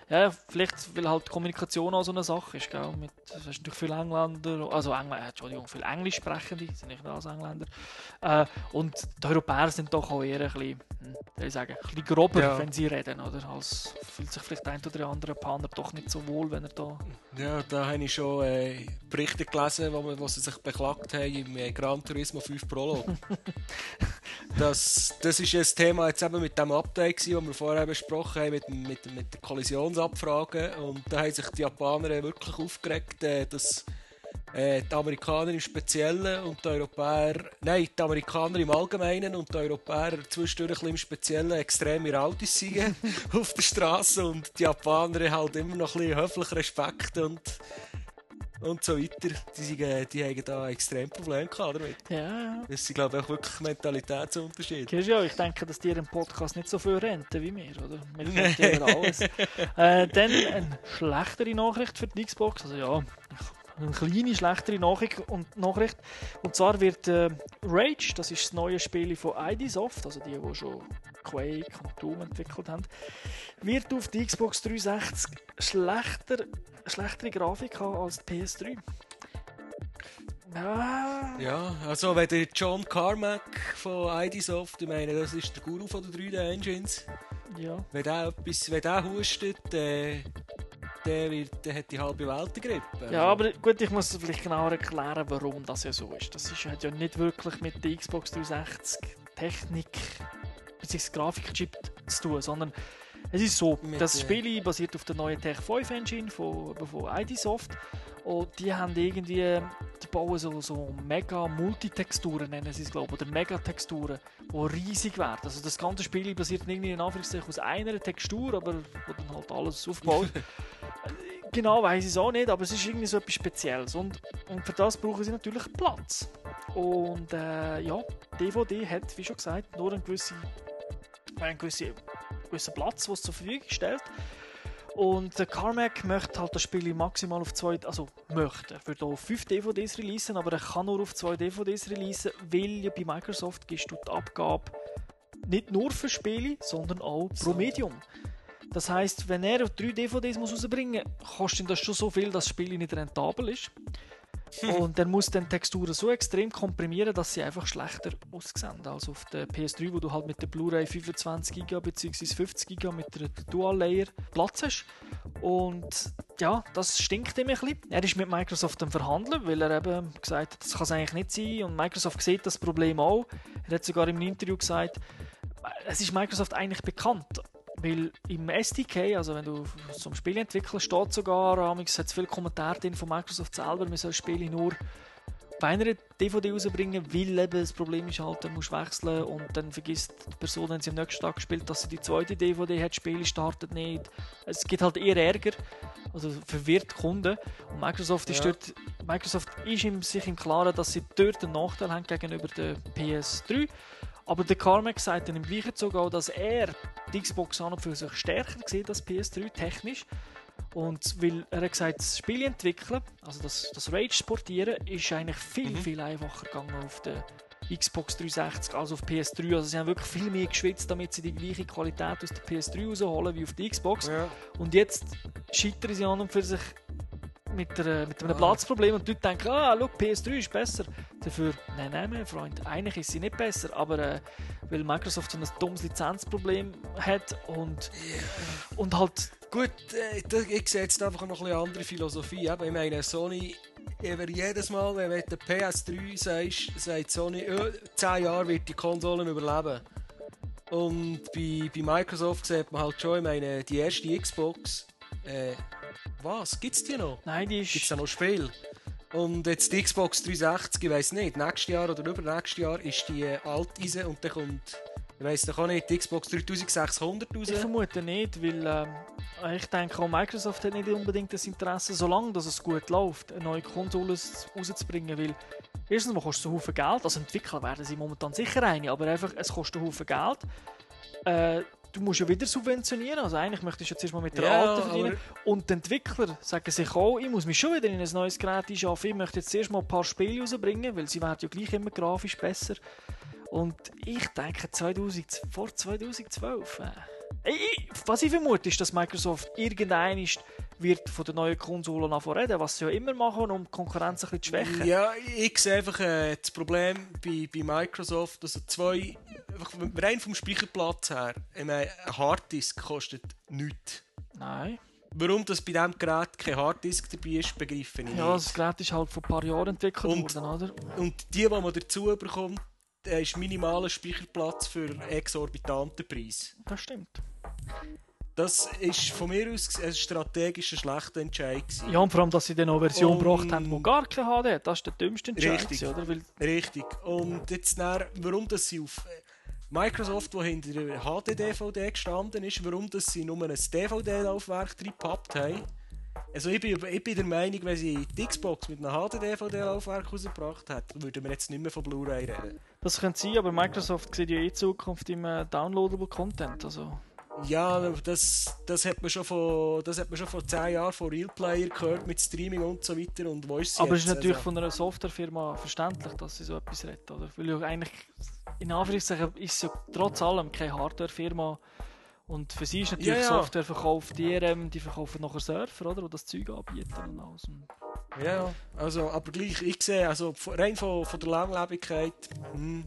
Ja, vielleicht, weil halt Kommunikation auch so eine Sache ist, gell? Mit, hast natürlich viele Engländer, also Engl äh, Entschuldigung, viele Englischsprechende, sind nicht nur als Engländer. Äh, und die Europäer sind doch auch eher ein bisschen, hm, ich sagen, ein bisschen grober, Ja. wenn sie reden, oder? Als fühlt sich vielleicht der ein oder andere Japaner doch nicht so wohl, wenn er da... Ja, da habe ich schon äh, Berichte gelesen, wo, man, wo sie sich beklagt haben im äh, Gran Turismo 5 Prolog. [laughs] das, das ist ein Thema jetzt eben mit dem Update, das wir vorher besprochen haben, mit, dem- mit, dem- mit den Kollisionsabfragen. Und da haben sich die Japaner wirklich aufgeregt, äh, dass äh, die Amerikaner im Speziellen und die Europäer, nein, die Amerikaner im Allgemeinen und die Europäer zwischendurch im Speziellen extreme Autos sind [laughs] auf der Straße und die Japaner halt immer noch ein bisschen höflich Respekt und, und so weiter. Die, sind, äh, die haben da extrem Probleme gehabt damit. Ja, ja. Das sind, glaube ich, auch wirklich du ja, ich denke, dass die im Podcast nicht so viel renten wie wir, oder? Wir renten über [laughs] alles. äh, dann eine schlechtere Nachricht für die Xbox, also ja, eine kleine schlechtere Nachricht und, Nachricht. und zwar wird äh, Rage, das ist das neue Spiel von ID Soft, also die, die schon Quake und Doom entwickelt haben, wird auf die Xbox 360 schlechter, schlechtere Grafik haben als die PS3. Ja, Ja, also wenn der John Carmack von IDsoft, ich meine, das ist der Guru von den 3D-Engines, ja. wenn der, etwas, wenn der hustet, äh, der, wird, der hat die halbe Welt Grippe. Ja, aber gut, ich muss vielleicht genauer erklären, warum das ja so ist. Das ist, hat ja nicht wirklich mit der Xbox 360 Technik bzw. Grafikchip zu tun, sondern es ist so, Mit, das Spiel basiert auf der neuen Tech 5 Engine von, von IDsoft und die haben irgendwie, die bauen so, so mega Multitexturen, nennen sie es glaube oder Megatexturen, die riesig werden. Also das ganze Spiel basiert irgendwie in Anführungszeichen aus einer Textur, aber wo dann halt alles aufbaut. [laughs] Genau weiß ich es auch nicht, aber es ist irgendwie so etwas Spezielles. Und, und für das brauchen sie natürlich Platz. Und äh, ja, DVD hat, wie schon gesagt, nur einen gewissen, einen gewissen, gewissen Platz, es zur Verfügung stellt. Und der Carmack möchte halt das Spiel maximal auf zwei, also möchte, er würde auf fünf DVDs releasen, aber er kann nur auf zwei DVDs releasen, weil ja bei Microsoft gibst du die Abgabe nicht nur für Spiele, sondern auch pro Medium. Das heißt, wenn er drei DVDs muss rausbringen muss, kostet ihm das schon so viel, dass das Spiel nicht rentabel ist. Und er muss dann Texturen so extrem komprimieren, dass sie einfach schlechter aussehen als auf der PS3, wo du halt mit der Blu-ray 25 GB bzw. 50 GB mit der Dual-Layer Platz hast. Und ja, das stinkt ihm ein bisschen. Er ist mit Microsoft am Verhandeln, weil er eben gesagt hat, das kann es eigentlich nicht sein. Und Microsoft sieht das Problem auch. Er hat sogar im Interview gesagt, es ist Microsoft eigentlich bekannt. Weil im SDK, also wenn du zum Spiel entwickelst, steht sogar, es hat viele Kommentare drin von Microsoft selber, man soll Spiele nur bei einer DVD rausbringen, weil eben das Problem ist halt, du musst wechseln und dann vergisst die Person, wenn sie am nächsten Tag spielt, dass sie die zweite DVD hat, das Spiel startet nicht. Es gibt halt eher Ärger, also verwirrt Kunden. Und Microsoft ist, dort, Microsoft ist im, sich im Klaren, dass sie dort einen Nachteil haben gegenüber der PS3. Aber der Carmack sagt dann im gleichen Zug auch, dass er die Xbox an und für sich stärker sieht als PS3 technisch. Und weil er hat gesagt, das Spiel entwickeln, also das, das Rage sportieren, ist eigentlich viel, mhm. viel einfacher gegangen auf der Xbox 360 als auf PS3. Also sie haben wirklich viel mehr geschwitzt, damit sie die gleiche Qualität aus der PS3 rausholen wie auf der Xbox. Ja. Und jetzt scheitern sie an und für sich mit, der, mit einem ah. Platzproblem und die Leute denken, ah, look, PS3 ist besser. Dafür, nein, nein, mein Freund, eigentlich ist sie nicht besser, aber äh, weil Microsoft so ein dummes Lizenzproblem hat und, yeah. und halt... Gut, äh, ich sehe jetzt einfach noch eine andere Philosophie. Eben, ich meine, Sony über jedes Mal, wenn du der PS3 sagst, sagt Sony, oh, 10 Jahre wird die Konsolen überleben. Und bei, bei Microsoft sieht man halt schon, ich meine, die erste Xbox, äh, was? Gibt's die noch? Nein, die ist... Gibt's da noch Spiel? Und jetzt die Xbox 360, ich weiß nicht, nächstes Jahr oder übernächstes Jahr ist die äh, alt Eisen und dann kommt, ich weiß doch auch nicht, die Xbox 3600 raus. Ich vermute nicht, weil äh, ich denke auch Microsoft hat nicht unbedingt das Interesse, solange dass es gut läuft, eine neue Konsole rauszubringen, weil erstens mal kostet es einen Haufen Geld, also Entwickler werden sie momentan sicher eine, aber einfach, es kostet einen Haufen Geld. Äh, du musst ja wieder subventionieren. Also eigentlich möchtest du jetzt erstmal mit der ja, alten verdienen. Und die Entwickler sagen sich auch, ich muss mich schon wieder in ein neues Gerät einschaffen. Ich möchte jetzt erstmal ein paar Spiele rausbringen, weil sie werden ja gleich immer grafisch besser. Und ich denke 2000, vor 2012. Äh, ich, was ich vermute, ist, dass Microsoft irgendein ist wird von der neuen Konsole nach reden, was sie ja immer machen, um die Konkurrenz ein bisschen zu schwächen. Ja, ich sehe einfach äh, das Problem bei, bei Microsoft, also zwei, rein vom Speicherplatz her, ich meine, ein Harddisk kostet nichts. Nein. Warum das bei diesem Gerät kein Harddisk dabei ist, begreife ich nicht. Ja, das Gerät ist halt vor ein paar Jahren entwickelt und, worden, oder? Und die, die man dazu bekommt, ist minimaler Speicherplatz für exorbitanten Preis. Das stimmt. Das ist von mir aus ein strategischer schlechter Entscheid. Gewesen. Ja, und vor allem, dass sie dann noch eine Version gebracht haben, die gar keine HD hat. Das ist der dümmste Entscheid. Richtig, oder? Weil richtig. Und jetzt, dann, warum das sie auf Microsoft, wo hinter der HD-DVD gestanden ist, warum das sie nur ein DVD-Laufwerk reingepappt haben. Also ich bin, ich bin der Meinung, wenn sie die Xbox mit einem HD-DVD-Laufwerk rausgebracht hätten, würden wir jetzt nicht mehr von Blu-ray reden. Das könnte sein, aber Microsoft sieht ja eh Zukunft im äh, Downloadable Content. Also ja, das, das, hat man schon vor, das hat man schon vor 10 Jahren von Real Player gehört mit Streaming und so weiter. Und wo ist sie Aber es ist natürlich also? von einer Softwarefirma verständlich, dass sie so etwas redet, oder? Weil ja eigentlich, in Anführungszeichen, ist es ja trotz allem keine Hardwarefirma. Und für sie ist natürlich ja, ja. Software verkauft, die, ähm, die verkaufen nachher Surfer, oder? Die das Zeug anbieten und alles. Ja, also, aber gleich, ich sehe, also rein von, von der Langlebigkeit, hm,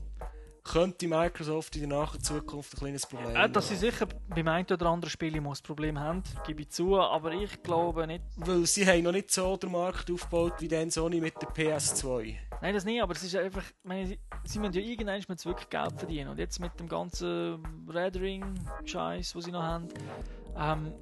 könnte Microsoft in der nahen Zukunft ein kleines Problem haben. Äh, dass sie sicher beim einen oder anderen Spiel ein Problem haben, gebe ich zu, aber ich glaube nicht. Weil sie haben noch nicht so den Markt aufgebaut wie den Sony mit der PS2. Nein, das nicht, aber es ist einfach, meine, sie, sie müssen ja irgendwann wirklich Geld verdienen und jetzt mit dem ganzen Red Ring-Scheiß, den sie noch haben, ähm,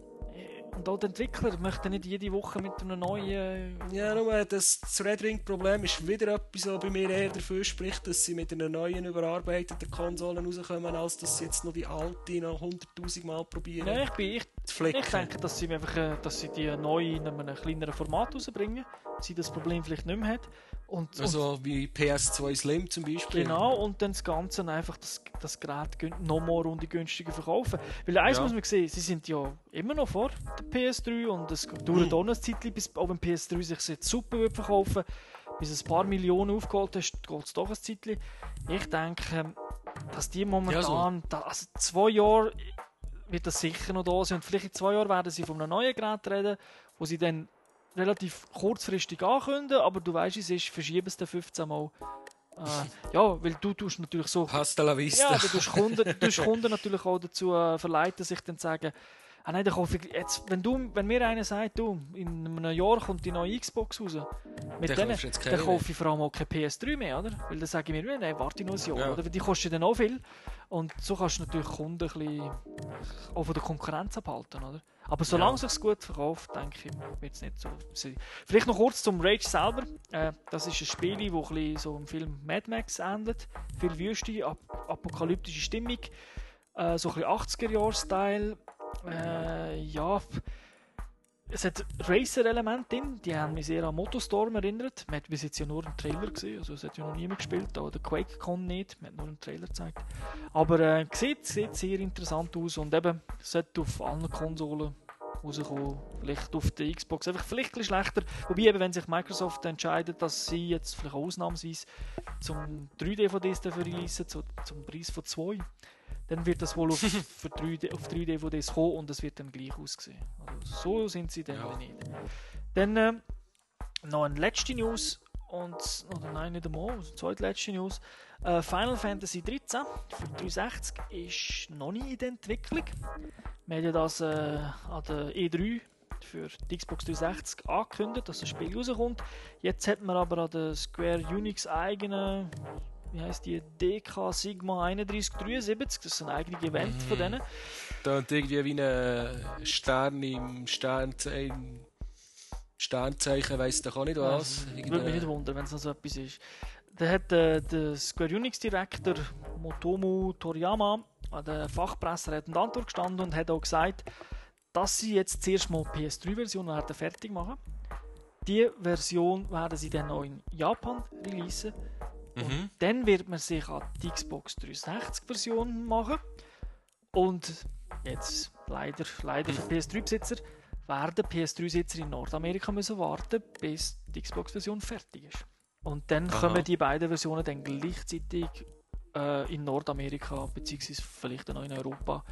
und auch die Entwickler möchten nicht jede Woche mit einem neuen. Ja, nur das, das Red Ring-Problem ist wieder etwas, was bei mir eher dafür spricht, dass sie mit einer neuen überarbeiteten Konsole rauskommen, als dass sie jetzt noch die alte noch 100.000 Mal probieren. Ja, ich, bin, ich, ich denke, dass sie, einfach, äh, dass sie die neue in einem kleineren Format rausbringen, sie das Problem vielleicht nicht mehr hat Und, also und, wie PS2 Slim zum Beispiel. Genau, und dann das Ganze einfach das, das Gerät noch mal Runde günstiger verkaufen. Weil eins ja. muss man sehen, sie sind ja immer noch vor der PS3 und es dauert mhm. auch noch ein Zeitchen, bis auch wenn PS3 sich jetzt super wird verkaufen bis ein paar Millionen aufgeholt hast, geht es doch ein Zeitchen. Ich denke, dass die momentan, ja, so. also zwei Jahre wird das sicher noch da sein und vielleicht in zwei Jahren werden sie von einem neuen Gerät reden, wo sie dann relativ kurzfristig ankündigen, aber du weißt, es ist, verschieben es dann 15 Mal. Äh, ja, weil du tust natürlich so. Hasta la vista. Ja, du tust Kunden, du tust Kunden natürlich auch dazu äh, verleiten, sich dann zu sagen, ah nein, dann kaufe ich jetzt, wenn, du, wenn mir einer sagt, du, in einem Jahr kommt die neue Xbox raus, mit denen, dann kaufe ich vor allem auch keine PS3 mehr, oder? Weil dann sage ich mir, nein, warte noch ein Jahr, ja. oder? Weil die kosten dann auch viel. Und so kannst du natürlich Kunden ein bisschen auch von der Konkurrenz abhalten, oder? Aber solange ja. sich gut verkauft, denke ich, wird es nicht so sein. Vielleicht noch kurz zum Rage selber. Äh, das ist ein Spiel, das so im Film Mad Max ähnelt. Viel Wüste, ap apokalyptische Stimmung, äh, so ein bisschen 80er-Jahr-Style. Äh, ja, es hat Racer-Elemente drin, die haben mich sehr an Motostorm erinnert. Man hat bis jetzt ja nur einen Trailer gesehen, also es hat ja noch niemand gespielt, auch der QuakeCon nicht, man hat nur einen Trailer gezeigt. Aber äh, sieht, sieht sehr interessant aus und eben, sollte auf allen Konsolen rauskommen, vielleicht auf der Xbox einfach vielleicht ein schlechter. Wobei eben, wenn sich Microsoft entscheidet, dass sie jetzt vielleicht ausnahmsweise zum 3D-DVDs dafür releasen, zum Preis von 2, dann wird das wohl auf, [laughs] für 3D, auf 3 DVDs kommen und es wird dann gleich aussehen. Also so sind sie dann ja. nicht. Dann äh, noch eine letzte News und oder nein nicht einmal, also zweite letzte News. Äh, Final Fantasy 13 für 360 ist noch nicht in der Entwicklung. Wir haben ja das äh, an der E3 für die Xbox 360 angekündigt, dass das Spiel rauskommt. Jetzt hat man aber an der Square Unix eigenen wie heißt die, DK Sigma 3173, das ist ein eigenes Event mhm. von denen. Da und irgendwie wie ein Stern im Sternzeichen, Sternzeichen weiss doch auch nicht was. Ja, würde mich nicht wundern, wenn es noch so etwas ist. Da hat äh, der Square Unix Direktor Motomu Toriyama an der Fachpresse hat Antwort gestanden und hat auch gesagt, dass sie jetzt zuerst mal die PS3-Version fertig machen. Die Version werden sie dann auch in Japan releasen Mhm. dann wird man sich an die Xbox 360 Version machen. Und jetzt leider, leider für PS3-Besitzer werden PS3-Besitzer in Nordamerika müssen warten, bis die Xbox-Version fertig ist. Und dann Aha. kommen die beiden Versionen dann gleichzeitig äh, in Nordamerika beziehungsweise vielleicht auch in Europa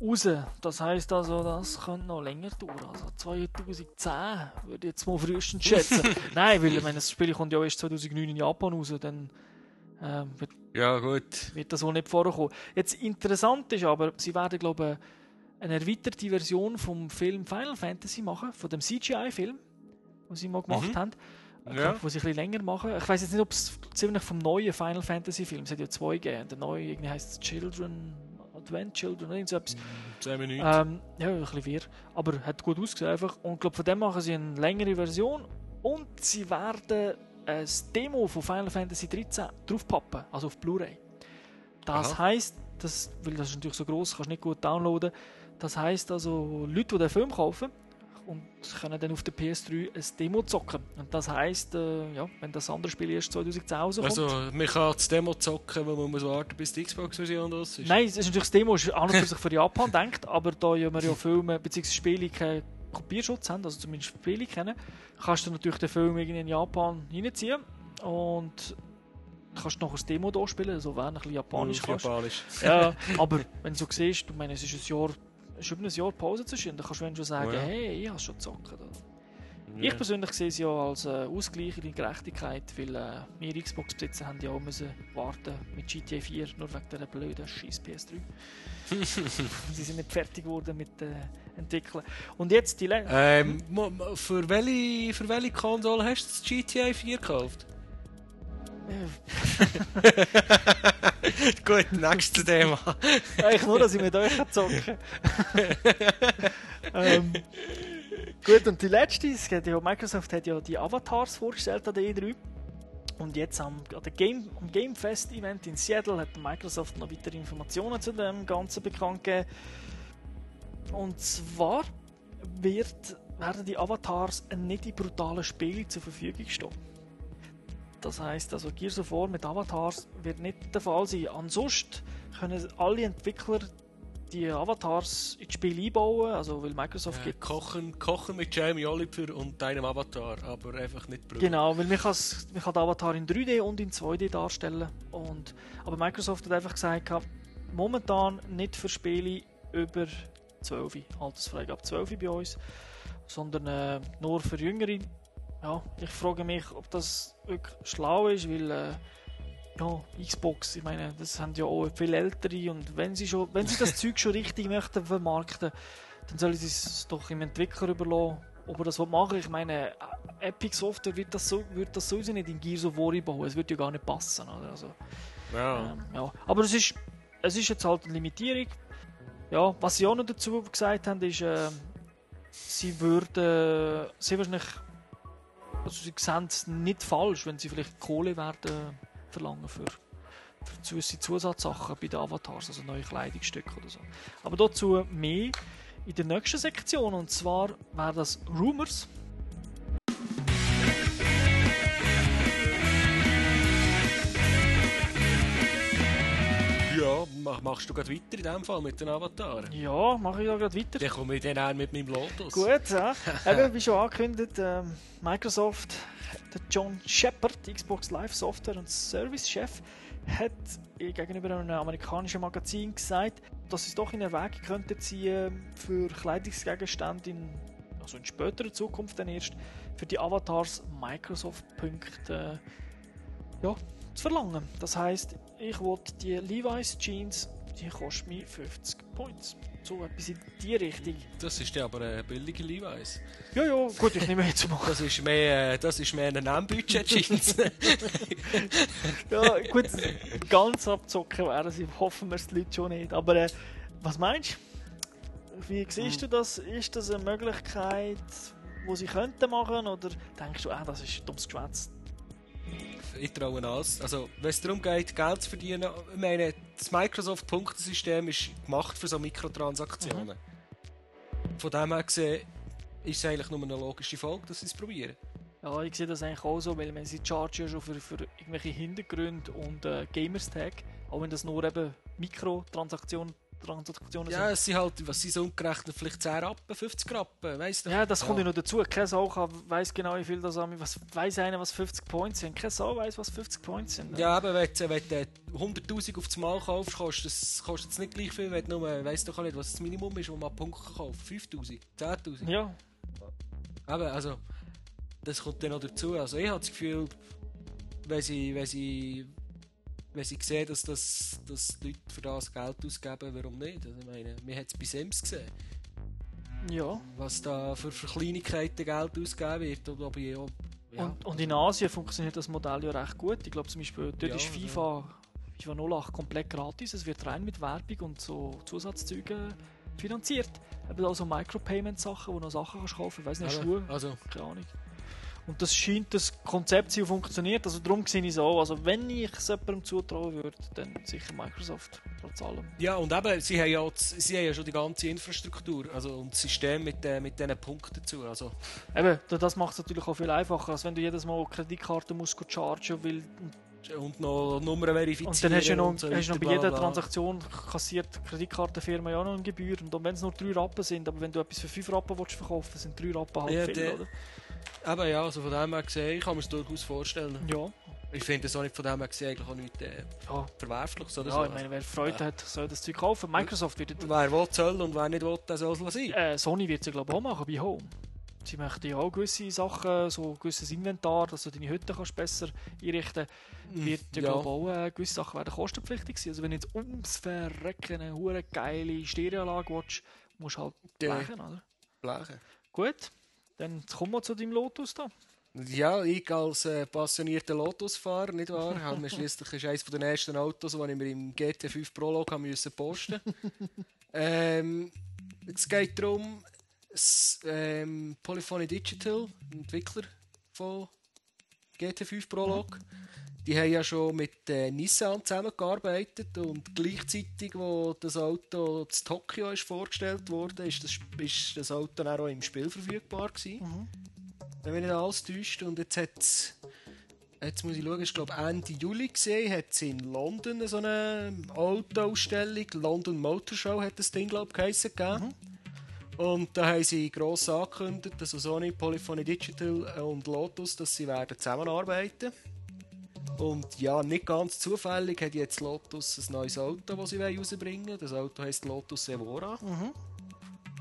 raus. Das heisst also, das könnte noch länger dauern. Also 2010 würde ich jetzt mal frühestens schätzen. [laughs] Nein, weil wenn das Spiel kommt ja erst 2009 in Japan raus, dann äh, wird, ja, gut. wird das wohl nicht vorkommen. Jetzt interessant ist aber, sie werden glaube ich eine erweiterte Version vom Film Final Fantasy machen, von dem CGI-Film, den sie mal gemacht mhm. haben. Ja. Wo sie ein bisschen länger machen. Ich weiß jetzt nicht, ob es ziemlich vom neuen Final Fantasy Film, es hat ja zwei gegeben. Der neue irgendwie heißt Children Advent Children oder irgendwas. 10 Minuten. Ähm, ja, ein bisschen wirr. Aber hat gut ausgesehen einfach. Und ich glaube, von dem machen sie eine längere Version. Und sie werden ein Demo von Final Fantasy 13 draufpappen, also auf Blu-ray. Das heisst, das, weil das ist natürlich so groß, kannst du nicht gut downloaden. Das heisst also, Leute, die den Film kaufen, und können dann auf der PS3 ein Demo zocken. Und das heisst, äh, ja, wenn das andere Spiel erst 2010 rauskommt... Also, man kann das Demo zocken, weil man muss warten, bis die Xbox-Version raus ist? Nein, das ist natürlich das Demo, ist an und für [laughs] sich für Japan denkt, aber da ja wir ja Filme bzw. Spiele keinen Kopierschutz haben, also zumindest Spiele kennen, kannst du natürlich den Film in Japan reinziehen und kannst noch ein Demo da spielen, also wenn ein bisschen Japanisch kannst. Japanisch. Ja, [laughs] aber wenn du so siehst, du meinst, es ist ein Jahr ist über ein Jahr Pause zwischen, dann kannst du schon sagen, oh ja. hey, ich habe schon gezockt. Ja. Ich persönlich sehe es ja als äh, Ausgleich in Gerechtigkeit, weil äh, wir Xbox-Besitzer haben ja auch müssen warten mit GTA 4, nur wegen dieser blöden scheiß PS3. [laughs] Sie sind nicht fertig geworden mit äh, Entwickeln. Und jetzt die Länge. Ähm, für welche, für welche Konsole hast du das GTA 4 gekauft? [laughs] Gut, nächstes Thema. Eigentlich nur, dass ich mit euch zocken [laughs] ähm, gut, und die letzte, ja, Microsoft hat ja die Avatars vorgestellt an der E3. Und jetzt am, an Game, am Game Fest Event in Seattle hat Microsoft noch weitere Informationen zu dem Ganzen bekannt gegeben. Und zwar wird, werden die Avatars nicht in brutalen Spielen zur Verfügung stehen Das heißt, also Gears of War mit Avatars wird nicht der Fall sein. Ansonsten können alle Entwickler die Avatars ins Spiel einbauen, also weil Microsoft gibt. kochen, kochen mit Jamie Oliver und deinem Avatar, aber einfach nicht Brüder. Genau, weil man man kann den Avatar in 3D und in 2D darstellen. Und, aber Microsoft hat einfach gesagt, gehabt, momentan nicht für Spiele über 12, Altersfreigabe 12 bei uns, sondern äh, nur für Jüngere. Ja, ich frage mich, ob das wirklich schlau ist, weil äh, ja, Xbox, ich meine, das haben ja auch viel Ältere und wenn sie, schon, wenn sie das [laughs] Zeug schon richtig möchten vermarkten, dann sollen sie es doch im Entwickler überlassen, ob er das machen will. Ich meine, Epic Software wird das, so, wird das sowieso nicht in Gears of War bauen, es wird ja gar nicht passen. Oder? Also, Ja. ähm, ja. Aber es ist, es ist jetzt halt eine Limitierung. Ja, was sie auch noch dazu gesagt haben, ist, äh, sie würden sehr wahrscheinlich, also sie sehen es nicht falsch, wenn sie vielleicht Kohle werden verlangen für, für zusätzliche Zusatzsachen bei den Avatars, also neue Kleidungsstücke oder so. Aber dazu mehr in der nächsten Sektion und zwar wäre das Rumors. Ja, mach, machst du gerade weiter in dem Fall mit den Avataren? Ja, mache ich da gerade weiter. Dann komme ich dann auch mit meinem Lotus. Gut, ja. [laughs] Eben, wie schon angekündigt, ähm, Microsoft, der John Shepard, Xbox Live Software und Service Chef, hat gegenüber einem amerikanischen Magazin gesagt, dass sie es doch in Erwägung könnten ziehen für Kleidungsgegenstände in, also in späterer Zukunft dann erst für die Avatars Microsoft-Punkte äh, ja, zu verlangen. Das heißt, ich wollte die Levi's Jeans, die kosten mir 50 Points. So etwas in die Richtung. Das ist ja aber ein billiger Levi's. Ja, ja, gut, ich nehme jetzt mal. Das ist mehr, äh, das ist mehr ein Namenbudget-Jeans. [laughs] Ja, gut, ganz abzocken wären sie, hoffen wir es die Leute schon nicht. Aber äh, was meinst du? Wie siehst du das? Ist das eine Möglichkeit, die sie könnten machen? Oder denkst du, ah, das ist dummes Geschwätz? Ich traue alles. Also, wenn es darum geht, Geld zu verdienen, ich meine, das Microsoft-Punktesystem ist gemacht für so Mikrotransaktionen. Von dem her gesehen, ist es eigentlich nur eine logische Folge, dass sie es probieren. Ja, ich sehe das eigentlich auch so, weil wenn sie chargen ja schon für, für irgendwelche Hintergründe und äh, Gamerstag, auch wenn das nur eben Mikrotransaktionen Transaktionen Ja, es sind halt, was sind so umgerechnet, vielleicht 10 Rappen, 50 Rappen, weißt du? Ja, das kommt ja noch dazu. Keine Sau weiß genau, wie viel das an Was weiß einer, was 50 Points sind? Keine Sau weiß, was 50 Points sind. Ja, aber wenn du, wenn du 100'000 auf das Mal kaufst, kostet es kostet nicht gleich viel, wenn du nur, weißt doch auch nicht, was das Minimum ist, wo man Punkte kauft. 5'000, 10'000. Ja, Aber also, das kommt dann noch dazu. Also ich habe das Gefühl, wenn sie, wenn sie, wenn sie sehen, dass, das, dass die Leute für das Geld ausgeben, warum nicht? Also ich meine, wir haben es bei Sims gesehen, ja. was da für, für Kleinigkeiten Geld ausgegeben wird. Und, ob ich, ob, ja. Und, und in Asien funktioniert das Modell ja recht gut. Ich glaube zum Beispiel, dort Ja, ist FIFA, FIFA 08 komplett gratis. Es wird rein mit Werbung und so Zusatzzeugen finanziert. Eben auch so Micropayment-Sachen, wo du noch Sachen kannst kaufen. Ich weiß nicht, Aber, Schuhe, also, keine Ahnung. Und das scheint das Konzept zu funktioniert. Also darum sehe ich es auch. Also wenn ich es jemandem zutrauen würde, dann sicher Microsoft. Trotz allem. ja, und eben, sie haben ja, sie haben ja schon die ganze Infrastruktur also, und das System mit, äh, mit diesen Punkten dazu. Also, Eben, das macht es natürlich auch viel einfacher, als wenn du jedes Mal Kreditkarte musst chargen weil und noch Nummern verifizieren. Und dann hast du ja noch, so hast du noch bei jeder bla. Transaktion kassiert Kreditkartenfirma ja noch eine Gebühr. Und wenn es nur 3 Rappen sind, aber wenn du etwas für 5 Rappen willst verkaufen sind 3 Rappen halt Ja, viel, der- oder? Eben ja, also von dem her gesehen, ich kann mir es durchaus vorstellen. Ja, Ich finde es auch nicht von dem her gesehen eigentlich auch nichts äh, ja. Verwerfliches oder ja so. ich meine, wer Freude hat, soll das Zeug kaufen. Microsoft wird Wer will, soll und wer nicht will, der soll es sein. äh, Sony wird es glaube ich auch machen bei Home. Sie möchten ja auch gewisse Sachen, so gewisses Inventar, dass du deine Hütte kannst besser einrichten wird ja, Hm, ja. glaube auch äh, gewisse Sachen werden kostenpflichtig sein. Also wenn du jetzt ums Verrecken eine geile Stereoanlage willst, musst du halt Ja. blechen, oder? Blechen. Gut, dann kommen wir zu deinem Lotus da. Ja, ich als äh, passionierter Lotusfahrer, nicht wahr? Habe mir schliesslich ist eines der ersten Autos, die ich mir im GT5 Prolog haben müssen posten. ähm, es geht darum, s- ähm, Polyphony Digital, Entwickler von GT5 Prolog, die haben ja schon mit äh, Nissan zusammengearbeitet und gleichzeitig, wo das Auto zu Tokio ist vorgestellt wurde, ist das, ist das Auto dann auch im Spiel verfügbar gewesen wenn mich nicht alles täuscht. Und jetzt hat es jetzt muss ich schauen, ich glaube Ende Juli gesehen, hat sie in London so eine Autoausstellung, London Motor Show hat das Ding, glaube ich, geheissen, gegeben. Und da haben sie gross angekündigt, dass Sony, Polyphony Digital und Lotus, dass sie werden zusammenarbeiten Und ja, nicht ganz zufällig hat jetzt Lotus ein neues Auto, das sie rausbringen wollen. Das Auto heisst Lotus Evora.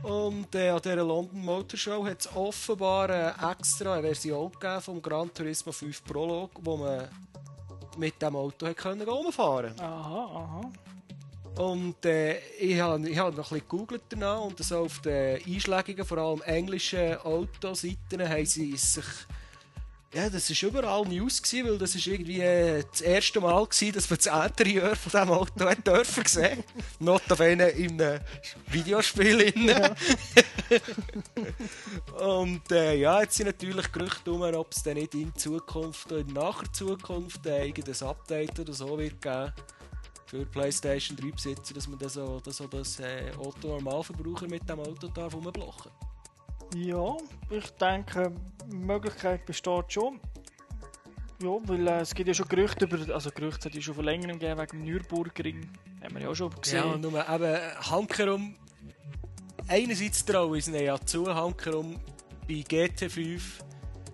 Und äh, an dieser London Motor Show hat es offenbar eine extra eine Version gegeben vom Gran Turismo 5 Prolog, wo man mit dem Auto hat können rumfahren Aha, aha. Und äh, ich habe ich hab noch ein bisschen gegoogelt danach und so auf den Einschlägigen, vor allem englischen Autoseiten, haben sie sich ja, das war überall News, gewesen, weil das ist irgendwie äh, das erste Mal gewesen, dass wir das Interieur von diesem Auto hat dürfen sehen. [laughs] Notabene in einem Videospiel. innen. [laughs] Und äh, ja, jetzt sind natürlich Gerüchte um, ob es dann nicht in Zukunft oder in naher Zukunft äh, irgendein Update oder so wird geben für PlayStation 3 Besitzer, dass man das, so, das, so das äh, Auto Normalverbraucher mit dem Auto darf rumblocken. Ja, ich denke, die Möglichkeit besteht schon. Ja, weil äh, es gibt ja schon Gerüchte über, also Gerüchte hat es ja schon vor längerem gegeben wegen dem Nürburgring. Haben wir ja auch schon gesehen. Ja, nur eben Hankerum. Einerseits traue ich es ihnen ja zu, Hankerum bei GT5.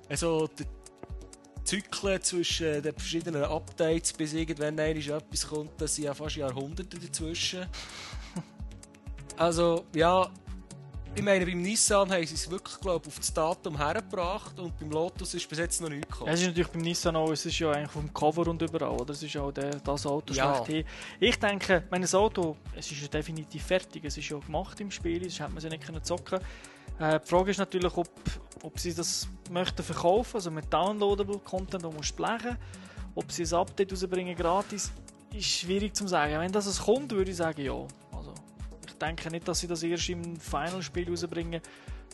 Also der Zyklen zwischen den verschiedenen Updates, bis irgendwann einmal etwas kommt, das sind ja fast Jahrhunderte dazwischen. [laughs] Also, ja, ich meine, beim Nissan haben sie es wirklich, glaube auf das Datum hergebracht und beim Lotus ist bis jetzt noch nichts gekommen. Ja, es ist natürlich beim Nissan auch, es ist ja eigentlich vom Cover und überall, oder? Es ist auch der, das Auto Ja. schlechthin. Ich denke, mein Auto, es ist ja definitiv fertig, es ist ja gemacht im Spiel, sonst hätte man sie nicht können zocken äh, Die Frage ist natürlich, ob, ob sie das möchten verkaufen, also mit downloadable Content, wo musst du blechen. Ob sie ein Update rausbringen gratis, ist schwierig zu sagen. Wenn das es kommt, würde ich sagen, ja. Ich denke nicht, dass sie das erst im Final-Spiel rausbringen.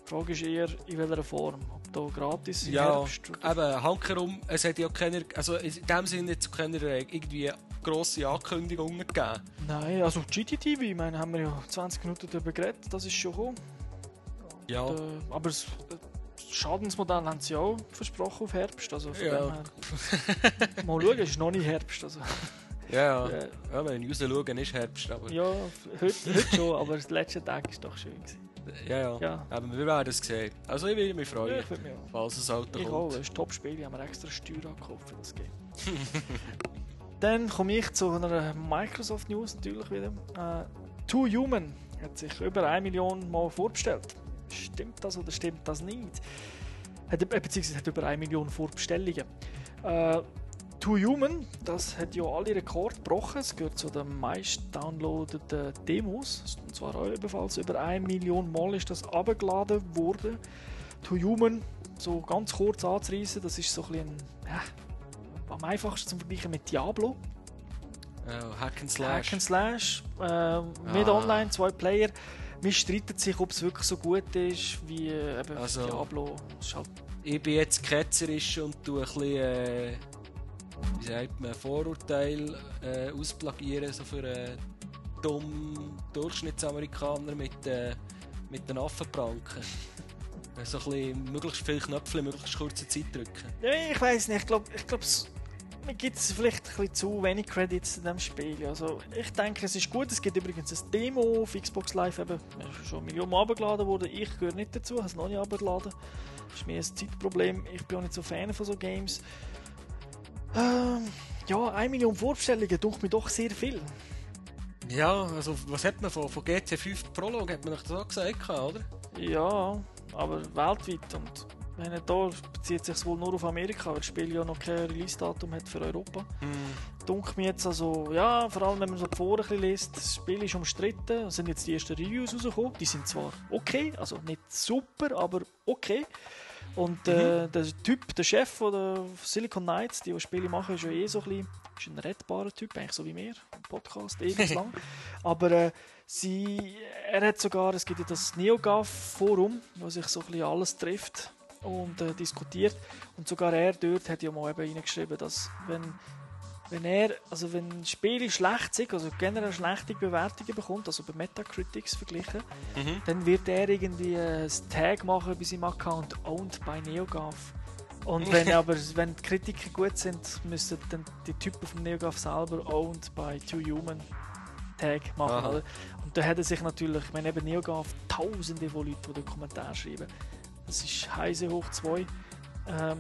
Die Frage ist eher, in welcher Form. Ob da gratis im Ja, Herbst oder eben, Hankerum, es hat ja keine, also in dem Sinne jetzt keine äh, irgendwie grosse Ankündigungen gegeben. Nein, also GTTV, ich meine, haben wir ja 20 Minuten darüber geredet, das ist schon gekommen. Ja, Und, äh, aber das das Schadensmodell haben sie auch versprochen auf Herbst. Also von Ja. dem her. [laughs] Mal schauen, es ist noch nicht Herbst. Also, ja, ja. ja wenn ich raus schaue, ist Herbst, aber ja, ja, heute, heute schon, aber der letzte Tag ist doch schön. Gewesen. ja. Ja. Aber wir werden es sehen. Also ich würde mich Ja, freuen, ich würde mich auch. falls das Auto Ich auch, kommt. es ist ein Top-Spiel, ich habe mir extra Steuer angekauft für das Game. [laughs] Dann komme ich zu einer Microsoft News natürlich wieder. Äh, Too Human hat sich über 1 Million Mal vorbestellt. Stimmt das oder stimmt das nicht? Hat, äh, beziehungsweise hat über 1 Million Vorbestellungen. Äh, Too Human, das hat ja alle Rekorde gebrochen. Es gehört zu den meist downloadeten Demos. Und zwar auch ebenfalls über 1 Million Mal ist das abgeladen worden. To Human, so ganz kurz anzureißen, das ist so ein bisschen ja, am einfachsten zum Vergleichen mit Diablo. Ja, Hack and Slash. Hack and Slash, äh, mit Ah. online, zwei Player. Man streitet sich, ob es wirklich so gut ist wie äh, eben Also- Diablo. Halt, Ich bin jetzt ketzerisch und tue ein bisschen, äh, wie sagt man, Vorurteil äh, ausplagieren, so für einen dummen Durchschnittsamerikaner mit, äh, mit den Affenpranken. [laughs] so ein bisschen möglichst viele Knöpfe in möglichst kurzer Zeit drücken. ja, ich weiß nicht, ich glaube, ich glaub, es- mir gibt es vielleicht ein bisschen zu wenig Credits in diesem Spiel. Also, ich denke, es ist gut. Es gibt übrigens ein Demo auf Xbox Live, eben, schon Millionen Mal abgeladen worden. Ich gehöre nicht dazu, habe es noch nicht abgeladen. Das ist mir ein Zeitproblem. Ich bin auch nicht so Fan von so Games. Ähm, ja, 1 Million Vorbestellungen tut mir doch sehr viel. Ja, also was hat man von, von GT5 Prolog, hat man euch das auch gesagt, oder? Ja, aber weltweit. Und ich meine, da bezieht sich wohl nur auf Amerika, weil das Spiel ja noch kein Release-Datum hat für Europa. Dunkel mir jetzt also, ja, vor allem wenn man so die Foren ein bisschen liest, das Spiel ist umstritten. Es sind jetzt die ersten Reviews rausgekommen. Die sind zwar okay, also nicht super, aber okay. Und äh, der Typ, der Chef von der Silicon Knights, die, die Spiele machen, ist ja eh so ein bisschen ist ein rettbarer Typ, eigentlich so wie wir, im Podcast, ewig [laughs] lang. Aber äh, sie, er hat sogar, es gibt ja das NeoGAF-Forum, wo sich so ein bisschen alles trifft und äh, diskutiert. Und sogar er dort hat ja mal eben reingeschrieben, dass wenn wenn er, also wenn Spiele schlecht sind, also generell schlechte Bewertungen bekommt, also bei Metacritics verglichen, dann wird er irgendwie äh, ein Tag machen bei seinem Account Owned by NeoGAF Und wenn [laughs] aber wenn die Kritiker gut sind, müssten dann die Typen vom NeoGAF selber owned by Two Human Tag machen. Oder? Und da hätte sich natürlich, ich meine eben NeoGAF, tausende von Leuten, die den Kommentar schreiben. Das ist Heise hoch 2. Ähm,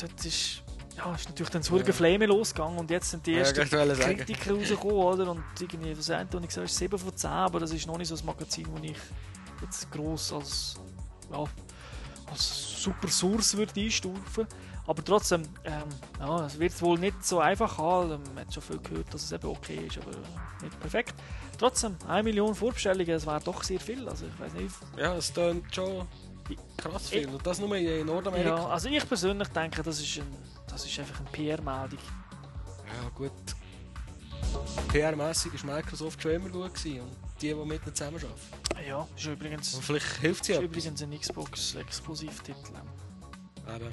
dort ist, ja, ist natürlich dann das ja. Flamme losgegangen und jetzt sind die Ja, ersten sagen. Kritiker rausgekommen, oder? Und irgendwie, was gesagt, ist 7 von 10, aber das ist noch nicht so ein Magazin, das ich jetzt gross als, ja, als super Source würde einstufen. Aber trotzdem, ähm, ja, es wird wohl nicht so einfach haben. Man hat schon viel gehört, dass es eben okay ist, aber nicht perfekt. Trotzdem, 1 Million Vorbestellungen, das wäre doch sehr viel. Also ich weiß nicht. Ja, es klingt schon krass viel. Und das nur in Nordamerika. Ja, also ich persönlich denke, das ist, ein, das ist einfach eine PR-Meldung. Ja, gut. PR-mässig war Microsoft schon immer gut gewesen. Und die, die mit ihnen zusammenarbeiten. Ja, ist übrigens, Und vielleicht hilft sie ist ja. übrigens ein Xbox-Exklusivtitel.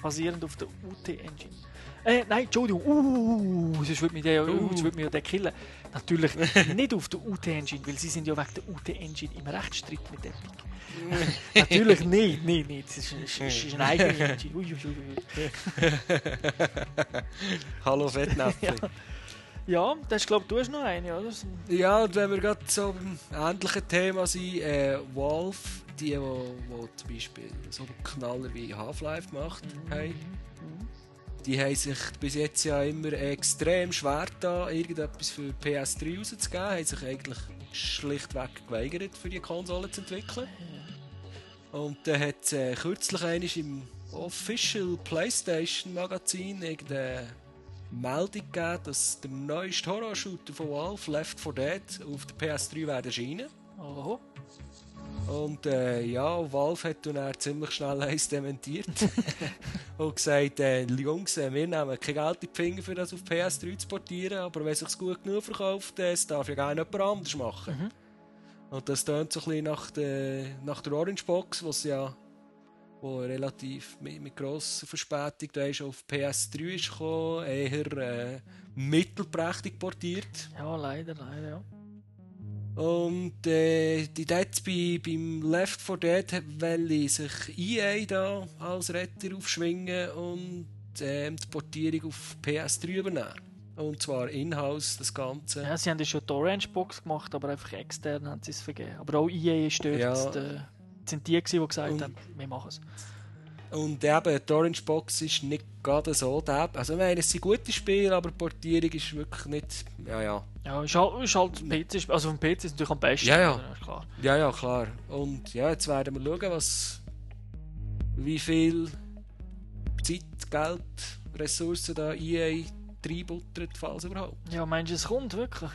Basierend auf der UT-Engine. Äh, nein, Entschuldigung, uh, sonst würde mich der, uh. sonst würde mich ja der killen. Natürlich [laughs] nicht auf der UT-Engine, weil sie sind ja wegen der UT-Engine im Rechtsstreit mit Epic. [laughs] Natürlich nicht, nicht, nicht. Es ist, eine eigene [laughs] Engine. Ui, ui, ui. Hallo Fettnäpfchen. Ja. Ja, das glaube du hast noch eine, oder? Ja, und wenn wir gerade so beim ähnlichen Thema sind, äh, Valve, die, die, die zum Beispiel so Knaller wie Half-Life gemacht haben, die haben sich bis jetzt ja immer extrem schwer da, irgendetwas für PS3 rauszugeben, haben sich eigentlich schlichtweg geweigert, für die Konsole zu entwickeln. Und dann hat es äh, kürzlich einmal im Official PlayStation Magazin irgendeine Meldung gegeben, dass der neueste Horror-Shooter von Valve, Left 4 Dead, auf der PS3 werden erscheinen. Oho. Und äh, ja, Valve hat dann ziemlich schnell eins dementiert [laughs] und gesagt, äh, Jungs, äh, wir nehmen kein Geld in die Finger, für das auf PS3 zu portieren, aber wenn es sich gut genug verkauft, äh, das darf ja gerne jemand anders machen. Und das tönt so ein bisschen nach der, nach der Orange Box, was ja wo relativ mit, mit grosser Verspätung da ist auf PS3 ist gekommen, eher äh, mittelprächtig portiert. Ja, leider, leider, ja. Und äh, die dort bei, beim Left 4 Dead wollen sich EA da als Retter aufschwingen und ähm, die Portierung auf PS3 übernehmen. Und zwar in-house das Ganze. Ja, sie haben ja schon die Orange Box gemacht, aber einfach extern haben sie es vergeben. Aber auch EA ist dort. Ja. äh, sind die, gewesen, die gesagt Und- haben, wir machen es. Und eben, die Orange Box ist nicht gerade so der. Also, ich meine, es sind gute Spiele, aber die Portierung ist wirklich nicht. Ja, ja. Ja, ist halt, ist halt PC, also vom PC ist natürlich am besten. Ja, ja. oder? Klar. Ja, ja, klar. Und ja, jetzt werden wir schauen, was. wie viel Zeit, Geld, Ressourcen da EA reinbuttert, falls überhaupt. Ja, meinst du, es kommt wirklich?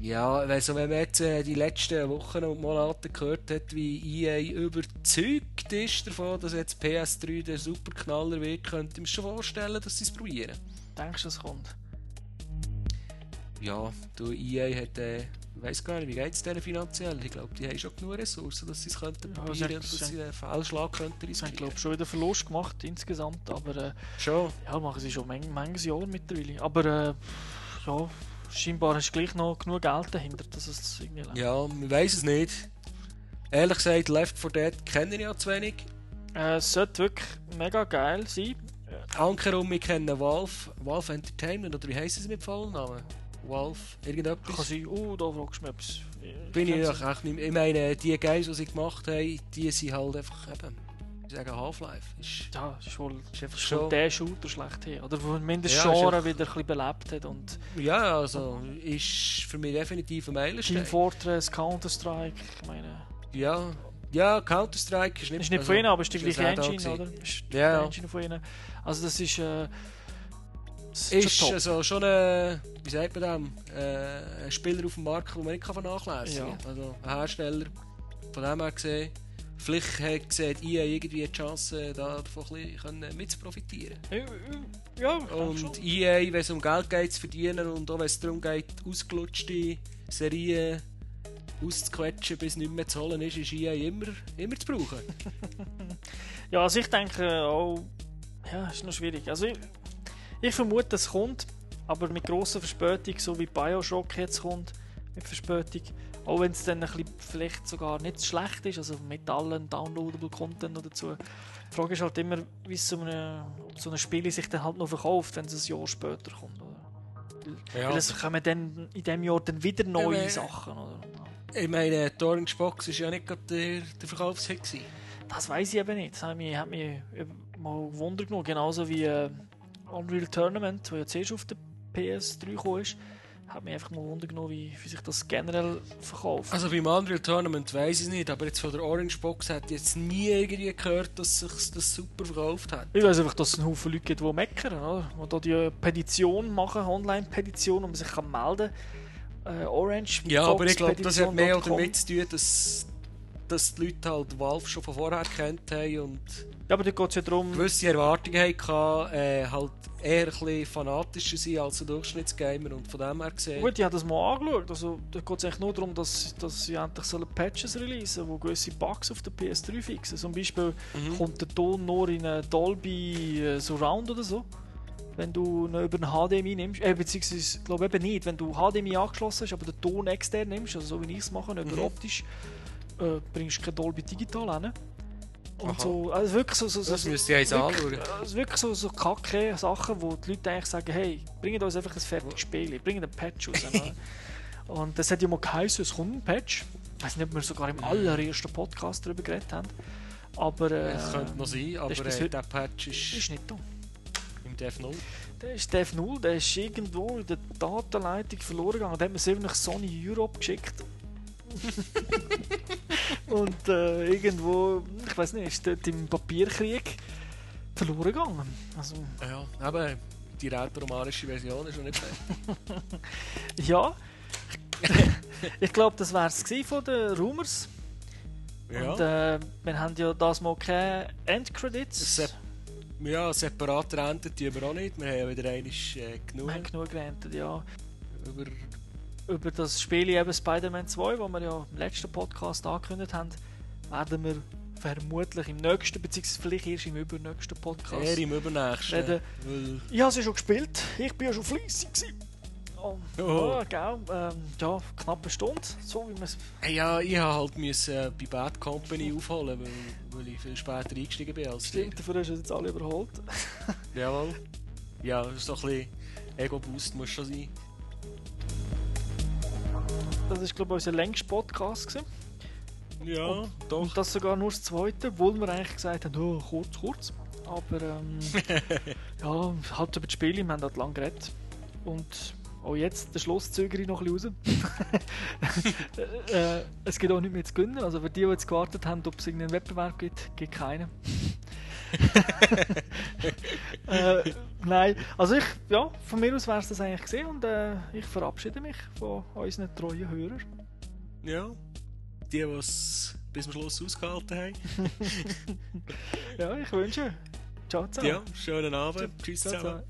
Ja, also wenn man jetzt äh, die letzten Wochen und Monate gehört hat, wie EA überzeugt ist davon, dass jetzt PS3 der Superknaller wird, könnte ich mir schon vorstellen, dass sie es probieren. Denkst du, es kommt? Ja, du, EA hat, äh, ich weiss gar nicht, wie geht es denen finanziell? Ich glaube, die haben schon genug Ressourcen, dass sie es könnten Ja, probieren, sie- dass sie- sie einen Fehlschlag könnten Sie riskieren. glaube ich, schon wieder Verlust gemacht insgesamt, aber äh, Schon. ja, machen sie schon manch, manches Jahr mittlerweile. Aber äh, ja, scheinbar hast du gleich noch genug Geld dahinter, dass es irgendwie läuft. Ja, man weiß es nicht. Ehrlich gesagt, Left 4 Dead kenne ich ja zu wenig. Äh, es sollte wirklich mega geil sein. Ankerum, wir kennen Valve, Valve Entertainment, oder wie heisst es mit vollen Namen? Kann irgendetwas? sein, oh, da fragst du mich etwas. Bin ich doch echt nicht mehr. Ich meine, die Guys, die sie gemacht haben, die sind halt einfach eben, ich sage Half-Life. Ist, Ja, ist wohl, ist einfach schon... der Shooter schlechthin. Oder wo mindestens Ja, Genre auch- wieder ein bisschen belebt hat. Und Ja, also, ist für mich definitiv ein Team Meilenstein. Fortress, Counter-Strike, ich meine... Ja, ja Counter-Strike ist nicht... ist nicht also, von ihnen, aber ist die gleiche Engine, oder? Ist Ja. Engine von ihnen. Also das ist... Äh, Ist schon also schon ein, wie sagt man dem, äh, ein Spieler auf dem Markt, den man nicht vernachlässigen kann. Ja. Also ein Hersteller, von dem her gesehen, vielleicht hat sieht EA irgendwie die Chance, da davon ein bisschen können mitzuprofitieren. Ja, Und. EA, wenn es um Geld geht zu verdienen und auch wenn es darum geht, ausgelutschte Serien auszuquetschen, bis nicht mehr zu holen ist, ist EA immer, immer zu brauchen. [laughs] Ja, also ich denke auch... Ja, ist noch schwierig. Also ich, ich vermute, es kommt, aber mit grosser Verspätung, so wie Bioshock jetzt kommt, mit Verspätung. Auch wenn es dann ein bisschen vielleicht sogar nicht schlecht ist, also mit allen downloadable Content noch dazu. Die Frage ist halt immer, wie so eine, so ein Spiel sich dann halt noch verkauft, wenn es ein Jahr später kommt. Oder? Ja. Weil es kommen dann in diesem Jahr dann wieder neue meine- Sachen. Oder? Ich meine, die Orange Box war ja nicht gerade der, der Verkaufshit. Das weiß ich eben nicht. Das hat mich, hat mich mal Wunder genommen. Genauso wie äh, Unreal Tournament, wo ja zuerst auf der PS3 gekommen ist, hat mich einfach mal Wunder genommen, wie, wie sich das generell verkauft. Also beim Unreal Tournament weiß ich nicht, aber jetzt von der Orange Box hat jetzt nie irgendwie gehört, dass sich das super verkauft hat. ich weiß einfach, dass es einen Haufen Leute gibt, die meckern, oder? Die da die Petition machen, Online-Petition, um sich kann melden äh, Orange Ja, aber ich glaube, das hat mehr Petition.com. damit zu tun, dass, dass die Leute halt Valve schon von vorher kennt haben und Ja, aber da geht es ja darum, gewisse Erwartungen hatten, äh, halt eher ein bisschen fanatischer sein als ein Durchschnittsgamer und von dem her gesehen. Gut, ich habe das mal angeschaut. Also, da geht es eigentlich nur darum, dass, dass sie endlich Patches releasen die gewisse Bugs auf der PS3 fixen. Zum Beispiel Mhm. kommt der Ton nur in eine Dolby äh, Surround oder so. Wenn du ihn über einen HDMI nimmst, äh, beziehungsweise, ich glaube eben nicht, wenn du HDMI angeschlossen hast, aber den Ton extern nimmst, also so wie ich es mache, über Mhm. optisch, äh, bringst du kein Dolby Digital hin. Und Aha. so, also wirklich so, so, so, Das ich jetzt anschauen. wirklich, also wirklich so, so kacke Sachen, wo die Leute eigentlich sagen, hey, bringt uns einfach ein fertiges Spiel, bringt einen Patch raus. [laughs] Und das hat ja mal geheißen, es kommt ein Patch. Ich weiß nicht, ob wir sogar im allerersten Podcast darüber geredet haben. Aber äh, Das könnte noch sein, aber äh, der Patch ist ist nicht da. im Dev 0. Der ist Dev 0, der ist irgendwo in der Datenleitung verloren gegangen. Der hat mir es nach Sony Europe geschickt. [laughs] Und äh, irgendwo, ich weiß nicht, ist dort im Papierkrieg verloren gegangen. Also, Ja, aber die rätoromanische Version ist noch nicht fertig. [laughs] ja. [laughs] ich glaube, das wäre es von den Rumors. Ja. Und äh, wir haben ja das mal keine Endcredits. Sep- ja, separat Renten tun wir auch nicht. Wir haben ja wieder einmal äh, genug Wir haben genug gerentet, ja. über Über das Spiel eben Spider-Man 2, das wir ja im letzten Podcast angekündigt haben, werden wir vermutlich im nächsten, beziehungsweise vielleicht erst im übernächsten Podcast. eher im übernächsten. Reden. Ich habe sie schon gespielt, ich bin ja schon fleissig. gewesen. Oh, Oh. Ja, gell, ähm, ja, knapp eine Stunde, so wie man es ja, ich habe halt müssen, äh, bei Bad Company aufholen, weil, weil ich viel später eingestiegen bin als stimmt, dafür hast du jetzt alle überholt. Jawohl. Ja, das ist doch ein bisschen Ego-Boost muss schon sein. Das war, glaube ich, unser längster Podcast. Gewesen. Ja, doch. Und das sogar nur das zweite, obwohl wir eigentlich gesagt haben, oh, kurz, kurz. Aber ähm, [laughs] ja, halt über die Spiele, wir haben halt lange geredet. Und auch jetzt, der Schluss zögere ich noch ein bisschen raus. [laughs] äh, es gibt auch nicht mehr zu gewinnen. Also für die, die jetzt gewartet haben, ob es irgendeinen Wettbewerb gibt, gibt keinen. Äh, nein, also ich, ja, von mir aus wäre es das eigentlich gesehen und äh, ich verabschiede mich von unseren treuen Hörern. Ja. Die, die es bis zum Schluss ausgehalten haben. [laughs] Ja, ich wünsche. Ciao zusammen. Ja, schönen Abend. Tschüss zusammen.